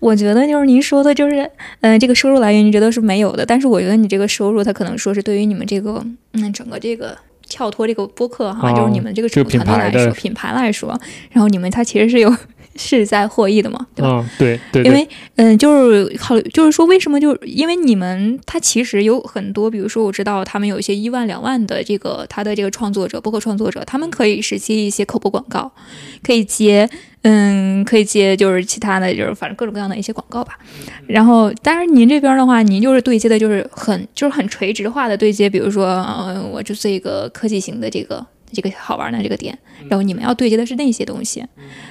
我觉得就是您说的，就是嗯，这个收入来源你觉得是没有的，但是我觉得你这个收入，它可能说是对于你们这个嗯整个这个跳脱这个播客哈，就是你们这个整个团队来说，品牌来说，然后你们它其实是有。是在获益的嘛，对吧？对对，因为嗯，就是好，就是说为什么？就是因为你们他其实有很多，比如说我知道他们有一些一万两万的这个他的这个创作者，包括创作者，他们可以是接一些口播广告，可以接 嗯，可以接就是其他的就是反正各种各样的一些广告吧。然后，当然您这边的话，您就是对接的就是很就是很垂直化的对接，比如说嗯，我就是一个科技型的这个。这个好玩的这个点，然后你们要对接的是那些东西，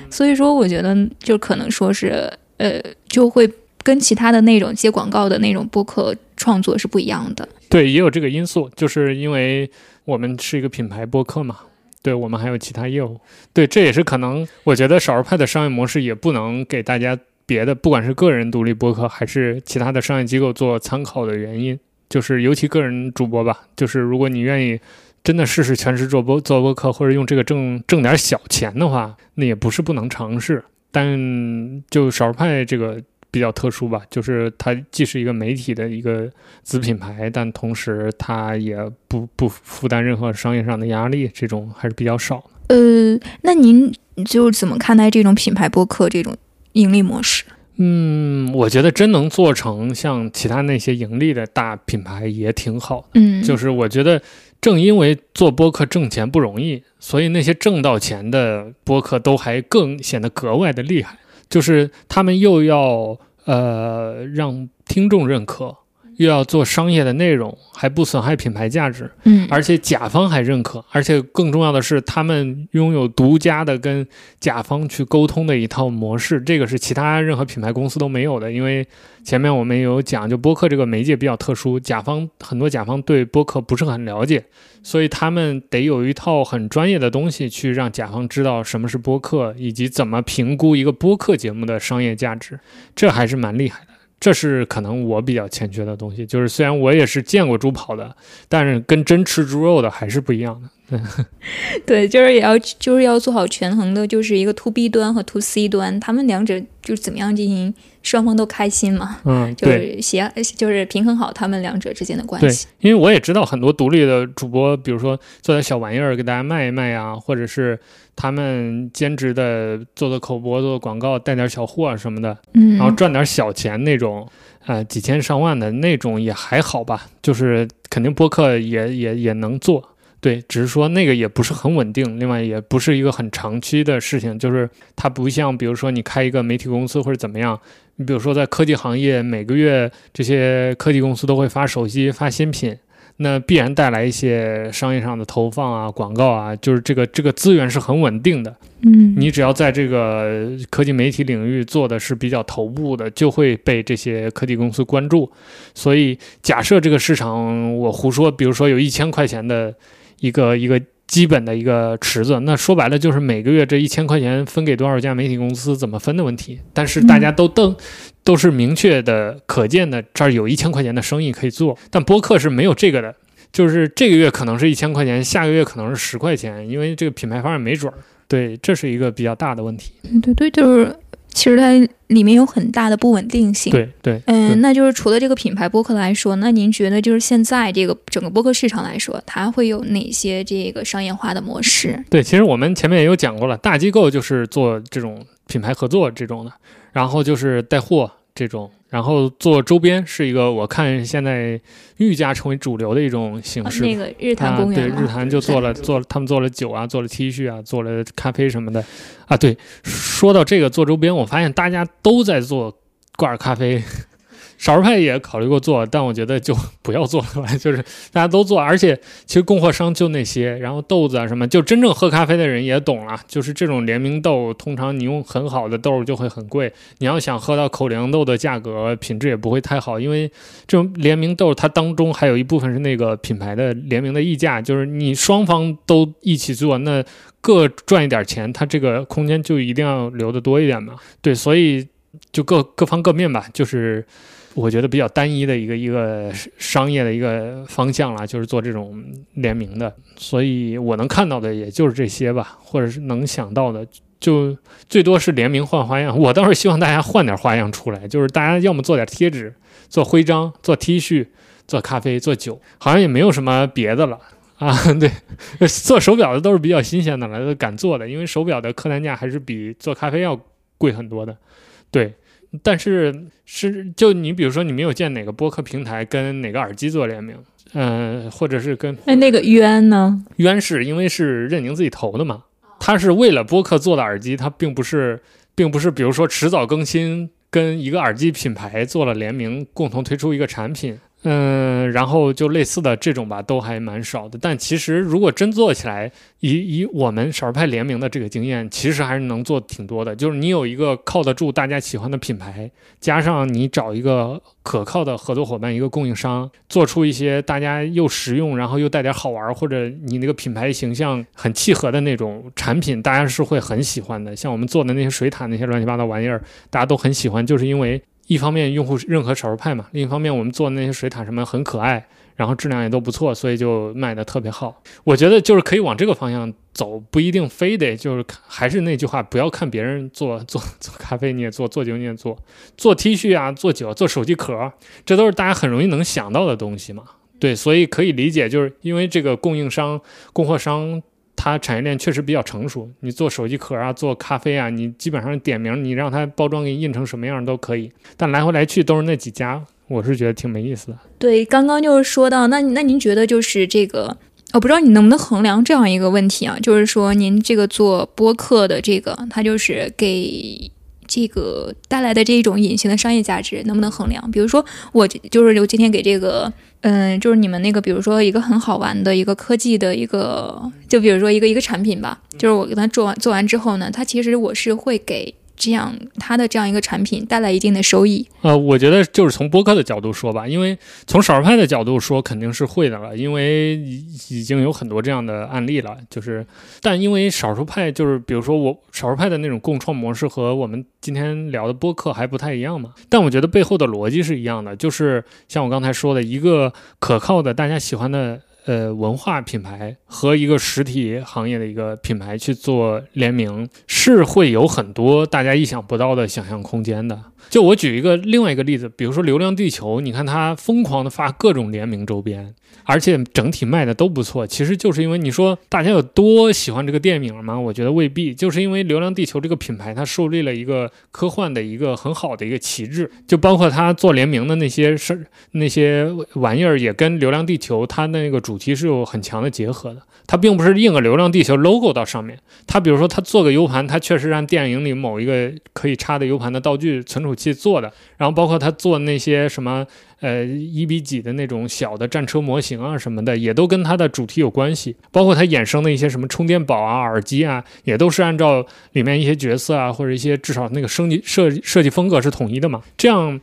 所以说我觉得就可能说是呃，就会跟其他的那种接广告的那种播客创作是不一样的。对，也有这个因素，就是因为我们是一个品牌播客嘛，对我们还有其他业务，对，这也是可能我觉得少儿派的商业模式也不能给大家别的，不管是个人独立播客还是其他的商业机构做参考的原因，就是尤其个人主播吧，就是如果你愿意真的试试全职做播做播客，或者用这个挣挣点小钱的话，那也不是不能尝试。但就少数派这个比较特殊吧，就是它既是一个媒体的一个子品牌，但同时它也不不负担任何商业上的压力，这种还是比较少。呃，那您就怎么看待这种品牌播客这种盈利模式？嗯，我觉得真能做成像其他那些盈利的大品牌也挺好的。嗯，就是我觉得正因为做播客挣钱不容易，所以那些挣到钱的播客都还更显得格外的厉害。就是他们又要呃让听众认可，又要做商业的内容，还不损害品牌价值。嗯，而且甲方还认可，而且更重要的是，他们拥有独家的跟甲方去沟通的一套模式，这个是其他任何品牌公司都没有的。因为前面我们有讲，就播客这个媒介比较特殊，甲方很多甲方对播客不是很了解，所以他们得有一套很专业的东西去让甲方知道什么是播客，以及怎么评估一个播客节目的商业价值，这还是蛮厉害的。这是可能我比较欠缺的东西，就是虽然我也是见过猪跑的，但是跟真吃猪肉的还是不一样的。对，对就是也要就是要做好权衡的，就是一个 to B 端和 to C 端，他们两者就是怎么样进行双方都开心嘛，嗯，就对是协就是平衡好他们两者之间的关对系。，因为我也知道很多独立的主播，比如说做点小玩意儿给大家卖一卖啊，或者是他们兼职的做做口播、做做广告、带点小货啊什么的，嗯，然后赚点小钱那种，呃，几千上万的那种也还好吧，就是肯定播客也也也能做，对，只是说那个也不是很稳定，另外也不是一个很长期的事情，就是它不像比如说你开一个媒体公司或者怎么样，你比如说在科技行业，每个月这些科技公司都会发手机、发新品。那必然带来一些商业上的投放啊、广告啊，就是这个这个资源是很稳定的，嗯，你只要在这个科技媒体领域做的是比较头部的，就会被这些科技公司关注。所以，假设这个市场我胡说，比如说有一千块钱的一个一个基本的一个池子，那说白了就是每个月这一千块钱分给多少家媒体公司怎么分的问题。但是大家都瞪。都是明确的、可见的，这儿有一千块钱的生意可以做，但播客是没有这个的，就是这个月可能是一千块钱，下个月可能是十块钱，因为这个品牌方也没准儿。对，这是一个比较大的问题。嗯对对，就是其实它里面有很大的不稳定性。对对，嗯，那就是除了这个品牌播客来说，那您觉得就是现在这个整个播客市场来说，它会有哪些这个商业化的模式？对，其实我们前面也有讲过了，大机构就是做这种品牌合作这种的，然后就是带货这种，然后做周边是一个我看现在愈加成为主流的一种形啊式。那个日坛啊，公园嘛、对，日坛就做了做了，他们做了酒啊，做了 T 恤啊，做了咖啡什么的，啊，对。说到这个做周边，我发现大家都在做挂耳咖啡，少数派也考虑过做，但我觉得就不要做了，就是大家都做，而且其实供货商就那些，然后豆子啊什么，就真正喝咖啡的人也懂了，就是这种联名豆，通常你用很好的豆就会很贵，你要想喝到口粮豆的价格，品质也不会太好，因为这种联名豆它当中还有一部分是那个品牌的联名的溢价，就是你双方都一起做，那各赚一点钱，它这个空间就一定要留的多一点嘛。对，所以就各各方各面吧，就是我觉得比较单一的一个一个商业的一个方向啦，就是做这种联名的。所以我能看到的也就是这些吧，或者是能想到的。就最多是联名换花样，我倒是希望大家换点花样出来，就是大家要么做点贴纸、做徽章、做 T 恤、做咖啡、做酒，好像也没有什么别的了啊。对，做手表的都是比较新鲜的了，都敢做的，因为手表的客单价还是比做咖啡要贵很多的。对，但是是就你比如说，你没有见哪个播客平台跟哪个耳机做联名，嗯、或者是跟哎那个渊呢？渊是因为是任宁自己投的嘛，他是为了播客做的耳机，他并不是，并不是比如说迟早更新跟一个耳机品牌做了联名，共同推出一个产品。嗯，然后就类似的这种吧，都还蛮少的。但其实如果真做起来，以以我们少儿派联名的这个经验，其实还是能做挺多的。就是你有一个靠得住、大家喜欢的品牌，加上你找一个可靠的合作伙伴、一个供应商，做出一些大家又实用，然后又带点好玩，或者你那个品牌形象很契合的那种产品，大家是会很喜欢的。像我们做的那些水塔那些乱七八糟玩意儿，大家都很喜欢，就是因为。一方面用户认可少数派嘛，另一方面我们做那些水塔什么很可爱，然后质量也都不错，所以就卖的特别好。我觉得就是可以往这个方向走，不一定非得就是还是那句话，不要看别人做做做咖啡你也做，做酒你也做，做 T 恤啊，做酒，做手机壳，这都是大家很容易能想到的东西嘛。对，所以可以理解，就是因为这个供应商、供货商。它产业链确实比较成熟，你做手机壳啊，做咖啡啊，你基本上点名，你让它包装给你印成什么样都可以。但来回来去都是那几家，我是觉得挺没意思的。对，刚刚就是说到，那那您觉得就是这个，我不知道你能不能衡量这样一个问题啊，就是说您这个做播客的这个，它就是给这个带来的这种隐形的商业价值能不能衡量？比如说我就是我今天给这个。嗯，就是你们那个，比如说一个很好玩的一个科技的一个，就比如说一个一个产品吧，就是我给他做完做完之后呢，他其实我是会给。这样，它的这样一个产品带来一定的收益。呃，我觉得就是从播客的角度说吧，因为从少数派的角度说肯定是会的了，因为已经有很多这样的案例了。就是，但因为少数派就是，比如说我少数派的那种共创模式和我们今天聊的播客还不太一样嘛。但我觉得背后的逻辑是一样的，就是像我刚才说的一个可靠的、大家喜欢的。呃，文化品牌和一个实体行业的一个品牌去做联名，是会有很多大家意想不到的想象空间的。就我举一个另外一个例子，比如说《流浪地球》，你看它疯狂的发各种联名周边，而且整体卖的都不错。其实就是因为你说大家有多喜欢这个电影吗？我觉得未必，就是因为《流浪地球》这个品牌，它树立了一个科幻的一个很好的一个旗帜。就包括它做联名的那些事儿、那些玩意儿，也跟《流浪地球》它那个主主题是有很强的结合的。它并不是印个《流浪地球》logo 到上面，它比如说它做个 U 盘，它确实让电影里某一个可以插的 U 盘的道具存储。器做的，然后包括他做那些什么，呃，一比几的那种小的战车模型啊什么的，也都跟它的主题有关系。包括它衍生的一些什么充电宝啊、耳机啊，也都是按照里面一些角色啊，或者一些至少那个升级设设计风格是统一的嘛。这样，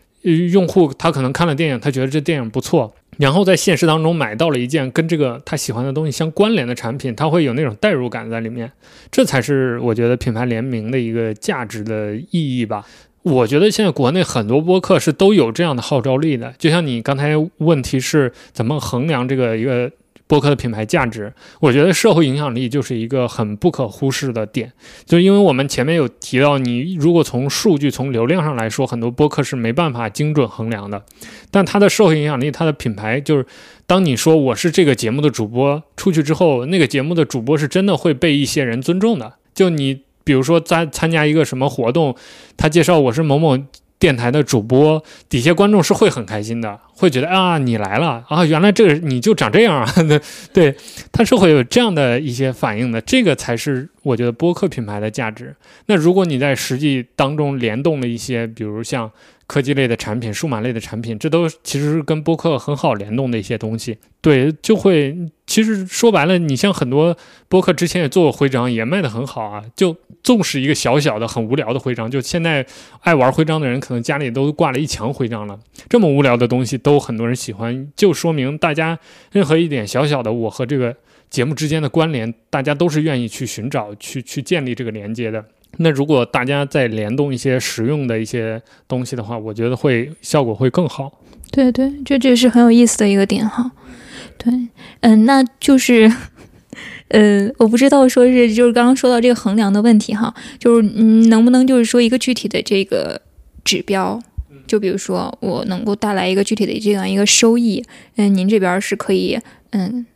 用户他可能看了电影，他觉得这电影不错，然后在现实当中买到了一件跟这个他喜欢的东西相关联的产品，他会有那种代入感在里面。这才是我觉得品牌联名的一个价值的意义吧。我觉得现在国内很多播客是都有这样的号召力的，就像你刚才问题是怎么衡量这个一个播客的品牌价值？我觉得社会影响力就是一个很不可忽视的点，就因为我们前面有提到，你如果从数据、从流量上来说，很多播客是没办法精准衡量的，但它的社会影响力、它的品牌，就是当你说我是这个节目的主播出去之后，那个节目的主播是真的会被一些人尊重的，就你。比如说在参加一个什么活动，他介绍我是某某电台的主播，底下观众是会很开心的，会觉得啊你来了啊，原来这个你就长这样啊，对，他是会有这样的一些反应的，这个才是我觉得播客品牌的价值。那如果你在实际当中联动了一些，比如像。科技类的产品、数码类的产品，这都其实是跟播客很好联动的一些东西。对，就会其实说白了，你像很多播客之前也做过徽章，也卖得很好啊。就纵使一个小小的、很无聊的徽章，就现在爱玩徽章的人，可能家里都挂了一墙徽章了。这么无聊的东西都很多人喜欢，就说明大家任何一点小小的我和这个节目之间的关联，大家都是愿意去寻找、去去建立这个连接的。那如果大家再联动一些实用的一些东西的话，我觉得会效果会更好。对对，这这是很有意思的一个点哈。对，嗯，那就是，呃，我不知道说是就是刚刚说到这个衡量的问题哈，就是嗯，能不能就是说一个具体的这个指标，就比如说我能够带来一个具体的这样一个收益，嗯，您这边是可以，嗯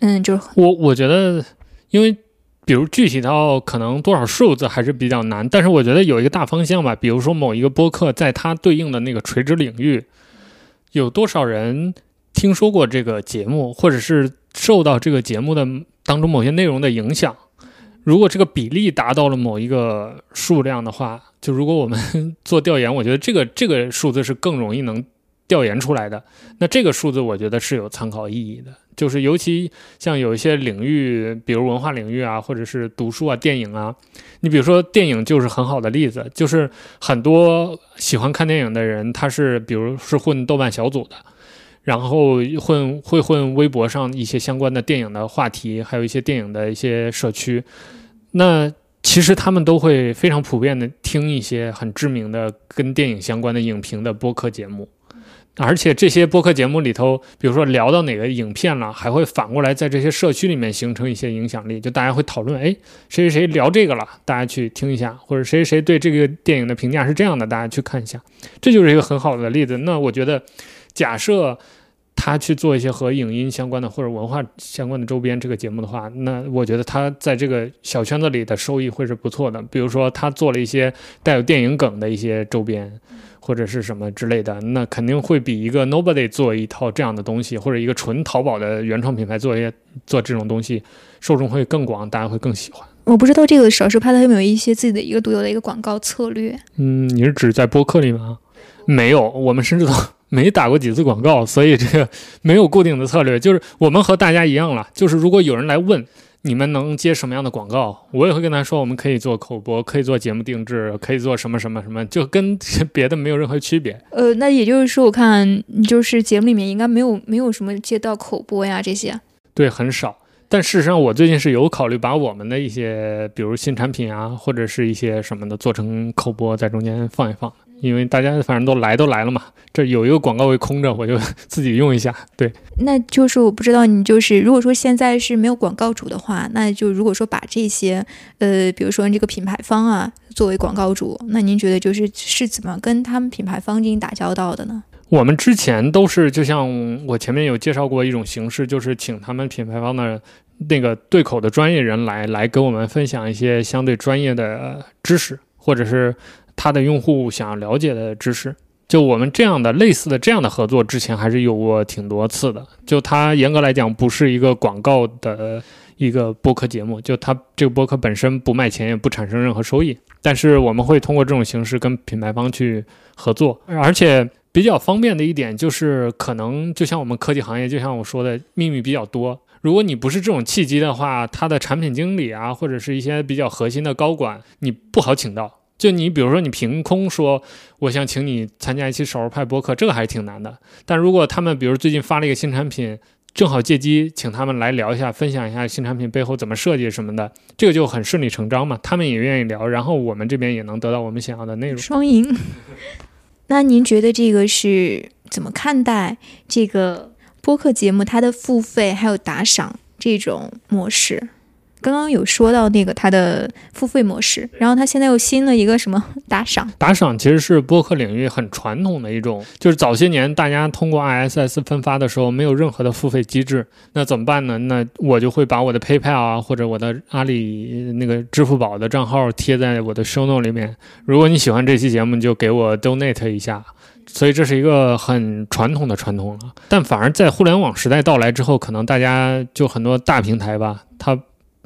嗯，就是我我觉得因为。比如具体到可能多少数字还是比较难，但是我觉得有一个大方向吧。比如说某一个播客在它对应的那个垂直领域，有多少人听说过这个节目，或者是受到这个节目的当中某些内容的影响。如果这个比例达到了某一个数量的话，就如果我们 做调研，我觉得这个这个数字是更容易能调研出来的。那这个数字我觉得是有参考意义的，就是尤其像有一些领域，比如文化领域啊，或者是读书啊、电影啊，你比如说电影就是很好的例子，就是很多喜欢看电影的人，他是比如是混豆瓣小组的。然后混会混微博上一些相关的电影的话题，还有一些电影的一些社区。那其实他们都会非常普遍的听一些很知名的跟电影相关的影评的播客节目，而且这些播客节目里头，比如说聊到哪个影片了，还会反过来在这些社区里面形成一些影响力，就大家会讨论，哎，谁谁谁聊这个了，大家去听一下，或者谁谁对这个电影的评价是这样的，大家去看一下，这就是一个很好的例子。那我觉得，假设。他去做一些和影音相关的或者文化相关的周边这个节目的话，那我觉得他在这个小圈子里的收益会是不错的。比如说他做了一些带有电影梗的一些周边，或者是什么之类的，那肯定会比一个 Nobody 做一套这样的东西，或者一个纯淘宝的原创品牌做一些做这种东西，受众会更广，大家会更喜欢。我不知道这个少数派他有没有一些自己的一个独有的一个广告策略？嗯，你是指在播客里吗？没有，我们甚至都。没打过几次广告，所以这个 没有固定的策略。就是我们和大家一样了，就是如果有人来问你们能接什么样的广告，我也会跟他说，我们可以做口播，可以做节目定制，可以做什么什么什么，就跟 别的没有任何区别。呃，那也就是说，我看就是节目里面应该没有没有什么接到口播呀这些。对，很少。但事实上，我最近是有考虑把我们的一些，比如新产品啊，或者是一些什么的，做成口播，在中间放一放。因为大家反正都来都来了嘛，这有一个广告位空着，我就 自己用一下。对，那就是我不知道你就是如果说现在是没有广告主的话，那就如果说把这些呃，比如说这个品牌方啊作为广告主，那您觉得就是是怎么跟他们品牌方进行打交道的呢？我们之前都是就像我前面有介绍过一种形式，就是请他们品牌方的那个对口的专业人来来跟我们分享一些相对专业的知识，或者是。他的用户想要了解的知识，就我们这样的类似的这样的合作，之前还是有过挺多次的。就它严格来讲不是一个广告的一个播客节目，就它这个播客本身不卖钱，也不产生任何收益。但是我们会通过这种形式跟品牌方去合作，而且比较方便的一点就是，可能就像我们科技行业，就像我说的秘密比较多。如果你不是这种契机的话，他的产品经理啊，或者是一些比较核心的高管，你不好请到。就你比如说，你凭空说我想请你参加一期少数派播客，这个还是挺难的。但如果他们比如最近发了一个新产品，正好借机请他们来聊一下，分享一下新产品背后怎么设计什么的，这个就很顺理成章嘛。他们也愿意聊，然后我们这边也能得到我们想要的内容，双赢。那您觉得这个是怎么看待这个播客节目它的付费还有打赏这种模式？刚刚有说到那个它的付费模式，然后它现在又新了一个什么 打赏？打赏其实是播客领域很传统的一种，就是早些年大家通过 ISS 分发的时候没有任何的付费机制，那怎么办呢？那我就会把我的 PayPal 啊或者我的阿里那个支付宝的账号贴在我的 Show No 里面。如果你喜欢这期节目，就给我 Donate 一下。所以这是一个很传统的传统了。但反而在互联网时代到来之后，可能大家就很多大平台吧，它。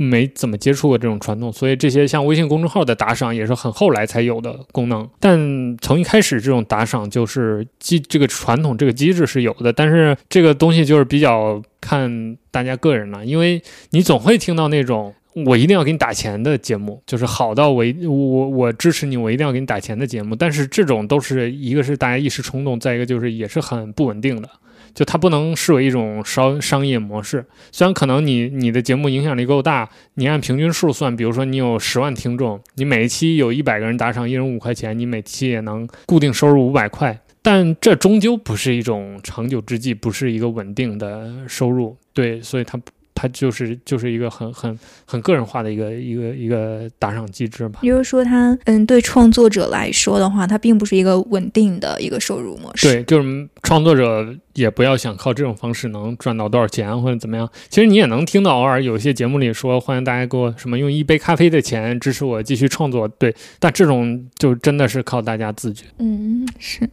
没怎么接触过这种传统，所以这些像微信公众号的打赏也是很后来才有的功能。但从一开始，这种打赏就是机这个传统这个机制是有的，但是这个东西就是比较看大家个人了，因为你总会听到那种我一定要给你打钱的节目，就是好到我我我支持你，我一定要给你打钱的节目。但是这种都是一个是大家一时冲动，再一个就是也是很不稳定的。就它不能视为一种商商业模式，虽然可能你你的节目影响力够大，你按平均数算，比如说你有十万听众，你每一期有一百个人打赏，一人五块钱，你每期也能固定收入五百块，但这终究不是一种长久之计，不是一个稳定的收入，对，所以它。它就是就是一个很很很个人化的一个一个一个打赏机制吧。比如说，它嗯，对创作者来说的话，它并不是一个稳定的一个收入模式。对，就是创作者也不要想靠这种方式能赚到多少钱或者怎么样。其实你也能听到偶尔有些节目里说，欢迎大家给我什么用一杯咖啡的钱支持我继续创作。对，但这种就真的是靠大家自觉。嗯，是，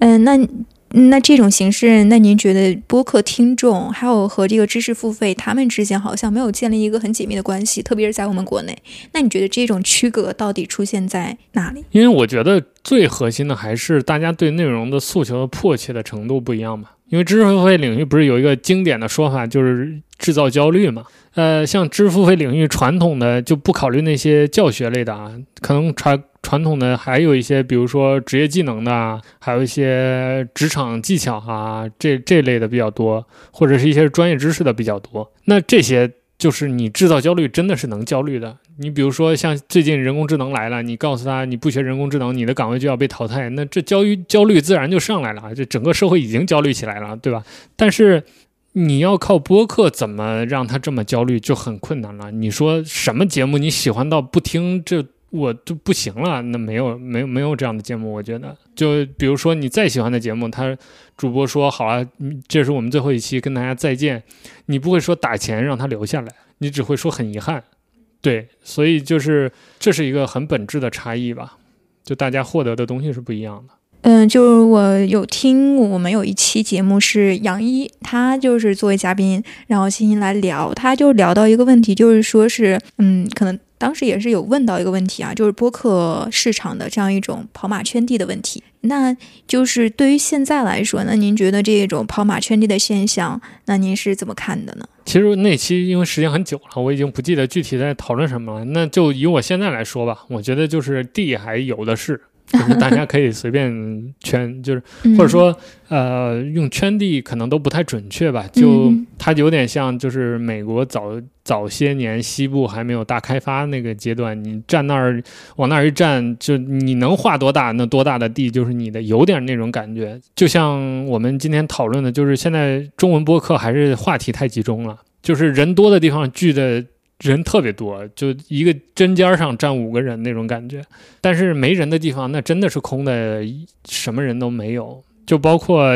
嗯，那。那这种形式，那您觉得播客听众还有和这个知识付费，他们之间好像没有建立一个很紧密的关系，特别是在我们国内。那你觉得这种区隔到底出现在哪里？因为我觉得最核心的还是大家对内容的诉求的迫切的程度不一样嘛。因为知识付费领域不是有一个经典的说法，就是制造焦虑嘛。呃，像知识付费领域传统的就不考虑那些教学类的啊，可能传传统的还有一些，比如说职业技能的，还有一些职场技巧啊，这这类的比较多，或者是一些专业知识的比较多。那这些就是你制造焦虑，真的是能焦虑的。你比如说像最近人工智能来了，你告诉他你不学人工智能，你的岗位就要被淘汰，那这焦虑焦虑自然就上来了，这整个社会已经焦虑起来了，对吧？但是。你要靠播客怎么让他这么焦虑就很困难了。你说什么节目你喜欢到不听这我就不行了？那没有没有没有这样的节目，我觉得就比如说你再喜欢的节目，他主播说好了，这是我们最后一期，跟大家再见，你不会说打钱让他留下来，你只会说很遗憾。对，所以就是这是一个很本质的差异吧，就大家获得的东西是不一样的。嗯，就是我有听我们有一期节目是杨一，他就是作为嘉宾，然后欣欣来聊，他就聊到一个问题，就是说是，嗯，可能当时也是有问到一个问题啊，就是播客市场的这样一种跑马圈地的问题。那就是对于现在来说，那您觉得这种跑马圈地的现象，那您是怎么看的呢？其实那期因为时间很久了，我已经不记得具体在讨论什么了。那就以我现在来说吧，我觉得就是地还有的是。就是大家可以随便圈，就是或者说，呃，用圈地可能都不太准确吧。就它有点像，就是美国早早些年西部还没有大开发那个阶段，你站那儿往那儿一站，就你能画多大，那多大的地就是你的，有点那种感觉。就像我们今天讨论的，就是现在中文播客还是话题太集中了，就是人多的地方聚的。人特别多，就一个针尖上站五个人那种感觉。但是没人的地方，那真的是空的，什么人都没有。就包括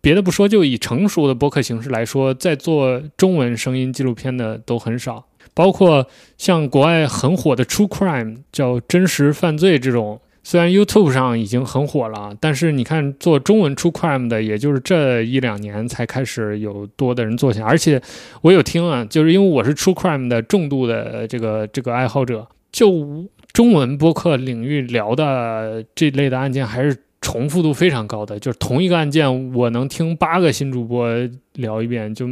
别的不说，就以成熟的播客形式来说，在做中文声音纪录片的都很少。包括像国外很火的 True Crime，叫真实犯罪这种。虽然 YouTube 上已经很火了，但是你看做中文 True Crime 的，也就是这一两年才开始有多的人做起来。而且我有听啊，就是因为我是 True Crime 的重度的这个这个爱好者，就中文播客领域聊的这类的案件，还是重复度非常高的。就是同一个案件，我能听八个新主播聊一遍，就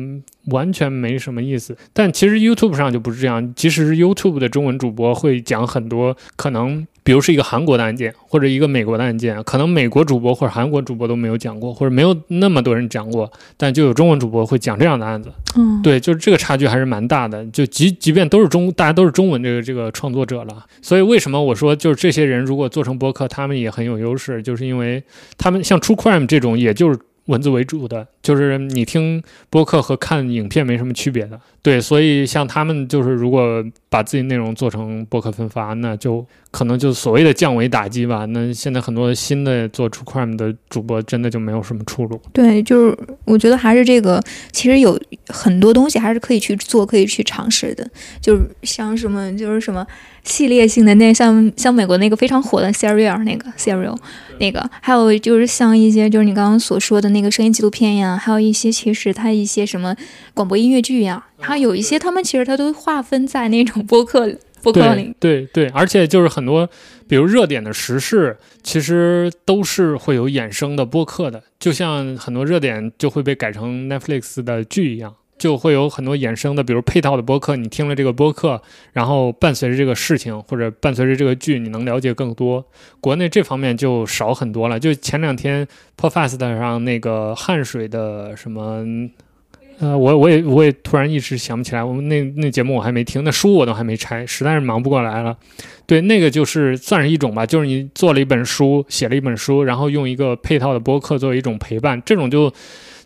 完全没什么意思。但其实 YouTube 上就不是这样，即使是 YouTube 的中文主播会讲很多可能。比如是一个韩国的案件，或者一个美国的案件，可能美国主播或者韩国主播都没有讲过，或者没有那么多人讲过，但就有中文主播会讲这样的案子。嗯，对，就是这个差距还是蛮大的。就即即便都是中，大家都是中文这个这个创作者了，所以为什么我说就是这些人如果做成播客，他们也很有优势，就是因为他们像 True Crime 这种，也就是。文字为主的，就是你听播客和看影片没什么区别的，对，所以像他们就是如果把自己内容做成博客分发，那就可能就所谓的降维打击吧。那现在很多新的做出 crime 的主播，真的就没有什么出路。对，就是我觉得还是这个，其实有很多东西还是可以去做，可以去尝试的。就是像什么，就是什么。系列性的那像像美国那个非常火的 Serial 那个 Serial 那个，还有就是像一些就是你刚刚所说的那个声音纪录片呀，还有一些其实它一些什么广播音乐剧呀，还有一些他们其实他都划分在那种播客 播客里。对对，而且就是很多比如热点的时事，其实都是会有衍生的播客的，就像很多热点就会被改成 Netflix 的剧一样。就会有很多衍生的，比如配套的播客，你听了这个播客，然后伴随着这个事情或者伴随着这个剧，你能了解更多。国内这方面就少很多了。就前两天 Podcast 上那个汗水的什么，呃，我我也我也突然一时想不起来。我们那那节目我还没听，那书我都还没拆，实在是忙不过来了。对，那个就是算是一种吧，就是你做了一本书，写了一本书，然后用一个配套的播客作为一种陪伴，这种就。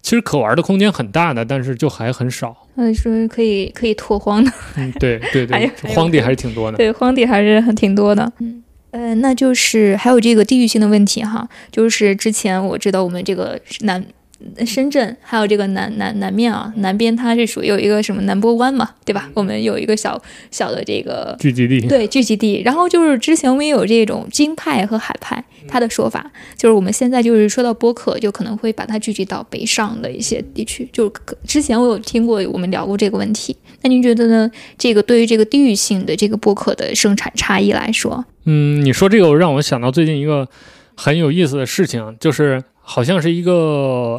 其实可玩的空间很大的，但是就还很少。嗯，说可以可以拓荒的。嗯，对对对，荒地还是挺多的。对，荒地还是很挺多的。嗯，呃，那就是还有这个地域性的问题哈，就是之前我知道我们这个南深圳还有这个南南南面啊，南边它是属于有一个什么南波湾嘛，对吧？我们有一个小小的这个聚集地，对聚集地。然后就是之前我们也有这种京派和海派，它的说法就是我们现在就是说到播客，就可能会把它聚集到北上的一些地区。就之前我有听过我们聊过这个问题，那您觉得呢？这个对于这个地域性的这个播客的生产差异来说，嗯，你说这个让我想到最近一个很有意思的事情，就是。好像是一个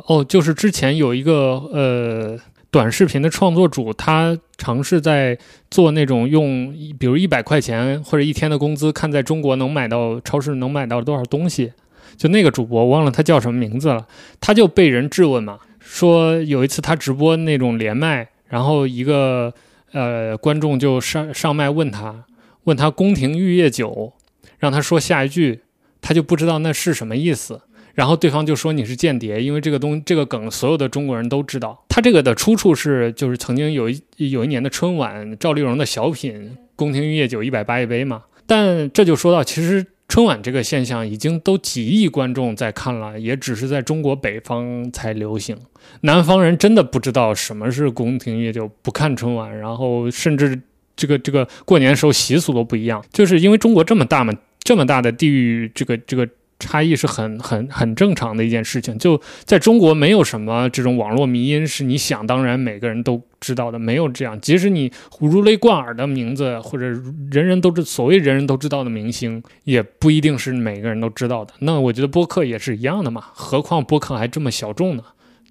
哦，就是之前有一个呃短视频的创作主，他尝试在做那种用，比如一百块钱或者一天的工资，看在中国能买到超市能买到多少东西。就那个主播，我忘了他叫什么名字了，他就被人质问嘛，说有一次他直播那种连麦，然后一个呃观众就上上麦问他，问他宫廷玉液酒，让他说下一句，他就不知道那是什么意思。然后对方就说你是间谍，因为这个东这个梗所有的中国人都知道。他这个的出处是就是曾经有一有一年的春晚，赵丽蓉的小品《宫廷玉液酒一百八一杯》嘛。但这就说到，其实春晚这个现象已经都几亿观众在看了，也只是在中国北方才流行。南方人真的不知道什么是宫廷玉液酒，不看春晚，然后甚至这个这个过年时候习俗都不一样，就是因为中国这么大嘛，这么大的地域这个这个。差异是很很很正常的一件事情，就在中国没有什么这种网络迷因是你想当然每个人都知道的，没有这样。即使你如雷贯耳的名字或者人人都知所谓人人都知道的明星，也不一定是每个人都知道的。那我觉得播客也是一样的嘛，何况播客还这么小众呢？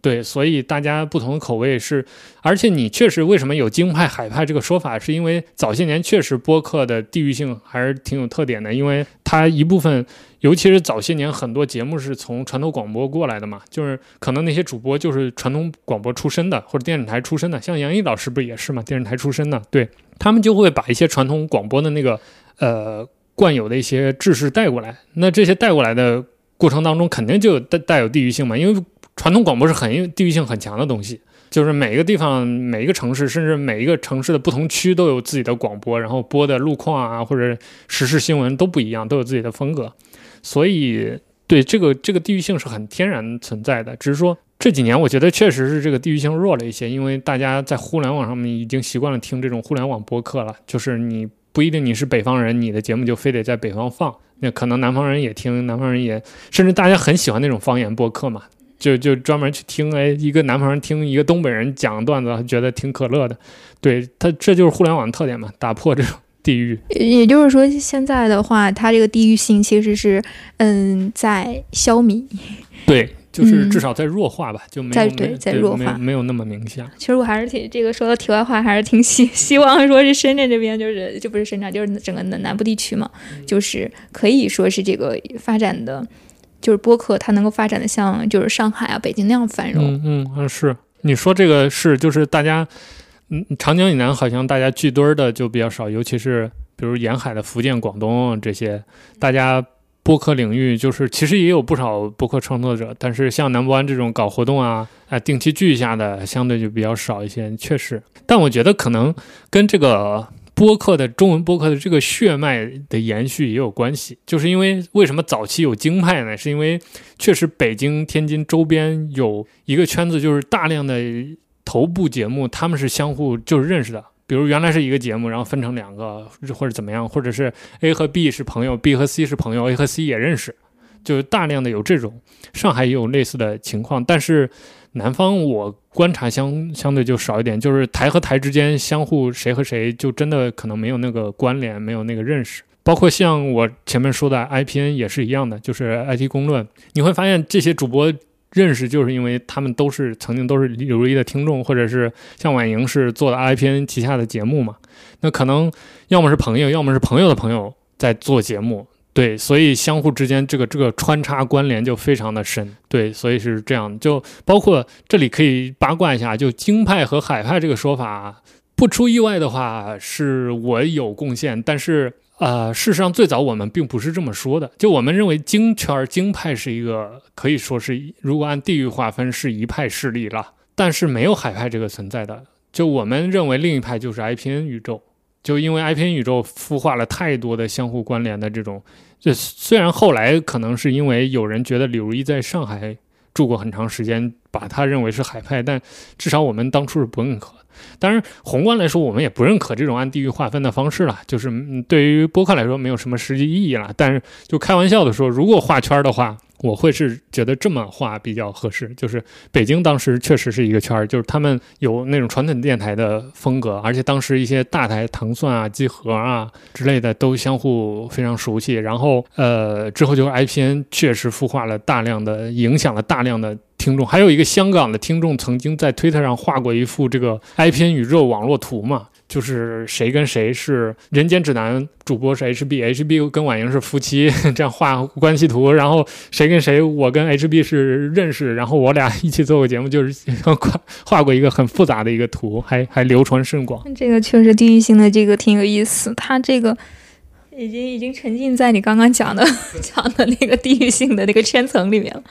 对，所以大家不同的口味是，而且你确实为什么有京派海派这个说法，是因为早些年确实播客的地域性还是挺有特点的，因为它一部分。尤其是早些年，很多节目是从传统广播过来的嘛，就是可能那些主播就是传统广播出身的，或者电视台出身的，像杨毅老师不也是嘛，电视台出身的，对他们就会把一些传统广播的那个呃惯有的一些知识带过来。那这些带过来的过程当中，肯定就带带有地域性嘛，因为传统广播是很地域性很强的东西。就是每一个地方、每一个城市，甚至每一个城市的不同区都有自己的广播，然后播的路况啊，或者时事新闻都不一样，都有自己的风格。所以，对这个这个地域性是很天然存在的。只是说这几年，我觉得确实是这个地域性弱了一些，因为大家在互联网上面已经习惯了听这种互联网播客了。就是你不一定你是北方人，你的节目就非得在北方放，那可能南方人也听，南方人也甚至大家很喜欢那种方言播客嘛。就就专门去听，哎，一个南方人听一个东北人讲段子，觉得挺可乐的。对他，这就是互联网的特点嘛，打破这种地域。也就是说，现在的话，它这个地域性其实是，嗯，在消弭。对，就是至少在弱化吧，就没在对在弱化，没有那么明显。其实我还是挺这个说到题外话，还是挺希希望说是深圳这边，就是就不是深圳，就是整个南南部地区嘛，就是可以说是这个发展的。就是播客，它能够发展的像就是上海啊、北京那样繁荣。嗯嗯，是你说这个是，就是大家，嗯，长江以南好像大家聚堆儿的就比较少，尤其是比如沿海的福建、广东这些，大家播客领域就是其实也有不少播客创作者，但是像南博安这种搞活动啊，啊定期聚一下的，相对就比较少一些，确实。但我觉得可能跟这个。播客的中文播客的这个血脉的延续也有关系，就是因为为什么早期有京派呢？是因为确实北京、天津周边有一个圈子，就是大量的头部节目，他们是相互就是认识的。比如原来是一个节目，然后分成两个或者怎么样，或者是 A 和 B 是朋友，B 和 C 是朋友，A 和 C 也认识，就是大量的有这种。上海也有类似的情况，但是。南方我观察相相对就少一点，就是台和台之间相互谁和谁就真的可能没有那个关联，没有那个认识。包括像我前面说的 IPN 也是一样的，就是 IT 公论，你会发现这些主播认识，就是因为他们都是曾经都是刘如一的听众，或者是像婉莹是做的 IPN 旗下的节目嘛，那可能要么是朋友，要么是朋友的朋友在做节目。对，所以相互之间这个这个穿插关联就非常的深。对，所以是这样。就包括这里可以八卦一下，就京派和海派这个说法，不出意外的话是我有贡献。但是呃，事实上最早我们并不是这么说的。就我们认为京圈京派是一个可以说是如果按地域划分是一派势力了，但是没有海派这个存在的。就我们认为另一派就是 IPN 宇宙。就因为 IPN 宇宙孵化了太多的相互关联的这种。这虽然后来可能是因为有人觉得李如一在上海住过很长时间，把他认为是海派，但至少我们当初是不认可。当然，宏观来说，我们也不认可这种按地域划分的方式了。就是对于播客来说，没有什么实际意义了。但是，就开玩笑的说，如果画圈的话，我会是觉得这么画比较合适。就是北京当时确实是一个圈儿，就是他们有那种传统电台的风格，而且当时一些大台糖蒜啊、集合啊之类的都相互非常熟悉。然后，呃，之后就是 IPN 确实孵化了大量的，影响了大量的。听众还有一个香港的听众曾经在推特上画过一幅这个 IPN 宇宙网络图嘛，就是谁跟谁是人间指南主播是 HB，HB 跟婉莹是夫妻，这样画关系图，然后谁跟谁我跟 HB 是认识，然后我俩一起做过节目，就是画画过一个很复杂的一个图，还还流传甚广。这个确实地域性的这个挺有意思，他这个已经已经沉浸在你刚刚讲的 讲的那个地域性的那个圈层里面了。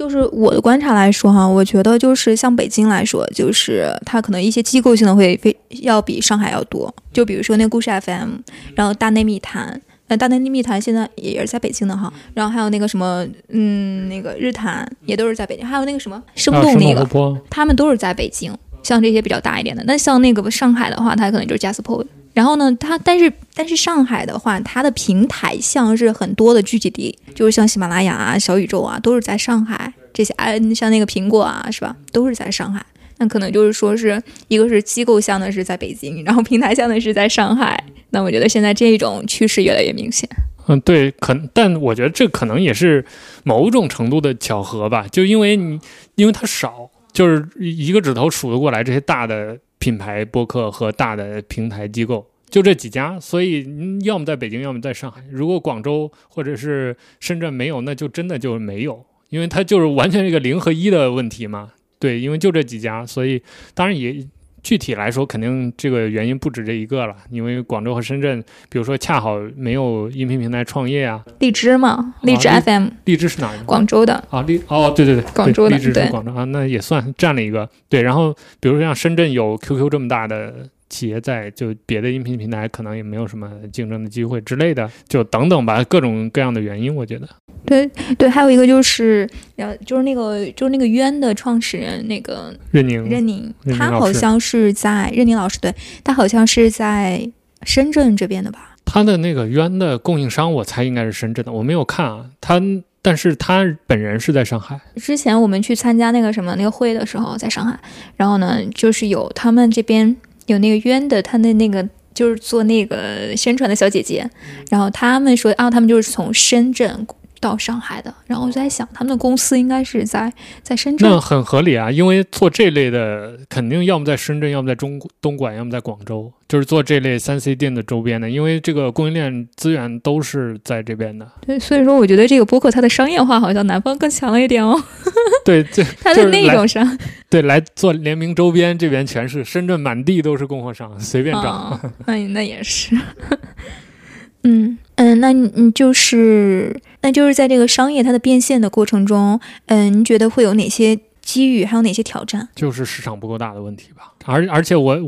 就是我的观察来说哈，我觉得就是像北京来说，就是它可能一些机构性的会非要比上海要多。就比如说那个故事 FM，然后大内密谈，那，大内密谈现在也是在北京的哈。然后还有那个什么，嗯，那个日坛也都是在北京。还有那个什么生动那个，他们都是在北京。像这些比较大一点的，那像那个上海的话，它可能就是 Jasper。然后呢，它但是但是上海的话，它的平台像是很多的聚集地，就是像喜马拉雅啊、小宇宙啊，都是在上海。这些哎，像那个苹果啊，是吧？都是在上海。那可能就是说是一个是机构向的是在北京，然后平台向的是在上海。那我觉得现在这种趋势越来越明显。嗯，对，可但我觉得这可能也是某种程度的巧合吧，就因为你因为它少，就是一个指头数得过来这些大的。品牌播客和大的平台机构就这几家，所以要么在北京，要么在上海。如果广州或者是深圳没有，那就真的就没有，因为它就是完全一个零和一的问题嘛。对，因为就这几家，所以当然也。具体来说，肯定这个原因不止这一个了，因为广州和深圳，比如说恰好没有音频平台创业啊。荔枝嘛，荔枝 FM，荔枝是哪？广州的啊，荔哦，对对对，广州的，荔枝是广州啊，那也算占了一个。对，然后比如说像深圳有 QQ 这么大的。企业在就别的音频平台可能也没有什么竞争的机会之类的，就等等吧，各种各样的原因，我觉得。对对，还有一个就是，然后，就是那个就是那个渊的创始人那个任宁，任宁，他好像是在任宁老师，对他好像是在深圳这边的吧？他的那个渊的供应商，我猜应该是深圳的，我没有看啊。他，但是他本人是在上海。之前我们去参加那个什么那个会的时候，在上海，然后呢，就是有他们这边。有那个渊的，他的那个就是做那个宣传的小姐姐，然后他们说啊，他们就是从深圳到上海的，然后我在想，他们的公司应该是在在深圳，那很合理啊，因为做这类的肯定要么在深圳，要么在中东莞，要么在广州。就是做这类三 C 店的周边的，因为这个供应链资源都是在这边的。对，所以说我觉得这个播客它的商业化好像南方更强了一点哦。对，这 它的那种商，对，来做联名周边，这边全是深圳满地都是供货商，随便找。嗯，那也是。嗯嗯，那你就是那就是在这个商业它的变现的过程中，嗯，您觉得会有哪些？机遇还有哪些挑战？就是市场不够大的问题吧。而而且我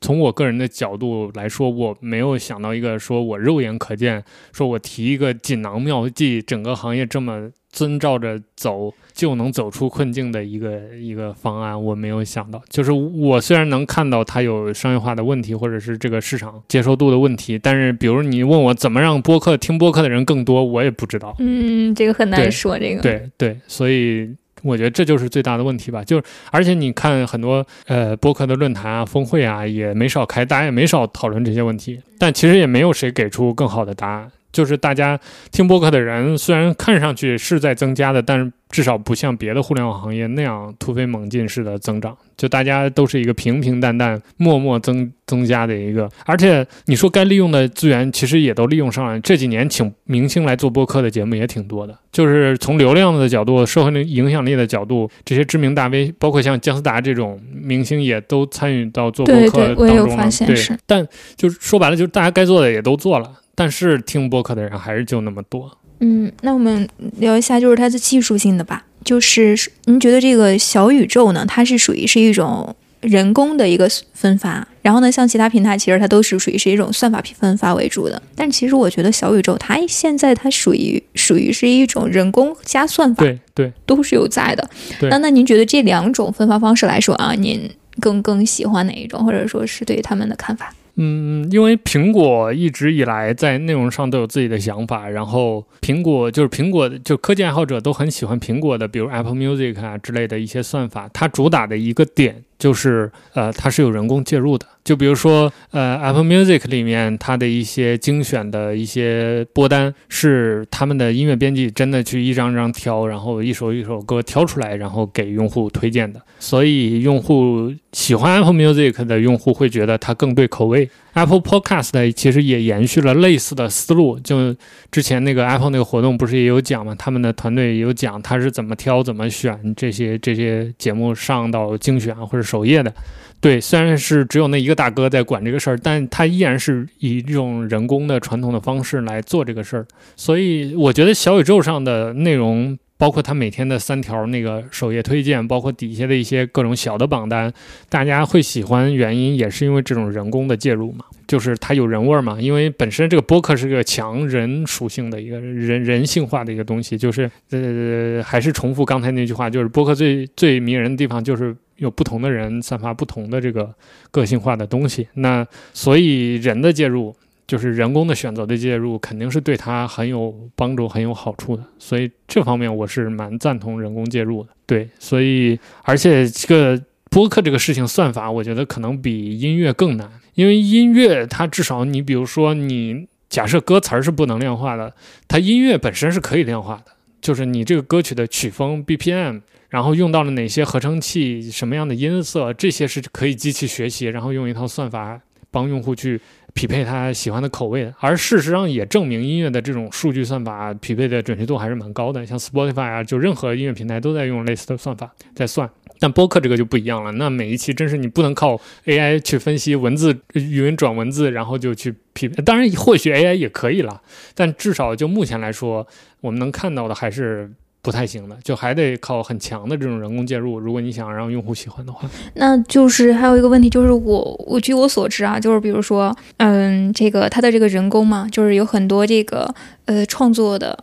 从我个人的角度来说，我没有想到一个说我肉眼可见，说我提一个锦囊妙计，整个行业这么遵照着走就能走出困境的一个一个方案。我没有想到，就是我虽然能看到它有商业化的问题，或者是这个市场接受度的问题，但是比如你问我怎么让播客听播客的人更多，我也不知道。嗯，这个很难说。这个对对，所以。我觉得这就是最大的问题吧，就是而且你看很多呃播客的论坛啊、峰会啊，也没少开，大家也没少讨论这些问题，但其实也没有谁给出更好的答案。就是大家听播客的人虽然看上去是在增加的，但是至少不像别的互联网行业那样突飞猛进式的增长。就大家都是一个平平淡淡、默默增增加的一个。而且你说该利用的资源，其实也都利用上了。这几年请明星来做播客的节目也挺多的。就是从流量的角度、社会影响力的角度，这些知名大 V，包括像姜思达这种明星，也都参与到做播客当中了。对，但就是说白了，就是大家该做的也都做了。但是听播客的人还是就那么多。嗯，那我们聊一下，就是它的技术性的吧。就是您觉得这个小宇宙呢，它是属于是一种人工的一个分发，然然后呢，像其他平台，其实它都是属于是一种算法分发为主的。但其实我觉得小宇宙它现在它属于属于是一种人工加算法，对对，都是有在的。那那您觉得这两种分发方式来说啊，您更更喜欢哪一种，或者说是对他们的看法？嗯，因为苹果一直以来在内容上都有自己的想法，然后苹果就是苹果，就科技爱好者都很喜欢苹果的，比如 Apple Music 啊之类的一些算法。它主打的一个点就是，呃，它是有人工介入的。就比如说，呃，Apple Music 里面它的一些精选的一些播单，是他们的音乐编辑真的去一张张挑，然后一首一首歌挑出来，然后给用户推荐的。所以用户喜欢 Apple Music 的用户会觉得它更对口味。Apple Podcast 其实也延续了类似的思路，就之前那个 Apple 那个活动不是也有讲嘛？他们的团队也有讲他是怎么挑、怎么选这些这些节目上到精选或者首页的。对，虽然是只有那一个大哥在管这个事儿，但他依然是以这种人工的传统的方式来做这个事儿。所以我觉得小宇宙上的内容，包括他每天的三条那个首页推荐，包括底下的一些各种小的榜单，大家会喜欢，原因也是因为这种人工的介入嘛，就是它有人味儿嘛。因为本身这个播客是个强人属性的一个人人性化的一个东西，就是呃，还是重复刚才那句话，就是播客最最迷人的地方就是。有不同的人散发不同的这个个性化的东西，那所以人的介入，就是人工的选择的介入，肯定是对他很有帮助、很有好处的。所以这方面我是蛮赞同人工介入的。对，所以而且这个播客这个事情算法，我觉得可能比音乐更难，因为音乐它至少你比如说你假设歌词儿是不能量化的，它音乐本身是可以量化的，就是你这个歌曲的曲风 BPM。然后用到了哪些合成器、什么样的音色，这些是可以机器学习，然后用一套算法帮用户去匹配他喜欢的口味的。而事实上也证明，音乐的这种数据算法匹配的准确度还是蛮高的。像 Spotify 啊，就任何音乐平台都在用类似的算法在算。但播客这个就不一样了，那每一期真是你不能靠 AI 去分析文字、语音转文字，然后就去匹配。当然，或许 AI 也可以了，但至少就目前来说，我们能看到的还是。不太行的，就还得靠很强的这种人工介入。如果你想让用户喜欢的话，那就是还有一个问题，就是我我据我所知啊，就是比如说，嗯，这个它的这个人工嘛，就是有很多这个呃创作的。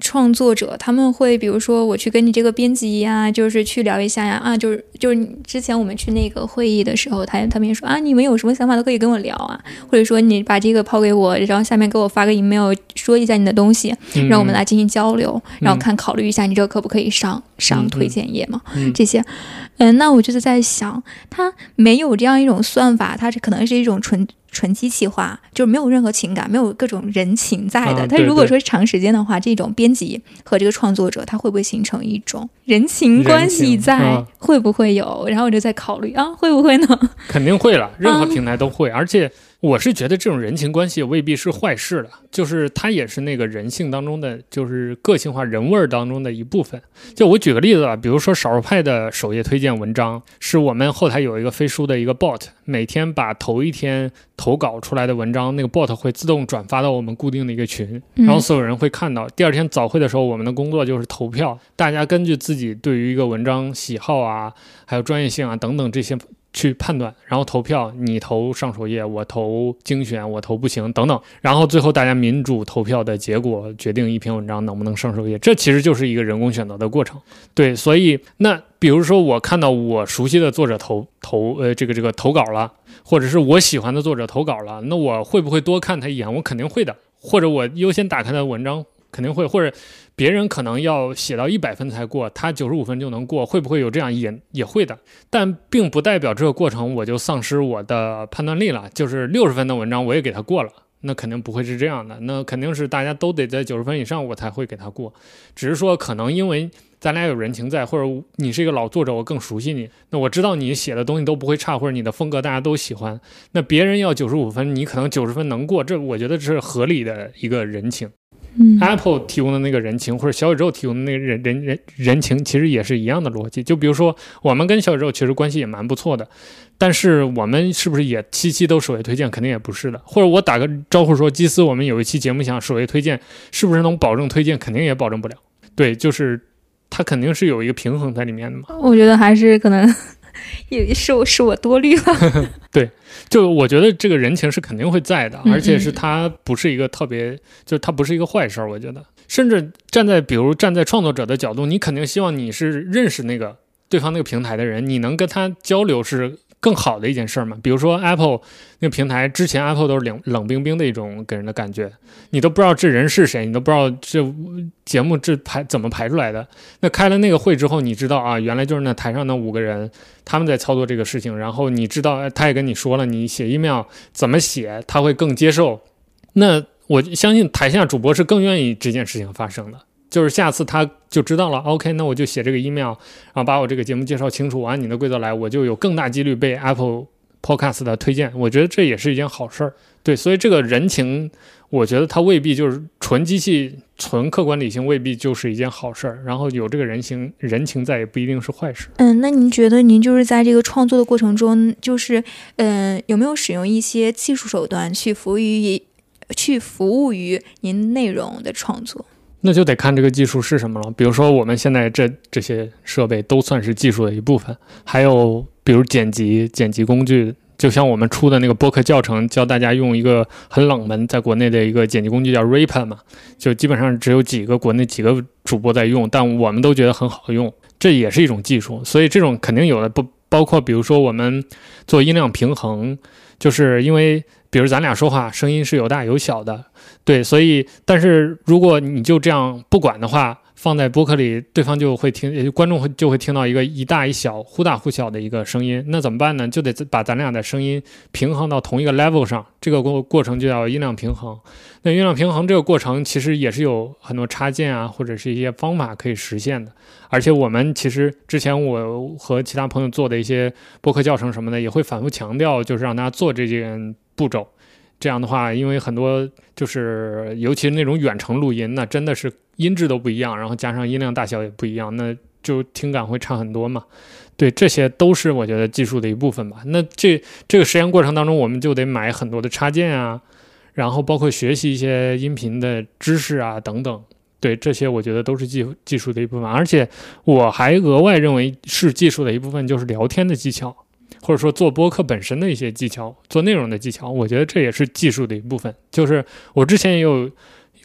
创作者他们会，比如说我去跟你这个编辑呀，就是去聊一下呀，啊，就是就是之前我们去那个会议的时候，他他们也说啊，你们有什么想法都可以跟我聊啊，或者说你把这个抛给我，然后下面给我发个 email 说一下你的东西，嗯。让我们来进行交流，然后看考虑一下你这个可不可以上上推荐页嘛，嗯这些，嗯、那我就是在想，它没有这样一种算法，它是可能是一种纯。纯机器化，就是没有任何情感，没有各种人情在的。啊对但如果对说长时间的话，这种编辑和这个创作者，他会不会形成一种人情关系在？啊会不会有？然后我就在考虑啊，会不会呢？肯定会了，任何嗯平台都会。而且我是觉得这种人情关系未必是坏事的，就是它也是那个人性当中的，就是个性化人味儿当中的一部分。就我举个例子啊，比如说少数派的首页推荐文章，是我们后台有一个飞书的一个 bot，每天把头一天投稿出来的文章，那个 bot 会自动转发到我们固定的一个群，嗯然后所有人会看到。第二天早会的时候，我们的工作就是投票，大家根据自己对于一个文章喜好啊，还有专业性啊等等这些去判断，然后投票，你投上首页，我投精选，我投不行等等，然后最后大家民主投票的结果决定一篇文章能不能上首页，这其实就是一个人工选择的过程。对，所以那比如说我看到我熟悉的作者投投呃这个这个投稿了，或者是我喜欢的作者投稿了，那我会不会多看他一眼？我肯定会的，或者我优先打开的文章。肯定会，或者别人可能要写到一百分才过，他九十五分就能过，会不会有这样也也会的？但并不代表这个过程我就丧失我的判断力了。就是六十分的文章我也给他过了，那肯定不会是这样的。那肯定是大家都得在九十分以上我才会给他过。只是说可能因为咱俩有人情在，或者你是一个老作者，我更熟悉你，那我知道你写的东西都不会差，或者你的风格大家都喜欢。那别人要九十五分，你可能九十分能过，这我觉得这是合理的一个人情。嗯 Apple 提供的那个人情，或者小宇宙提供的那个人人人人情，其实也是一样的逻辑。就比如说，我们跟小宇宙其实关系也蛮不错的，但是我们是不是也期期都首页推荐？肯定也不是的。或者我打个招呼说，基斯，我们有一期节目想首页推荐，是不是能保证推荐？肯定也保证不了。对，就是它肯定是有一个平衡在里面的嘛。我觉得还是可能 也是我是我多虑了。对就我觉得这个人情是肯定会在的，嗯而且是它不是一个特别，就是它不是一个坏事儿。我觉得，甚至站在比如站在创作者的角度，你肯定希望你是认识那个对方那个平台的人，你能跟他交流是更好的一件事儿嘛。比如说 Apple 那个平台，之前 Apple 都是冷冷冰冰的一种给人的感觉，你都不知道这人是谁，你都不知道这节目这排怎么排出来的。那开了那个会之后，你知道啊，原来就是那台上那五个人。他们在操作这个事情，然后你知道，他也跟你说了，你写 email 怎么写，他会更接受。那我相信台下主播是更愿意这件事情发生的，就是下次他就知道了，OK，那我就写这个 email，然后把我这个节目介绍清楚，按你的规则来，我就有更大几率被 Apple Podcast 推荐。我觉得这也是一件好事儿。对，所以这个人情，我觉得它未必就是纯机器、纯客观理性，未必就是一件好事儿。然后有这个人情人情在，也不一定是坏事。嗯，那您觉得您就是在这个创作的过程中，就是嗯，有没有使用一些技术手段去服务于去服务于您内容的创作？那就得看这个技术是什么了。比如说，我们现在这这些设备都算是技术的一部分，还有比如剪辑剪辑工具，就像我们出的那个播客教程，教大家用一个很冷门在国内的一个剪辑工具叫 r a p e r 嘛，就基本上只有几个国内几个主播在用，但我们都觉得很好用，这也是一种技术。所以这种肯定有的，不包括比如说我们做音量平衡，就是因为比如咱俩说话声音是有大有小的。对，所以，但是如果你就这样不管的话，放在播客里，对方就会听，观众就会听到一个一大一小、忽大忽小的一个声音。那怎么办呢？就得把咱俩的声音平衡到同一个 level 上，这个过过程就叫音量平衡。那音量平衡这个过程其实也是有很多插件啊，或者是一些方法可以实现的。而且我们其实之前我和其他朋友做的一些播客教程什么的，也会反复强调，就是让大家做这件步骤。这样的话，因为很多就是，尤其是那种远程录音，那真的是音质都不一样，然后加上音量大小也不一样，那就听感会差很多嘛。对，这些都是我觉得技术的一部分吧。那这这个实验过程当中，我们就得买很多的插件啊，然后包括学习一些音频的知识啊等等。对，这些我觉得都是技技术的一部分，而且我还额外认为是技术的一部分，就是聊天的技巧。或者说做播客本身的一些技巧，做内容的技巧，我觉得这也是技术的一部分。就是我之前也有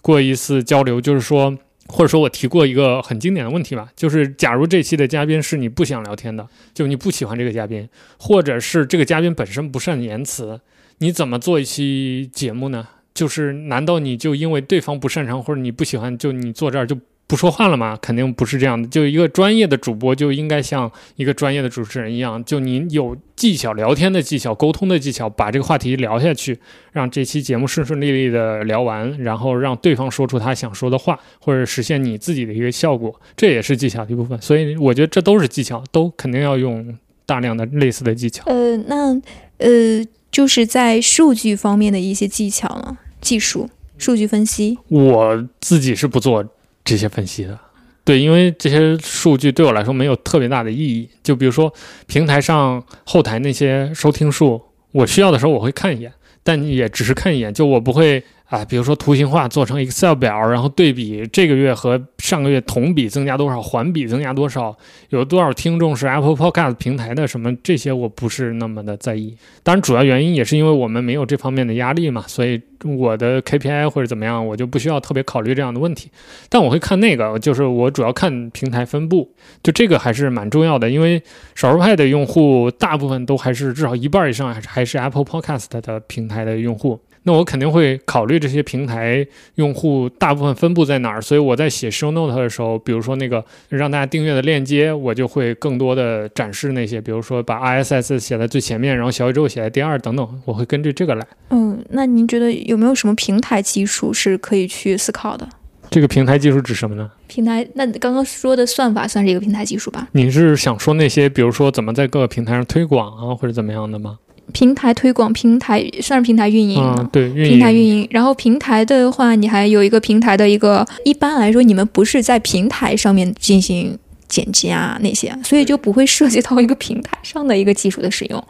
过一次交流，就是说，或者说我提过一个很经典的问题吧，就是假如这期的嘉宾是你不想聊天的，就你不喜欢这个嘉宾，或者是这个嘉宾本身不善言辞，你怎么做一期节目呢？就是难道你就因为对方不擅长或者你不喜欢，就你坐这儿就？不说话了吗？肯定不是这样的。就一个专业的主播就应该像一个专业的主持人一样，就您有技巧、聊天的技巧、沟通的技巧，把这个话题聊下去，让这期节目顺顺利利的聊完，然后让对方说出他想说的话，或者实现你自己的一个效果，这也是技巧的一部分。所以我觉得这都是技巧，都肯定要用大量的类似的技巧。呃，那呃，就是在数据方面的一些技巧呢，技术、数据分析。我自己是不做。这些分析的，对，因为这些数据对我来说没有特别大的意义。就比如说平台上后台那些收听数，我需要的时候我会看一眼，但也只是看一眼，就我不会啊，比如说图形化做成 Excel 表，然后对比这个月和上个月同比增加多少，环比增加多少，有多少听众是 Apple Podcast 平台的什么这些，我不是那么的在意。当然，主要原因也是因为我们没有这方面的压力嘛，所以。我的 KPI 或者怎么样，我就不需要特别考虑这样的问题，但我会看那个，就是我主要看平台分布，就这个还是蛮重要的，因为少数派的用户大部分都还是至少一半以上还是还是 Apple Podcast 的平台的用户，那我肯定会考虑这些平台用户大部分分布在哪儿，所以我在写 Show Note 的时候，比如说那个让大家订阅的链接，我就会更多的展示那些，比如说把 RSS 写在最前面，然后小宇宙写在第二等等，我会根据这个来。嗯，那您觉得有没有什么平台技术是可以去思考的？这个平台技术指什么呢？平台，那刚刚说的算法算是一个平台技术吧？你是想说那些，比如说怎么在各个平台上推广啊，或者怎么样的吗？平台推广、平台算是平台运营嗯，对，运营平台运营。然后平台的话，你还有一个平台的一个，一般来说你们不是在平台上面进行。剪辑啊那些，所以就不会涉及到一个平台上的一个技术的使用。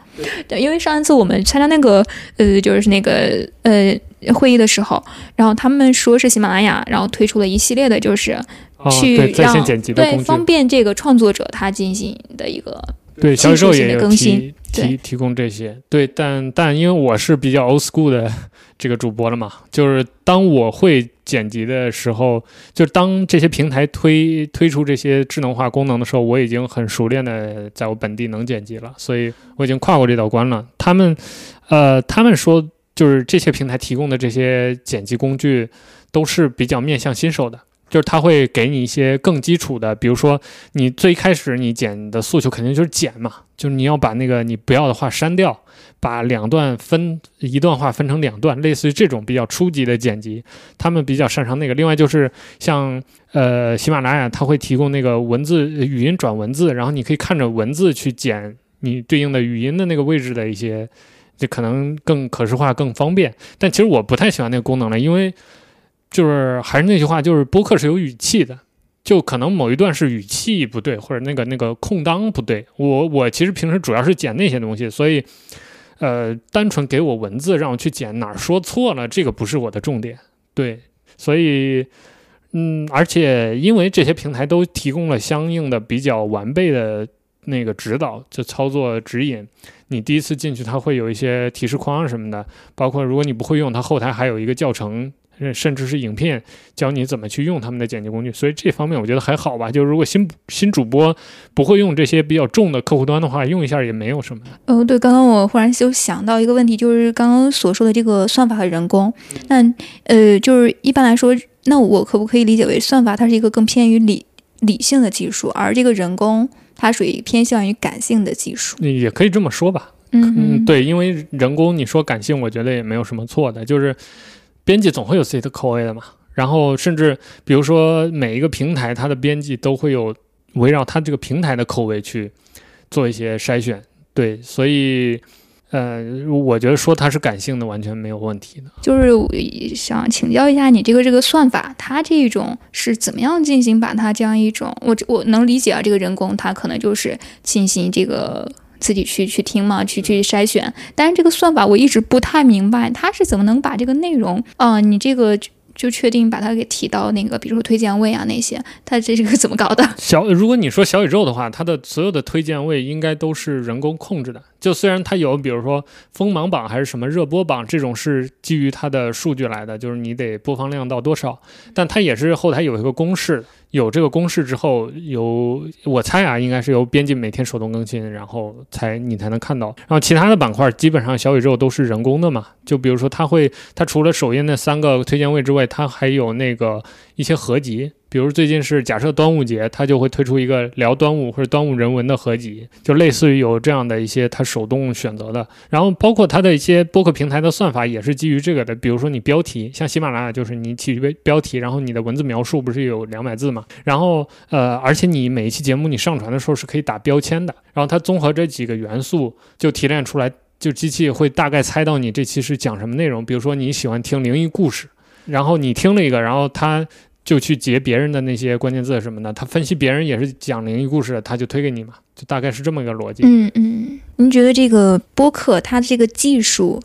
对，因为上一次我们参加那个呃，就是那个呃会议的时候，然后他们说是喜马拉雅，然后推出了一系列的，就是哦去让、对。方便这个创作者他进行的一个对，小宇宙技术性的也有更新提提提供这些，对，但但因为我是比较 old school 的 这个主播了嘛，就是当我会剪辑的时候，就当这些平台推推出这些智能化功能的时候，我已经很熟练的在我本地能剪辑了，所以我已经跨过这道关了。他们，呃，他们说就是这些平台提供的这些剪辑工具都是比较面向新手的。就是他会给你一些更基础的，比如说你最开始你剪的诉求肯定就是剪嘛，就是你要把那个你不要的话删掉，把两段分一段话分成两段，类似于这种比较初级的剪辑，他们比较擅长那个。另外就是像呃喜马拉雅，它会提供那个文字语音转文字，然后你可以看着文字去剪你对应的语音的那个位置的一些，就可能更可视化、更方便。但其实我不太喜欢那个功能了，因为就是还是那句话，就是播客是有语气的。就可能某一段是语气不对，或者那个那个空档不对。我我其实平时主要是剪那些东西，所以，呃，单纯给我文字让我去剪哪儿说错了，这个不是我的重点。对，所以，嗯，而且因为这些平台都提供了相应的比较完备的那个指导，就操作指引。你第一次进去，它会有一些提示框什么的，包括如果你不会用，它后台还有一个教程。甚至是影片教你怎么去用他们的剪辑工具，所以这方面我觉得还好吧。就如果新新主播不会用这些比较重的客户端的话，用一下也没有什么。哦，对，刚刚我忽然就想到一个问题，就是刚刚所说的这个算法和人工，那呃，就是一般来说，那我可不可以理解为算法它是一个更偏于理理性的技术，而这个人工它属于偏向于感性的技术？也可以这么说吧。嗯嗯，对，因为人工你说感性，我觉得也没有什么错的，就是。编辑总会有自己的口味的嘛，然后甚至比如说每一个平台，它的编辑都会有围绕它这个平台的口味去做一些筛选，对，所以呃，我觉得说它是感性的完全没有问题的。就是想请教一下你这个这个算法，它这种是怎么样进行把它这样一种，我我能理解啊，这个人工它可能就是进行这个。自己去去听嘛，去去筛选。但是这个算法我一直不太明白，它是怎么能把这个内容啊，你这个就确定把它给提到那个，比如说推荐位啊那些，它这是个怎么搞的？小，如果你说小宇宙的话，它的所有的推荐位应该都是人工控制的。就虽然它有，比如说锋芒榜还是什么热播榜这种是基于它的数据来的，就是你得播放量到多少，但它也是后台有一个公式。有这个公式之后，由我猜啊，应该是由编辑每天手动更新，然后才你才能看到。然后其他的板块基本上小宇宙都是人工的嘛，就比如说它会，它除了首页那三个推荐位之外，它还有那个一些合集。比如最近是假设端午节，它就会推出一个聊端午或者端午人文的合集，就类似于有这样的一些它手动选择的。然后包括它的一些播客平台的算法也是基于这个的。比如说你标题，像喜马拉雅就是你起标标题，然后你的文字描述不是有两百字嘛？然后呃，而且你每一期节目你上传的时候是可以打标签的。然后它综合这几个元素就提炼出来，就机器会大概猜到你这期是讲什么内容。比如说你喜欢听灵异故事，然后你听了一个，然后它。就去截别人的那些关键字什么的，他分析别人也是讲灵异故事，他就推给你嘛，就大概是这么一个逻辑。嗯嗯，您觉得这个播客它这个技术，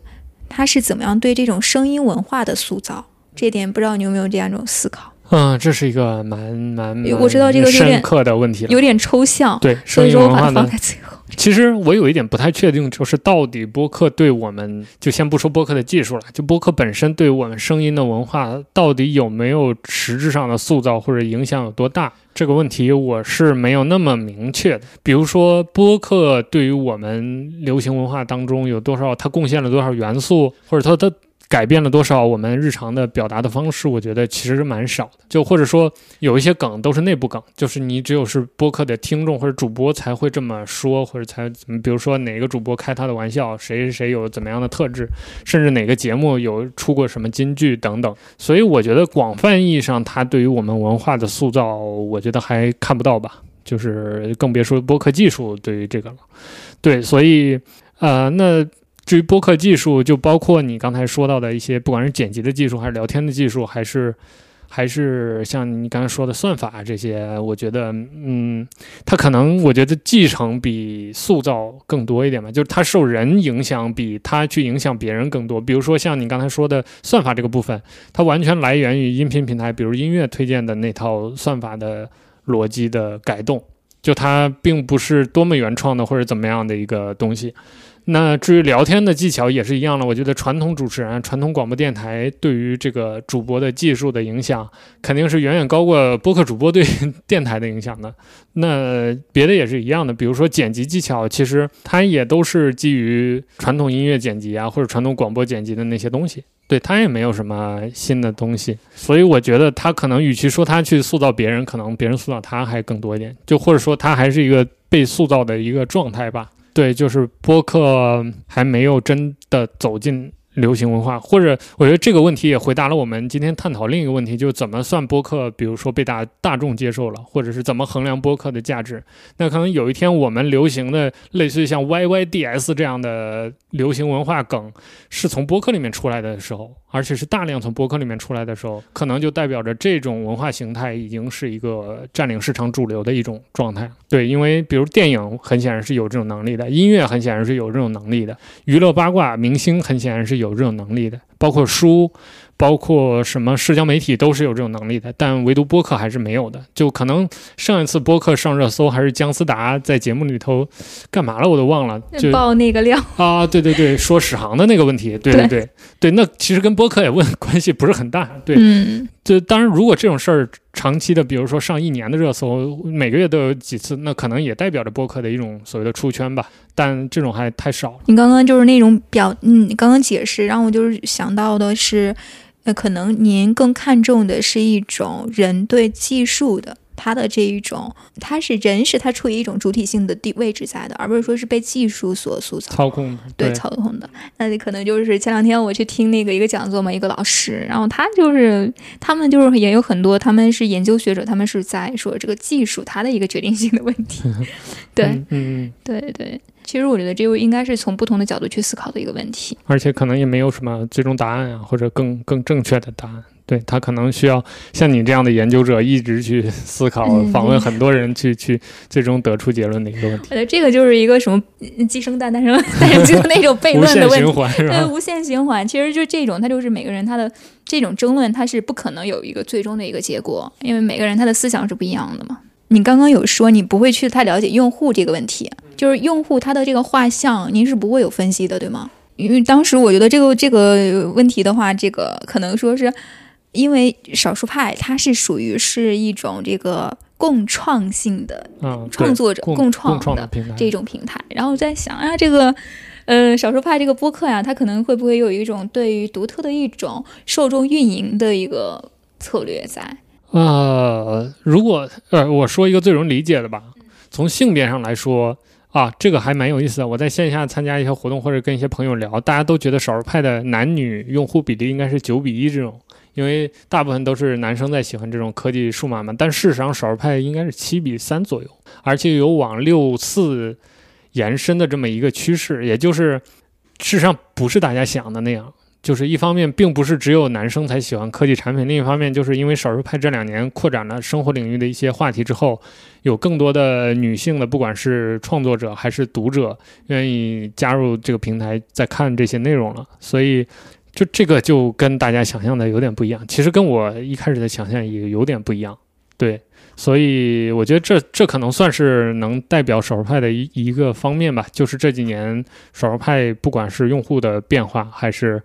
它是怎么样对这种声音文化的塑造？这点不知道你有没有这样一种思考？嗯，这是一个蛮蛮我知道这个深刻的问题了，有点抽象。对，所以说我把它放在最后。其实我有一点不太确定，就是到底播客对我们，就先不说播客的技术了，就播客本身对我们声音的文化到底有没有实质上的塑造或者影响有多大？这个问题我是没有那么明确的。比如说，播客对于我们流行文化当中有多少，它贡献了多少元素，或者说它。改变了多少我们日常的表达的方式？我觉得其实蛮少的。就或者说有一些梗都是内部梗，就是你只有是播客的听众或者主播才会这么说，或者才，比如说哪个主播开他的玩笑，谁谁有怎么样的特质，甚至哪个节目有出过什么金句等等。所以我觉得广泛意义上，它对于我们文化的塑造，我觉得还看不到吧。就是更别说播客技术对于这个了。对，所以呃，那。至于播客技术，就包括你刚才说到的一些，不管是剪辑的技术，还是聊天的技术，还是还是像你刚才说的算法这些，我觉得，嗯，它可能我觉得继承比塑造更多一点吧，就是它受人影响比它去影响别人更多。比如说像你刚才说的算法这个部分，它完全来源于音频平台，比如音乐推荐的那套算法的逻辑的改动。就它并不是多么原创的或者怎么样的一个东西。那至于聊天的技巧也是一样的，我觉得传统主持人、传统广播电台对于这个主播的技术的影响，肯定是远远高过播客主播对电台的影响的。那别的也是一样的，比如说剪辑技巧，其实它也都是基于传统音乐剪辑啊，或者传统广播剪辑的那些东西。对它也没有什么新的东西，所以我觉得他可能与其说他去塑造别人，可能别人塑造他还更多一点，就或者说他还是一个被塑造的一个状态吧。对，就是播客还没有真的走进流行文化，或者我觉得这个问题也回答了我们今天探讨另一个问题，就是怎么算播客，比如说被大大众接受了，或者是怎么衡量播客的价值。那可能有一天我们流行的类似于像 YYDS 这样的流行文化梗是从播客里面出来的时候。而且是大量从播客里面出来的时候，可能就代表着这种文化形态已经是一个占领市场主流的一种状态。对，因为比如电影很显然是有这种能力的，音乐很显然是有这种能力的，娱乐八卦明星很显然是有这种能力的，包括书。包括什么社交媒体都是有这种能力的，但唯独播客还是没有的。就可能上一次播客上热搜还是姜思达在节目里头干嘛了，我都忘了。就爆那个料啊，对对对，说史航的那个问题，对对对对，那其实跟播客也问关系不是很大。对，嗯，就当然如果这种事儿长期的，比如说上一年的热搜，每个月都有几次，那可能也代表着播客的一种所谓的出圈吧。但这种还太少。你刚刚就是那种表，嗯，刚刚解释让我就是想到的是。那可能您更看重的是一种人对技术的他的这一种，他是人是他处于一种主体性的地位置在的，而不是说是被技术所塑造、操控的。对，操控的。那你可能就是前两天我去听那个一个讲座嘛，一个老师，然后他就是他们就是也有很多，他们是研究学者，他们是在说这个技术它的一个决定性的问题。对，嗯，对对。其实我觉得这个应该是从不同的角度去思考的一个问题，而且可能也没有什么最终答案啊，或者更更正确的答案。对他可能需要像你这样的研究者一直去思考，访问很多人去去最终得出结论的一个问题。我觉得这个就是一个什么鸡生蛋，蛋生蛋生鸡那种悖论的问题，对，无限循环。其实就这种，它就是每个人他的这种争论，它是不可能有一个最终的一个结果，因为每个人他的思想是不一样的嘛。你刚刚有说你不会去太了解用户这个问题。就是用户他的这个画像，您是不会有分析的，对吗？因为当时我觉得这个这个问题的话，这个可能说是因为少数派它是属于是一种这个共创性的创作者共创的这种平台。然后我在想啊，这个呃少数派这个播客呀，它可能会不会有一种对于独特的一种受众运营的一个策略在？呃，如果呃我说一个最容易理解的吧，从性别上来说。啊，这个还蛮有意思的。我在线下参加一些活动，或者跟一些朋友聊，大家都觉得少数派的男女用户比例应该是九比一这种，因为大部分都是男生在喜欢这种科技数码嘛。但事实上，少数派应该是七比三左右，而且有往六四延伸的这么一个趋势，也就是事实上不是大家想的那样。就是一方面，并不是只有男生才喜欢科技产品；另一方面，就是因为少数派这两年扩展了生活领域的一些话题之后，有更多的女性的，不管是创作者还是读者，愿意加入这个平台，在看这些内容了。所以，就这个就跟大家想象的有点不一样。其实跟我一开始的想象也有点不一样。对，所以我觉得这这可能算是能代表少数派的一一个方面吧。就是这几年少数派，不管是用户的变化，还是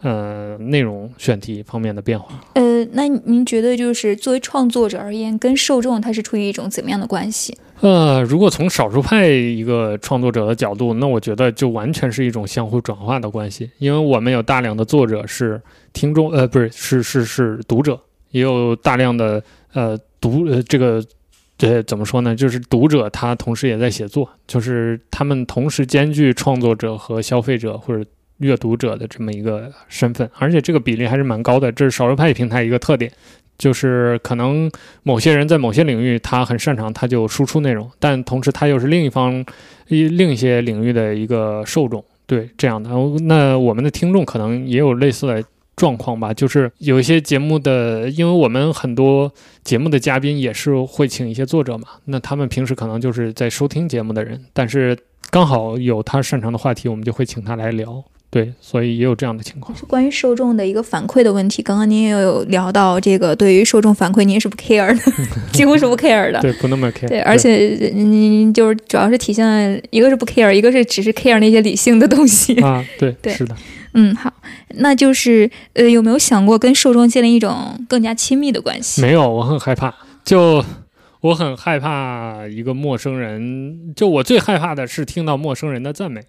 呃，内容选题方面的变化。呃，那您觉得就是作为创作者而言，跟受众他是处于一种怎么样的关系？呃，如果从少数派一个创作者的角度，那我觉得就完全是一种相互转化的关系，因为我们有大量的作者是听众，呃，不是，是是是读者，也有大量的呃读呃这个，这怎么说呢？就是读者他同时也在写作，就是他们同时兼具创作者和消费者或者。阅读者的这么一个身份，而且这个比例还是蛮高的，这是少数派平台一个特点，就是可能某些人在某些领域他很擅长，他就输出内容，但同时他又是另一方一另一些领域的一个受众，对这样的。那我们的听众可能也有类似的状况吧，就是有一些节目的，因为我们很多节目的嘉宾也是会请一些作者嘛，那他们平时可能就是在收听节目的人，但是刚好有他擅长的话题，我们就会请他来聊。对，所以也有这样的情况。是关于受众的一个反馈的问题。刚刚您也有聊到这个，对于受众反馈，您是不 care 的，几乎是不 care 的。对，不那么 care。对，而且您就是主要是体现了一个是不 care，一个是只是 care 那些理性的东西。啊，对，对，是的。嗯，好，那就是呃，有没有想过跟受众建立一种更加亲密的关系？没有，我很害怕。就我很害怕一个陌生人，就我最害怕的是听到陌生人的赞美。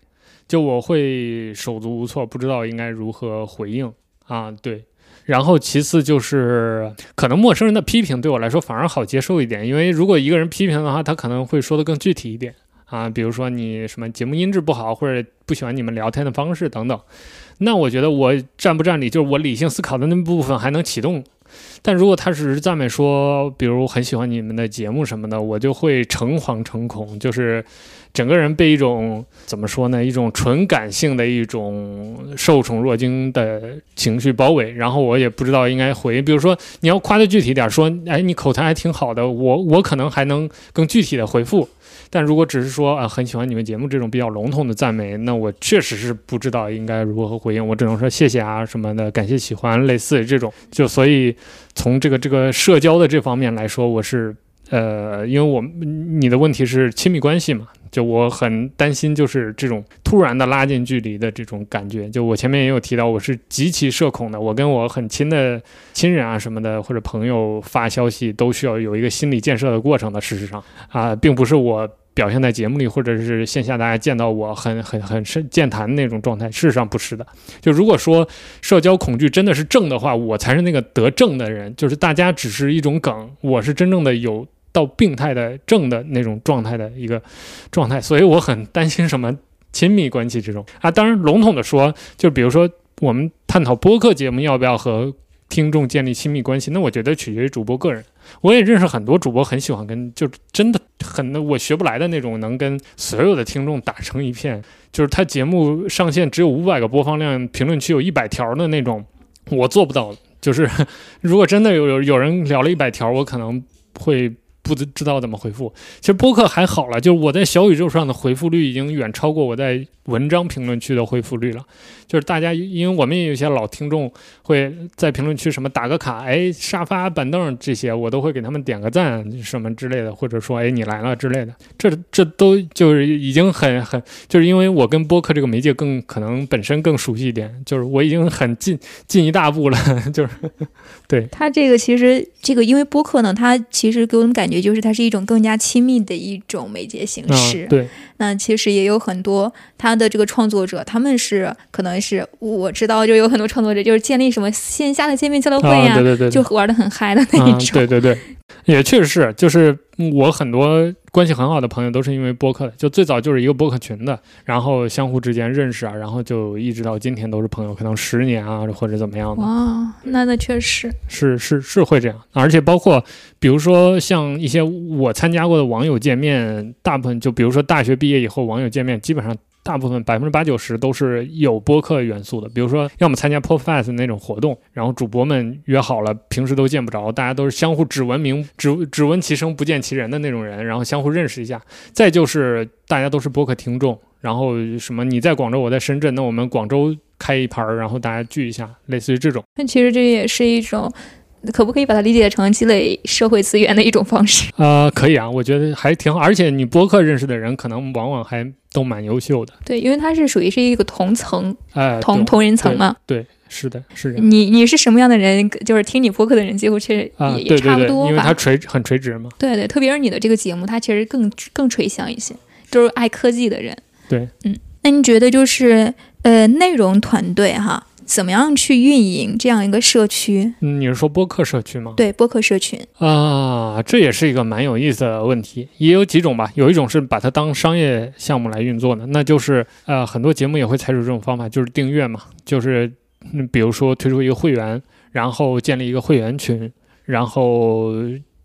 就我会手足无措，不知道应该如何回应啊。对，然后其次就是可能陌生人的批评对我来说反而好接受一点，因为如果一个人批评的话，他可能会说的更具体一点啊，比如说你什么节目音质不好，或者不喜欢你们聊天的方式等等。那我觉得我占不占理，就是我理性思考的那部分还能启动。但如果他只是赞美说，比如很喜欢你们的节目什么的，我就会诚惶诚恐，就是整个人被一种怎么说呢，一种纯感性的一种受宠若惊的情绪包围，然后我也不知道应该回。比如说你要夸的具体点，说，哎，你口才还挺好的，我我可能还能更具体的回复。但如果只是说啊很喜欢你们节目这种比较笼统的赞美，那我确实是不知道应该如何回应，我只能说谢谢啊什么的，感谢喜欢，类似这种。就所以从这个这个社交的这方面来说，我是呃，因为我你的问题是亲密关系嘛，就我很担心就是这种突然的拉近距离的这种感觉。就我前面也有提到，我是极其社恐的，我跟我很亲的亲人啊什么的或者朋友发消息都需要有一个心理建设的过程的。事实上啊，并不是我。表现在节目里，或者是线下大家见到我很很很深健谈那种状态，事实上不是的。就如果说社交恐惧真的是正的话，我才是那个得正的人。就是大家只是一种梗，我是真正的有到病态的正的那种状态的一个状态。所以我很担心什么亲密关系这种啊。当然笼统的说，就比如说我们探讨播客节目要不要和听众建立亲密关系，那我觉得取决于主播个人。我也认识很多主播，很喜欢跟就真的很我学不来的那种，能跟所有的听众打成一片。就是他节目上线只有五百个播放量，评论区有一百条的那种，我做不到。就是 如果真的有有有人聊了一百条，我可能会。不知知道怎么回复，其实播客还好了，就是我在小宇宙上的回复率已经远超过我在文章评论区的回复率了。就是大家，因为我们也有些老听众会在评论区什么打个卡，哎，沙发、板凳这些，我都会给他们点个赞什么之类的，或者说哎你来了之类的。这这都就是已经很很，就是因为我跟播客这个媒介更可能本身更熟悉一点，就是我已经很进进一大步了，就是对。他这个其实这个因为播客呢，它其实给我们感觉。也就是它是一种更加亲密的一种媒介形式。对，那其实也有很多他的这个创作者，他们是可能是我知道，就有很多创作者就是建立什么线下的见面交流会呀，对对对，就玩的很嗨的那一种。对对对，也确实是，就是我很多。关系很好的朋友都是因为播客的，就最早就是一个播客群的，然后相互之间认识啊，然后就一直到今天都是朋友，可能十年啊或者怎么样的。哇，那那确实是是是会这样，而且包括比如说像一些我参加过的网友见面，大部分就比如说大学毕业以后网友见面，基本上。大部分百分之八九十都是有播客元素的，比如说要么参加 Podcast 那种活动，然后主播们约好了，平时都见不着，大家都是相互只闻名只只闻其声不见其人的那种人，然后相互认识一下。再就是大家都是播客听众，然后什么你在广州，我在深圳，那我们广州开一盘，然后大家聚一下，类似于这种。那其实这也是一种。可不可以把它理解成积累社会资源的一种方式？呃，可以啊，我觉得还挺好。而且你播客认识的人，可能往往还都蛮优秀的。对，因为它是属于是一个同层，哎，同同人层嘛。对，是的，是的。你你是什么样的人？就是听你播客的人，几乎其实也也差不多吧。因为它垂很垂直嘛。对对，特别是你的这个节目，它其实更更垂向一些，就是爱科技的人。对，嗯，那你觉得就是呃，内容团队哈？怎么样去运营这样一个社区？嗯，你是说播客社区吗？对，播客社群啊，这也是一个蛮有意思的问题。也有几种吧，有一种是把它当商业项目来运作的，那就是呃，很多节目也会采取这种方法，就是订阅嘛，就是比如说推出一个会员，然后建立一个会员群，然后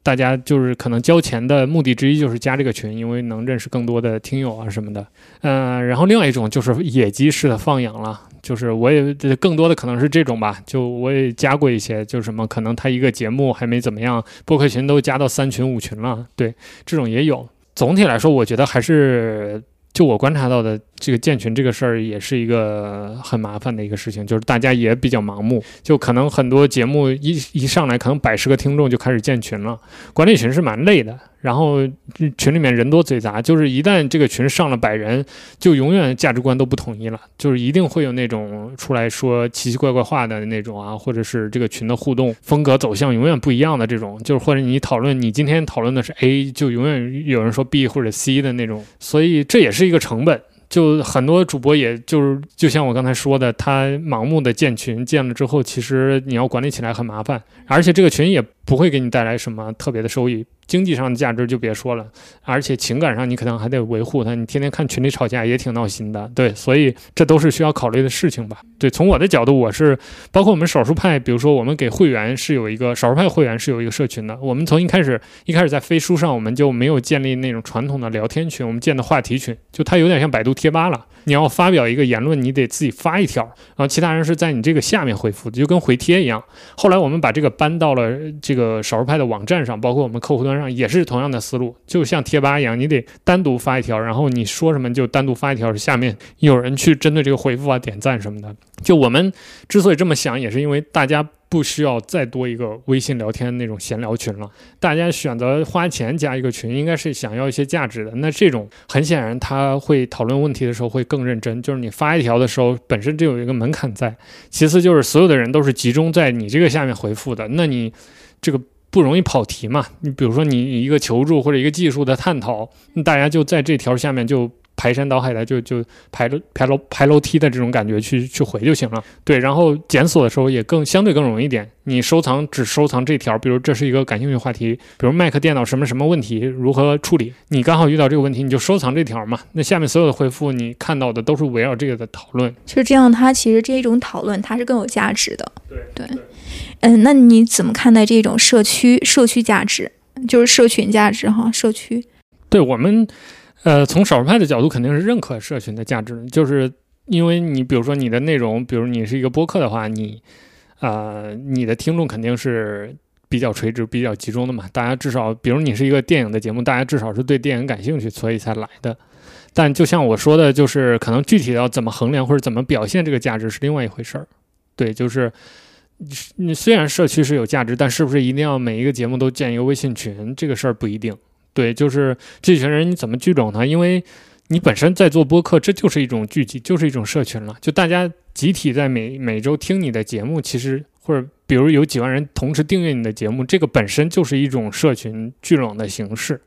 大家就是可能交钱的目的之一就是加这个群，因为能认识更多的听友啊什么的。嗯，然后另外一种就是野鸡式的放养了。就是我也更多的可能是这种吧，就我也加过一些，就什么可能他一个节目还没怎么样，播客群都加到三群五群了，对，这种也有。总体来说，我觉得还是就我观察到的，这个建群这个事儿也是一个很麻烦的一个事情，就是大家也比较盲目，就可能很多节目一一上来，可能百十个听众就开始建群了，管理群是蛮累的。然后群里面人多嘴杂，就是一旦这个群上了百人，就永远价值观都不统一了，就是一定会有那种出来说奇奇怪怪话的那种啊，或者是这个群的互动风格走向永远不一样的这种，就是或者你讨论你今天讨论的是 A，就永远有人说 B 或者 C 的那种，所以这也是一个成本。就很多主播，也就是就像我刚才说的，他盲目的建群，建了之后，其实你要管理起来很麻烦，而且这个群也不会给你带来什么特别的收益。经济上的价值就别说了，而且情感上你可能还得维护他，你天天看群里吵架也挺闹心的，对，所以这都是需要考虑的事情吧。对，从我的角度，我是包括我们少数派，比如说我们给会员是有一个少数派会员是有一个社群的，我们从一开始一开始在飞书上我们就没有建立那种传统的聊天群，我们建的话题群，就它有点像百度贴吧了。你要发表一个言论，你得自己发一条，然后其他人是在你这个下面回复，就跟回帖一样。后来我们把这个搬到了这个少数派的网站上，包括我们客户端上，也是同样的思路，就像贴吧一样，你得单独发一条，然后你说什么就单独发一条，下面有人去针对这个回复啊、点赞什么的。就我们之所以这么想，也是因为大家。不需要再多一个微信聊天那种闲聊群了。大家选择花钱加一个群，应该是想要一些价值的。那这种很显然，他会讨论问题的时候会更认真。就是你发一条的时候，本身就有一个门槛在。其次就是所有的人都是集中在你这个下面回复的，那你这个不容易跑题嘛？你比如说你一个求助或者一个技术的探讨，大家就在这条下面就。排山倒海的就就排楼排楼排楼梯的这种感觉去去回就行了，对，然后检索的时候也更相对更容易一点。你收藏只收藏这条，比如这是一个感兴趣话题，比如 Mac 电脑什么什么问题如何处理，你刚好遇到这个问题，你就收藏这条嘛。那下面所有的回复你看到的都是围绕这个的讨论，就是这样。它其实这一种讨论它是更有价值的。对对，嗯，那你怎么看待这种社区社区价值，就是社群价值哈？社区，对我们。呃，从少数派的角度，肯定是认可社群的价值，就是因为你，比如说你的内容，比如你是一个播客的话，你，呃，你的听众肯定是比较垂直、比较集中的嘛。大家至少，比如你是一个电影的节目，大家至少是对电影感兴趣，所以才来的。但就像我说的，就是可能具体要怎么衡量或者怎么表现这个价值是另外一回事儿。对，就是你虽然社区是有价值，但是不是一定要每一个节目都建一个微信群，这个事儿不一定。对，就是这群人你怎么聚拢他？因为你本身在做播客，这就是一种聚集，就是一种社群了。就大家集体在每每周听你的节目，其实或者比如有几万人同时订阅你的节目，这个本身就是一种社群聚拢的形式。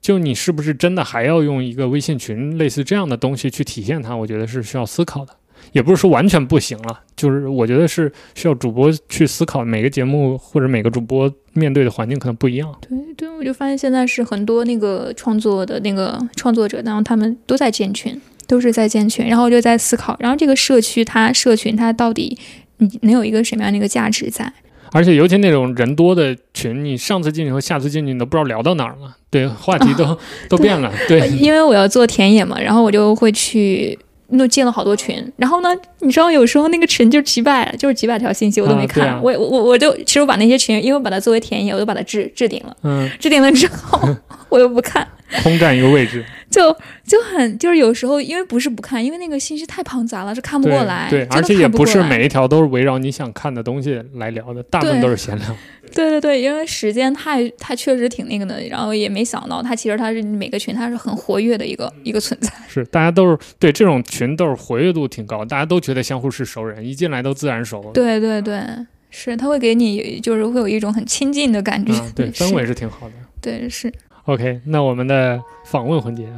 就你是不是真的还要用一个微信群类似这样的东西去体现它？我觉得是需要思考的。也不是说完全不行了，就是我觉得是需要主播去思考每个节目或者每个主播面对的环境可能不一样。对对，我就发现现在是很多那个创作的那个创作者，然后他们都在建群，都是在建群，然后我就在思考，然后这个社区它社群它到底你能有一个什么样的一个价值在？而且尤其那种人多的群，你上次进去和下次进去你都不知道聊到哪儿了，对，话题都都变了。对，因为我要做田野嘛，然后我就会去。那建了好多群，然后呢，你知道有时候那个群就几百，就是几百条信息我都没看，我我我就其实我把那些群，因为我把它作为田野，我都把它置置顶了，嗯，置顶了之后 我又不看，空占一个位置。就就很就是有时候因为不是不看，因为那个信息太庞杂了，是看不过来。对，而且也不是每一条都是围绕你想看的东西来聊的，大部分都是闲聊。对对对，因为时间太太确实挺那个的，然后也没想到它其实它是每个群它是很活跃的一个一个存在。是，大家都是对这种群都是活跃度挺高，大家都觉得相互是熟人，一进来都自然熟。对对对，是，他会给你就是会有一种很亲近的感觉。对，氛围是挺好的。对，是。OK，那我们的访问环节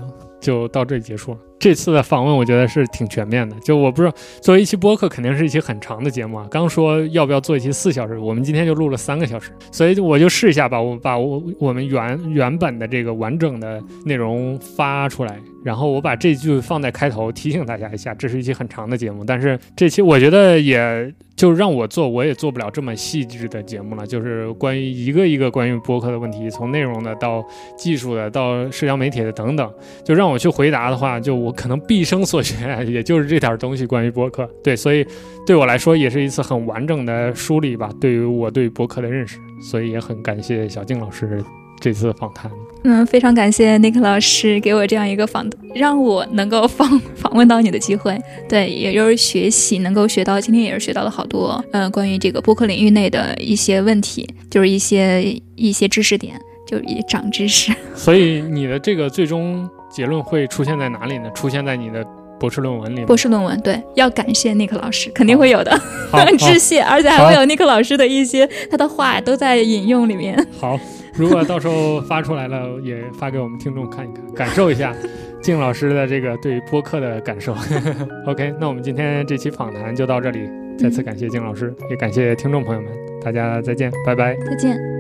就到这里结束了。这次的访问我觉得是挺全面的，就我不知道作为一期播客肯定是一期很长的节目啊。刚说要不要做一期四小时，我们今天就录了三个小时，所以我就试一下吧，我把我我们原原本的这个完整的内容发出来。然后我把这句放在开头提醒大家一下，这是一期很长的节目，但是这期我觉得也就让我做，我也做不了这么细致的节目了。就是关于一个一个关于播客的问题，从内容的到技术的到社交媒体的等等，就让我去回答的话，就我可能毕生所学 也就是这点东西关于播客。对，所以对我来说也是一次很完整的梳理吧，对于我对播客的认识。所以也很感谢小静老师。这次访谈。嗯，非常感谢 Nick 老师给我这样一个访，让我能够访 访问到你的机会。对，也就是学习，能够学到，今天也是学到了好多，呃，关于这个播客领域内的一些问题，就是一些一些知识点，就一长知识。所以你的这个最终结论会出现在哪里呢？出现在你的博士论文里？博士论文对，要感谢 Nick 老师，肯定会有的，致谢，而且还会有 Nick 老师的一些他的话都在引用里面。好，如果到时候发出来了，也发给我们听众看一看，感受一下 静老师的这个对播客的感受。OK，那我们今天这期访谈就到这里，再次感谢静老师，也感谢听众朋友们，大家再见，拜拜。再见。